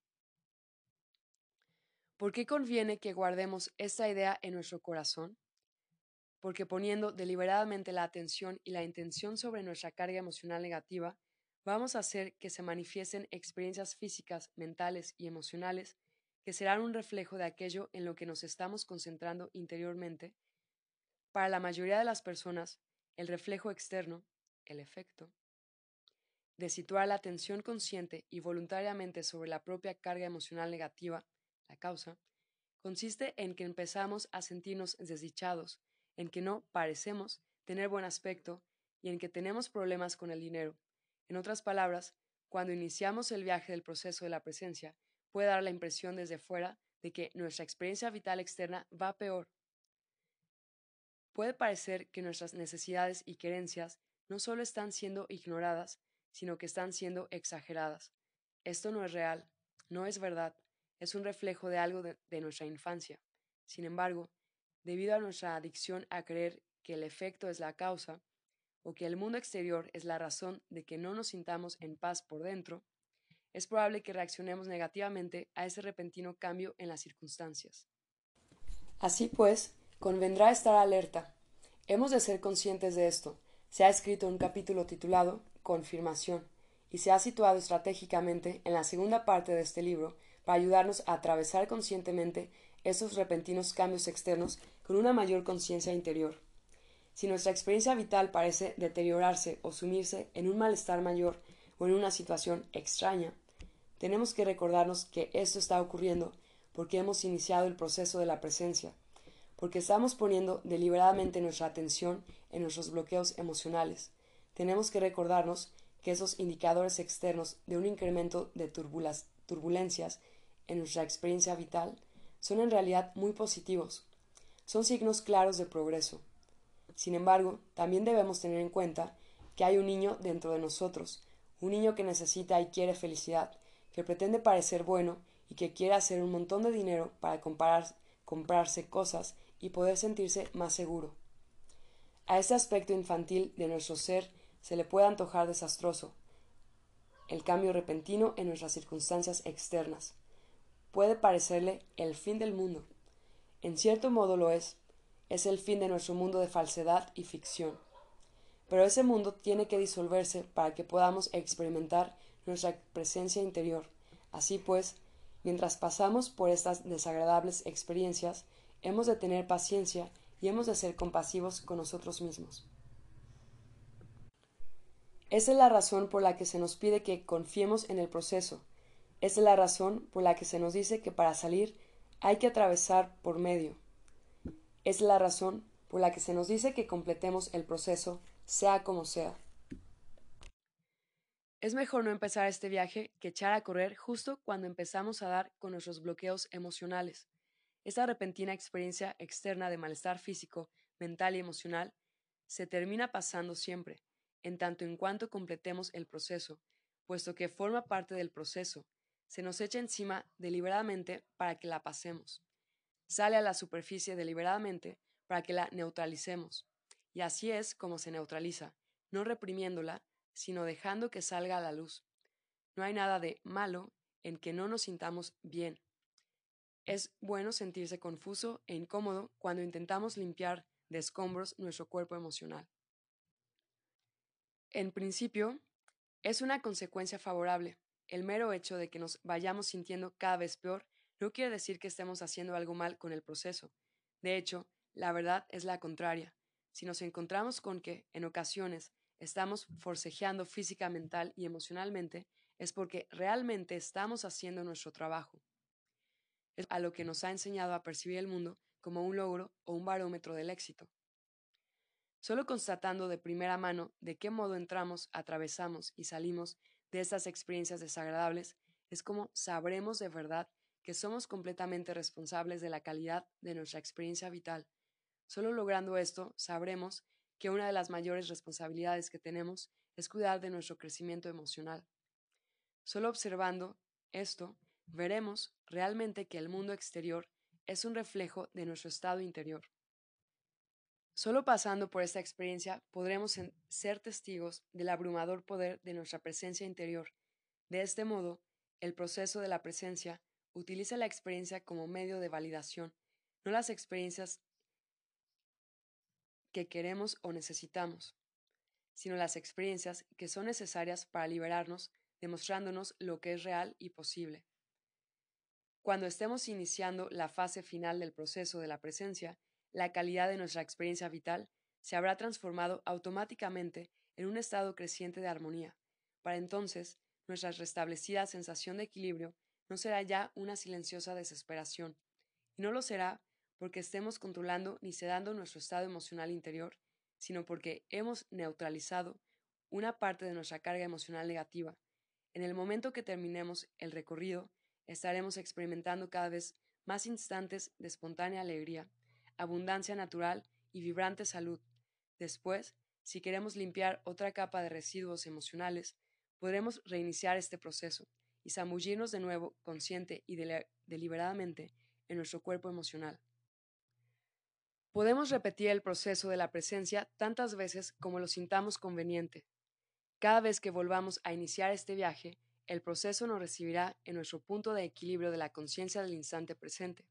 ¿Por qué conviene que guardemos esta idea en nuestro corazón? Porque poniendo deliberadamente la atención y la intención sobre nuestra carga emocional negativa, vamos a hacer que se manifiesten experiencias físicas, mentales y emocionales que serán un reflejo de aquello en lo que nos estamos concentrando interiormente. Para la mayoría de las personas, el reflejo externo, el efecto, de situar la atención consciente y voluntariamente sobre la propia carga emocional negativa, la causa, consiste en que empezamos a sentirnos desdichados, en que no parecemos tener buen aspecto y en que tenemos problemas con el dinero. En otras palabras, cuando iniciamos el viaje del proceso de la presencia, puede dar la impresión desde fuera de que nuestra experiencia vital externa va peor. Puede parecer que nuestras necesidades y querencias no solo están siendo ignoradas, sino que están siendo exageradas. Esto no es real, no es verdad, es un reflejo de algo de, nuestra infancia. Sin embargo, debido a nuestra adicción a creer que el efecto es la causa, o que el mundo exterior es la razón de que no nos sintamos en paz por dentro, es probable que reaccionemos negativamente a ese repentino cambio en las circunstancias. Así pues, convendrá estar alerta. Hemos de ser conscientes de esto. Se ha escrito un capítulo titulado confirmación, y se ha situado estratégicamente en la segunda parte de este libro para ayudarnos a atravesar conscientemente esos repentinos cambios externos con una mayor conciencia interior. Si nuestra experiencia vital parece deteriorarse o sumirse en un malestar mayor o en una situación extraña, tenemos que recordarnos que esto está ocurriendo porque hemos iniciado el proceso de la presencia, porque estamos poniendo deliberadamente nuestra atención en nuestros bloqueos emocionales, tenemos que recordarnos que esos indicadores externos de un incremento de turbulencias en nuestra experiencia vital son en realidad muy positivos. Son signos claros de progreso. Sin embargo, también debemos tener en cuenta que hay un niño dentro de nosotros, un niño que necesita y quiere felicidad, que pretende parecer bueno y que quiere hacer un montón de dinero para comprarse cosas y poder sentirse más seguro. A este aspecto infantil de nuestro ser se le puede antojar desastroso el cambio repentino en nuestras circunstancias externas. Puede parecerle el fin del mundo. En cierto modo lo es. Es el fin de nuestro mundo de falsedad y ficción. Pero ese mundo tiene que disolverse para que podamos experimentar nuestra presencia interior. Así pues, mientras pasamos por estas desagradables experiencias, hemos de tener paciencia y hemos de ser compasivos con nosotros mismos. Esa es la razón por la que se nos pide que confiemos en el proceso. Es la razón por la que se nos dice que para salir hay que atravesar por medio. Es la razón por la que se nos dice que completemos el proceso, sea como sea. Es mejor no empezar este viaje que echar a correr justo cuando empezamos a dar con nuestros bloqueos emocionales. Esta repentina experiencia externa de malestar físico, mental y emocional se termina pasando siempre en tanto en cuanto completemos el proceso, puesto que forma parte del proceso, se nos echa encima deliberadamente para que la pasemos. Sale a la superficie deliberadamente para que la neutralicemos. Y así es como se neutraliza, no reprimiéndola, sino dejando que salga a la luz. No hay nada de malo en que no nos sintamos bien. Es bueno sentirse confuso e incómodo cuando intentamos limpiar de escombros nuestro cuerpo emocional. En principio, es una consecuencia favorable. El mero hecho de que nos vayamos sintiendo cada vez peor no quiere decir que estemos haciendo algo mal con el proceso. De hecho, la verdad es la contraria. Si nos encontramos con que, en ocasiones, estamos forcejeando física, mental y emocionalmente, es porque realmente estamos haciendo nuestro trabajo. Es a lo que nos ha enseñado a percibir el mundo como un logro o un barómetro del éxito. Solo constatando de primera mano de qué modo entramos, atravesamos y salimos de estas experiencias desagradables, es como sabremos de verdad que somos completamente responsables de la calidad de nuestra experiencia vital. Solo logrando esto, sabremos que una de las mayores responsabilidades que tenemos es cuidar de nuestro crecimiento emocional. Solo observando esto, veremos realmente que el mundo exterior es un reflejo de nuestro estado interior. Solo pasando por esta experiencia podremos ser testigos del abrumador poder de nuestra presencia interior. De este modo, el proceso de la presencia utiliza la experiencia como medio de validación, no las experiencias que queremos o necesitamos, sino las experiencias que son necesarias para liberarnos, demostrándonos lo que es real y posible. Cuando estemos iniciando la fase final del proceso de la presencia, la calidad de nuestra experiencia vital se habrá transformado automáticamente en un estado creciente de armonía. Para entonces, nuestra restablecida sensación de equilibrio no será ya una silenciosa desesperación, y no lo será porque estemos controlando ni sedando nuestro estado emocional interior, sino porque hemos neutralizado una parte de nuestra carga emocional negativa. En el momento que terminemos el recorrido, estaremos experimentando cada vez más instantes de espontánea alegría, abundancia natural y vibrante salud. Después, si queremos limpiar otra capa de residuos emocionales, podremos reiniciar este proceso y zambullirnos de nuevo consciente y deliberadamente en nuestro cuerpo emocional. Podemos repetir el proceso de la presencia tantas veces como lo sintamos conveniente. Cada vez que volvamos a iniciar este viaje, el proceso nos recibirá en nuestro punto de equilibrio de la conciencia del instante presente.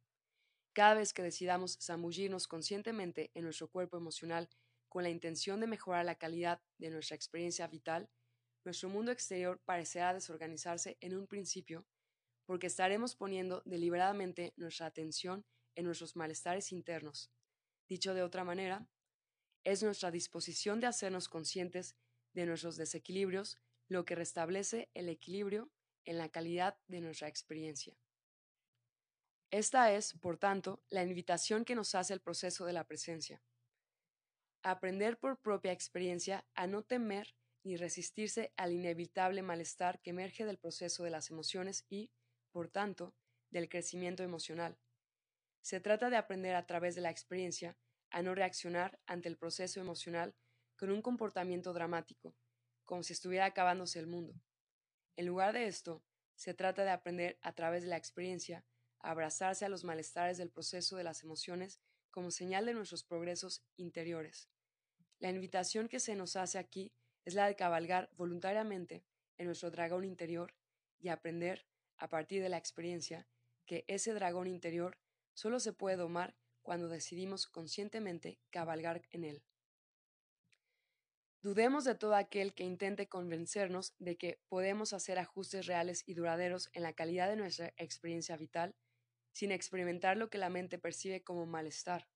Cada vez que decidamos zambullirnos conscientemente en nuestro cuerpo emocional con la intención de mejorar la calidad de nuestra experiencia vital, nuestro mundo exterior parecerá desorganizarse en un principio porque estaremos poniendo deliberadamente nuestra atención en nuestros malestares internos. Dicho de otra manera, es nuestra disposición de hacernos conscientes de nuestros desequilibrios lo que restablece el equilibrio en la calidad de nuestra experiencia. Esta es, por tanto, la invitación que nos hace el proceso de la presencia. Aprender por propia experiencia a no temer ni resistirse al inevitable malestar que emerge del proceso de las emociones y, por tanto, del crecimiento emocional. Se trata de aprender a través de la experiencia a no reaccionar ante el proceso emocional con un comportamiento dramático, como si estuviera acabándose el mundo. En lugar de esto, se trata de aprender a través de la experiencia abrazarse a los malestares del proceso de las emociones como señal de nuestros progresos interiores. La invitación que se nos hace aquí es la de cabalgar voluntariamente en nuestro dragón interior y aprender, a partir de la experiencia, que ese dragón interior solo se puede domar cuando decidimos conscientemente cabalgar en él. Dudemos de todo aquel que intente convencernos de que podemos hacer ajustes reales y duraderos en la calidad de nuestra experiencia vital sin experimentar lo que la mente percibe como malestar.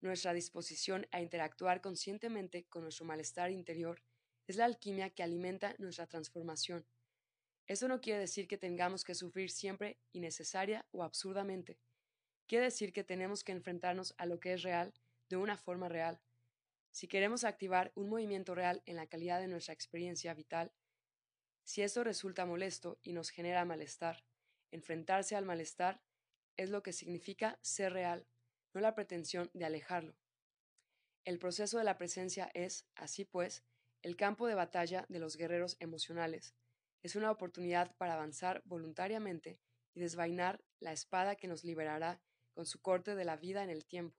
Nuestra disposición a interactuar conscientemente con nuestro malestar interior es la alquimia que alimenta nuestra transformación. Eso no quiere decir que tengamos que sufrir siempre innecesaria o absurdamente. Quiere decir que tenemos que enfrentarnos a lo que es real de una forma real. Si queremos activar un movimiento real en la calidad de nuestra experiencia vital, si esto resulta molesto y nos genera malestar, enfrentarse al malestar es lo que significa ser real, no la pretensión de alejarlo. El proceso de la presencia es, así pues, el campo de batalla de los guerreros emocionales. Es una oportunidad para avanzar voluntariamente y desvainar la espada que nos liberará con su corte de la vida en el tiempo,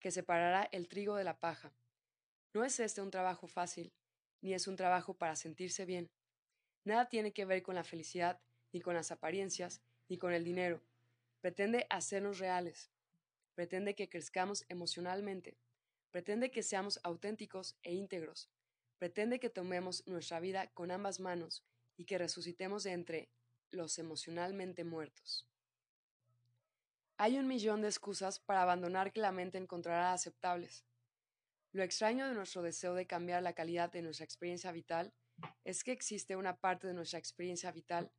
que separará el trigo de la paja. No es este un trabajo fácil, ni es un trabajo para sentirse bien. Nada tiene que ver con la felicidad, ni con las apariencias, ni con el dinero. Pretende hacernos reales. Pretende que crezcamos emocionalmente. Pretende que seamos auténticos e íntegros. Pretende que tomemos nuestra vida con ambas manos y que resucitemos de entre los emocionalmente muertos. Hay un millón de excusas para abandonar que la mente encontrará aceptables. Lo extraño de nuestro deseo de cambiar la calidad de nuestra experiencia vital es que existe una parte de nuestra experiencia vital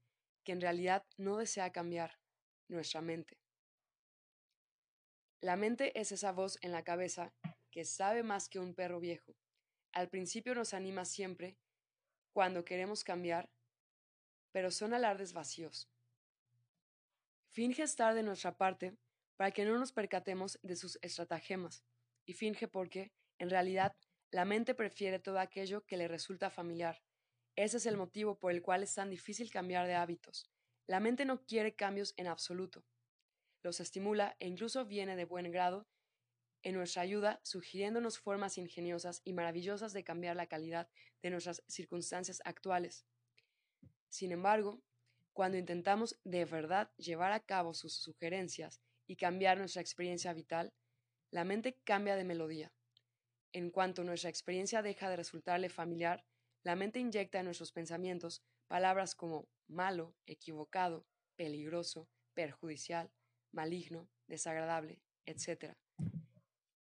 que en realidad no desea cambiar, nuestra mente. La mente es esa voz en la cabeza que sabe más que un perro viejo. Al principio nos anima siempre cuando queremos cambiar, pero son alardes vacíos. Finge estar de nuestra parte para que no nos percatemos de sus estratagemas, y finge porque, en realidad, la mente prefiere todo aquello que le resulta familiar. Ese es el motivo por el cual es tan difícil cambiar de hábitos. La mente no quiere cambios en absoluto. Los estimula e incluso viene de buen grado en nuestra ayuda, sugiriéndonos formas ingeniosas y maravillosas de cambiar la calidad de nuestras circunstancias actuales. Sin embargo, cuando intentamos de verdad llevar a cabo sus sugerencias y cambiar nuestra experiencia vital, la mente cambia de melodía. En cuanto nuestra experiencia deja de resultarle familiar, la mente inyecta en nuestros pensamientos palabras como malo, equivocado, peligroso, perjudicial, maligno, desagradable, etc.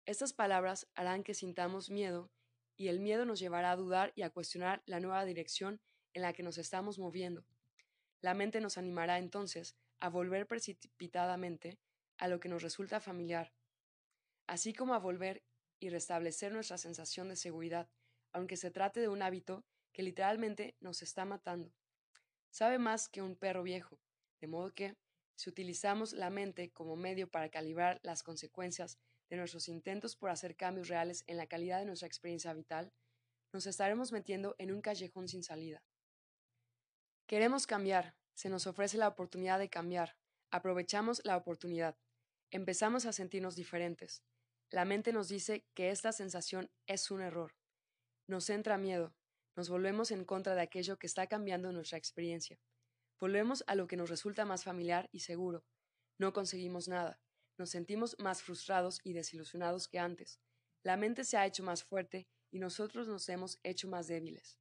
Estas palabras harán que sintamos miedo y el miedo nos llevará a dudar y a cuestionar la nueva dirección en la que nos estamos moviendo. La mente nos animará entonces a volver precipitadamente a lo que nos resulta familiar, así como a volver y restablecer nuestra sensación de seguridad, aunque se trate de un hábito que literalmente nos está matando. Sabe más que un perro viejo, de modo que, si utilizamos la mente como medio para calibrar las consecuencias de nuestros intentos por hacer cambios reales en la calidad de nuestra experiencia vital, nos estaremos metiendo en un callejón sin salida. Queremos cambiar, se nos ofrece la oportunidad de cambiar, aprovechamos la oportunidad, empezamos a sentirnos diferentes. La mente nos dice que esta sensación es un error. Nos entra miedo, nos volvemos en contra de aquello que está cambiando nuestra experiencia. Volvemos a lo que nos resulta más familiar y seguro. No conseguimos nada. Nos sentimos más frustrados y desilusionados que antes. La mente se ha hecho más fuerte y nosotros nos hemos hecho más débiles.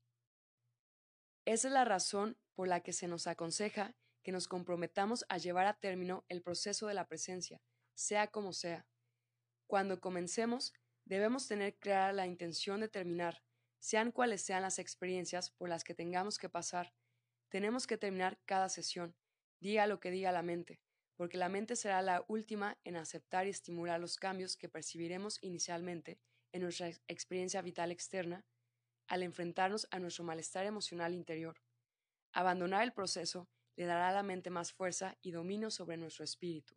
Esa es la razón por la que se nos aconseja que nos comprometamos a llevar a término el proceso de la presencia, sea como sea. Cuando comencemos, debemos tener clara la intención de terminar, sean cuales sean las experiencias por las que tengamos que pasar. Tenemos que terminar cada sesión, diga lo que diga la mente, porque la mente será la última en aceptar y estimular los cambios que percibiremos inicialmente en nuestra experiencia vital externa al enfrentarnos a nuestro malestar emocional interior. Abandonar el proceso le dará a la mente más fuerza y dominio sobre nuestro espíritu.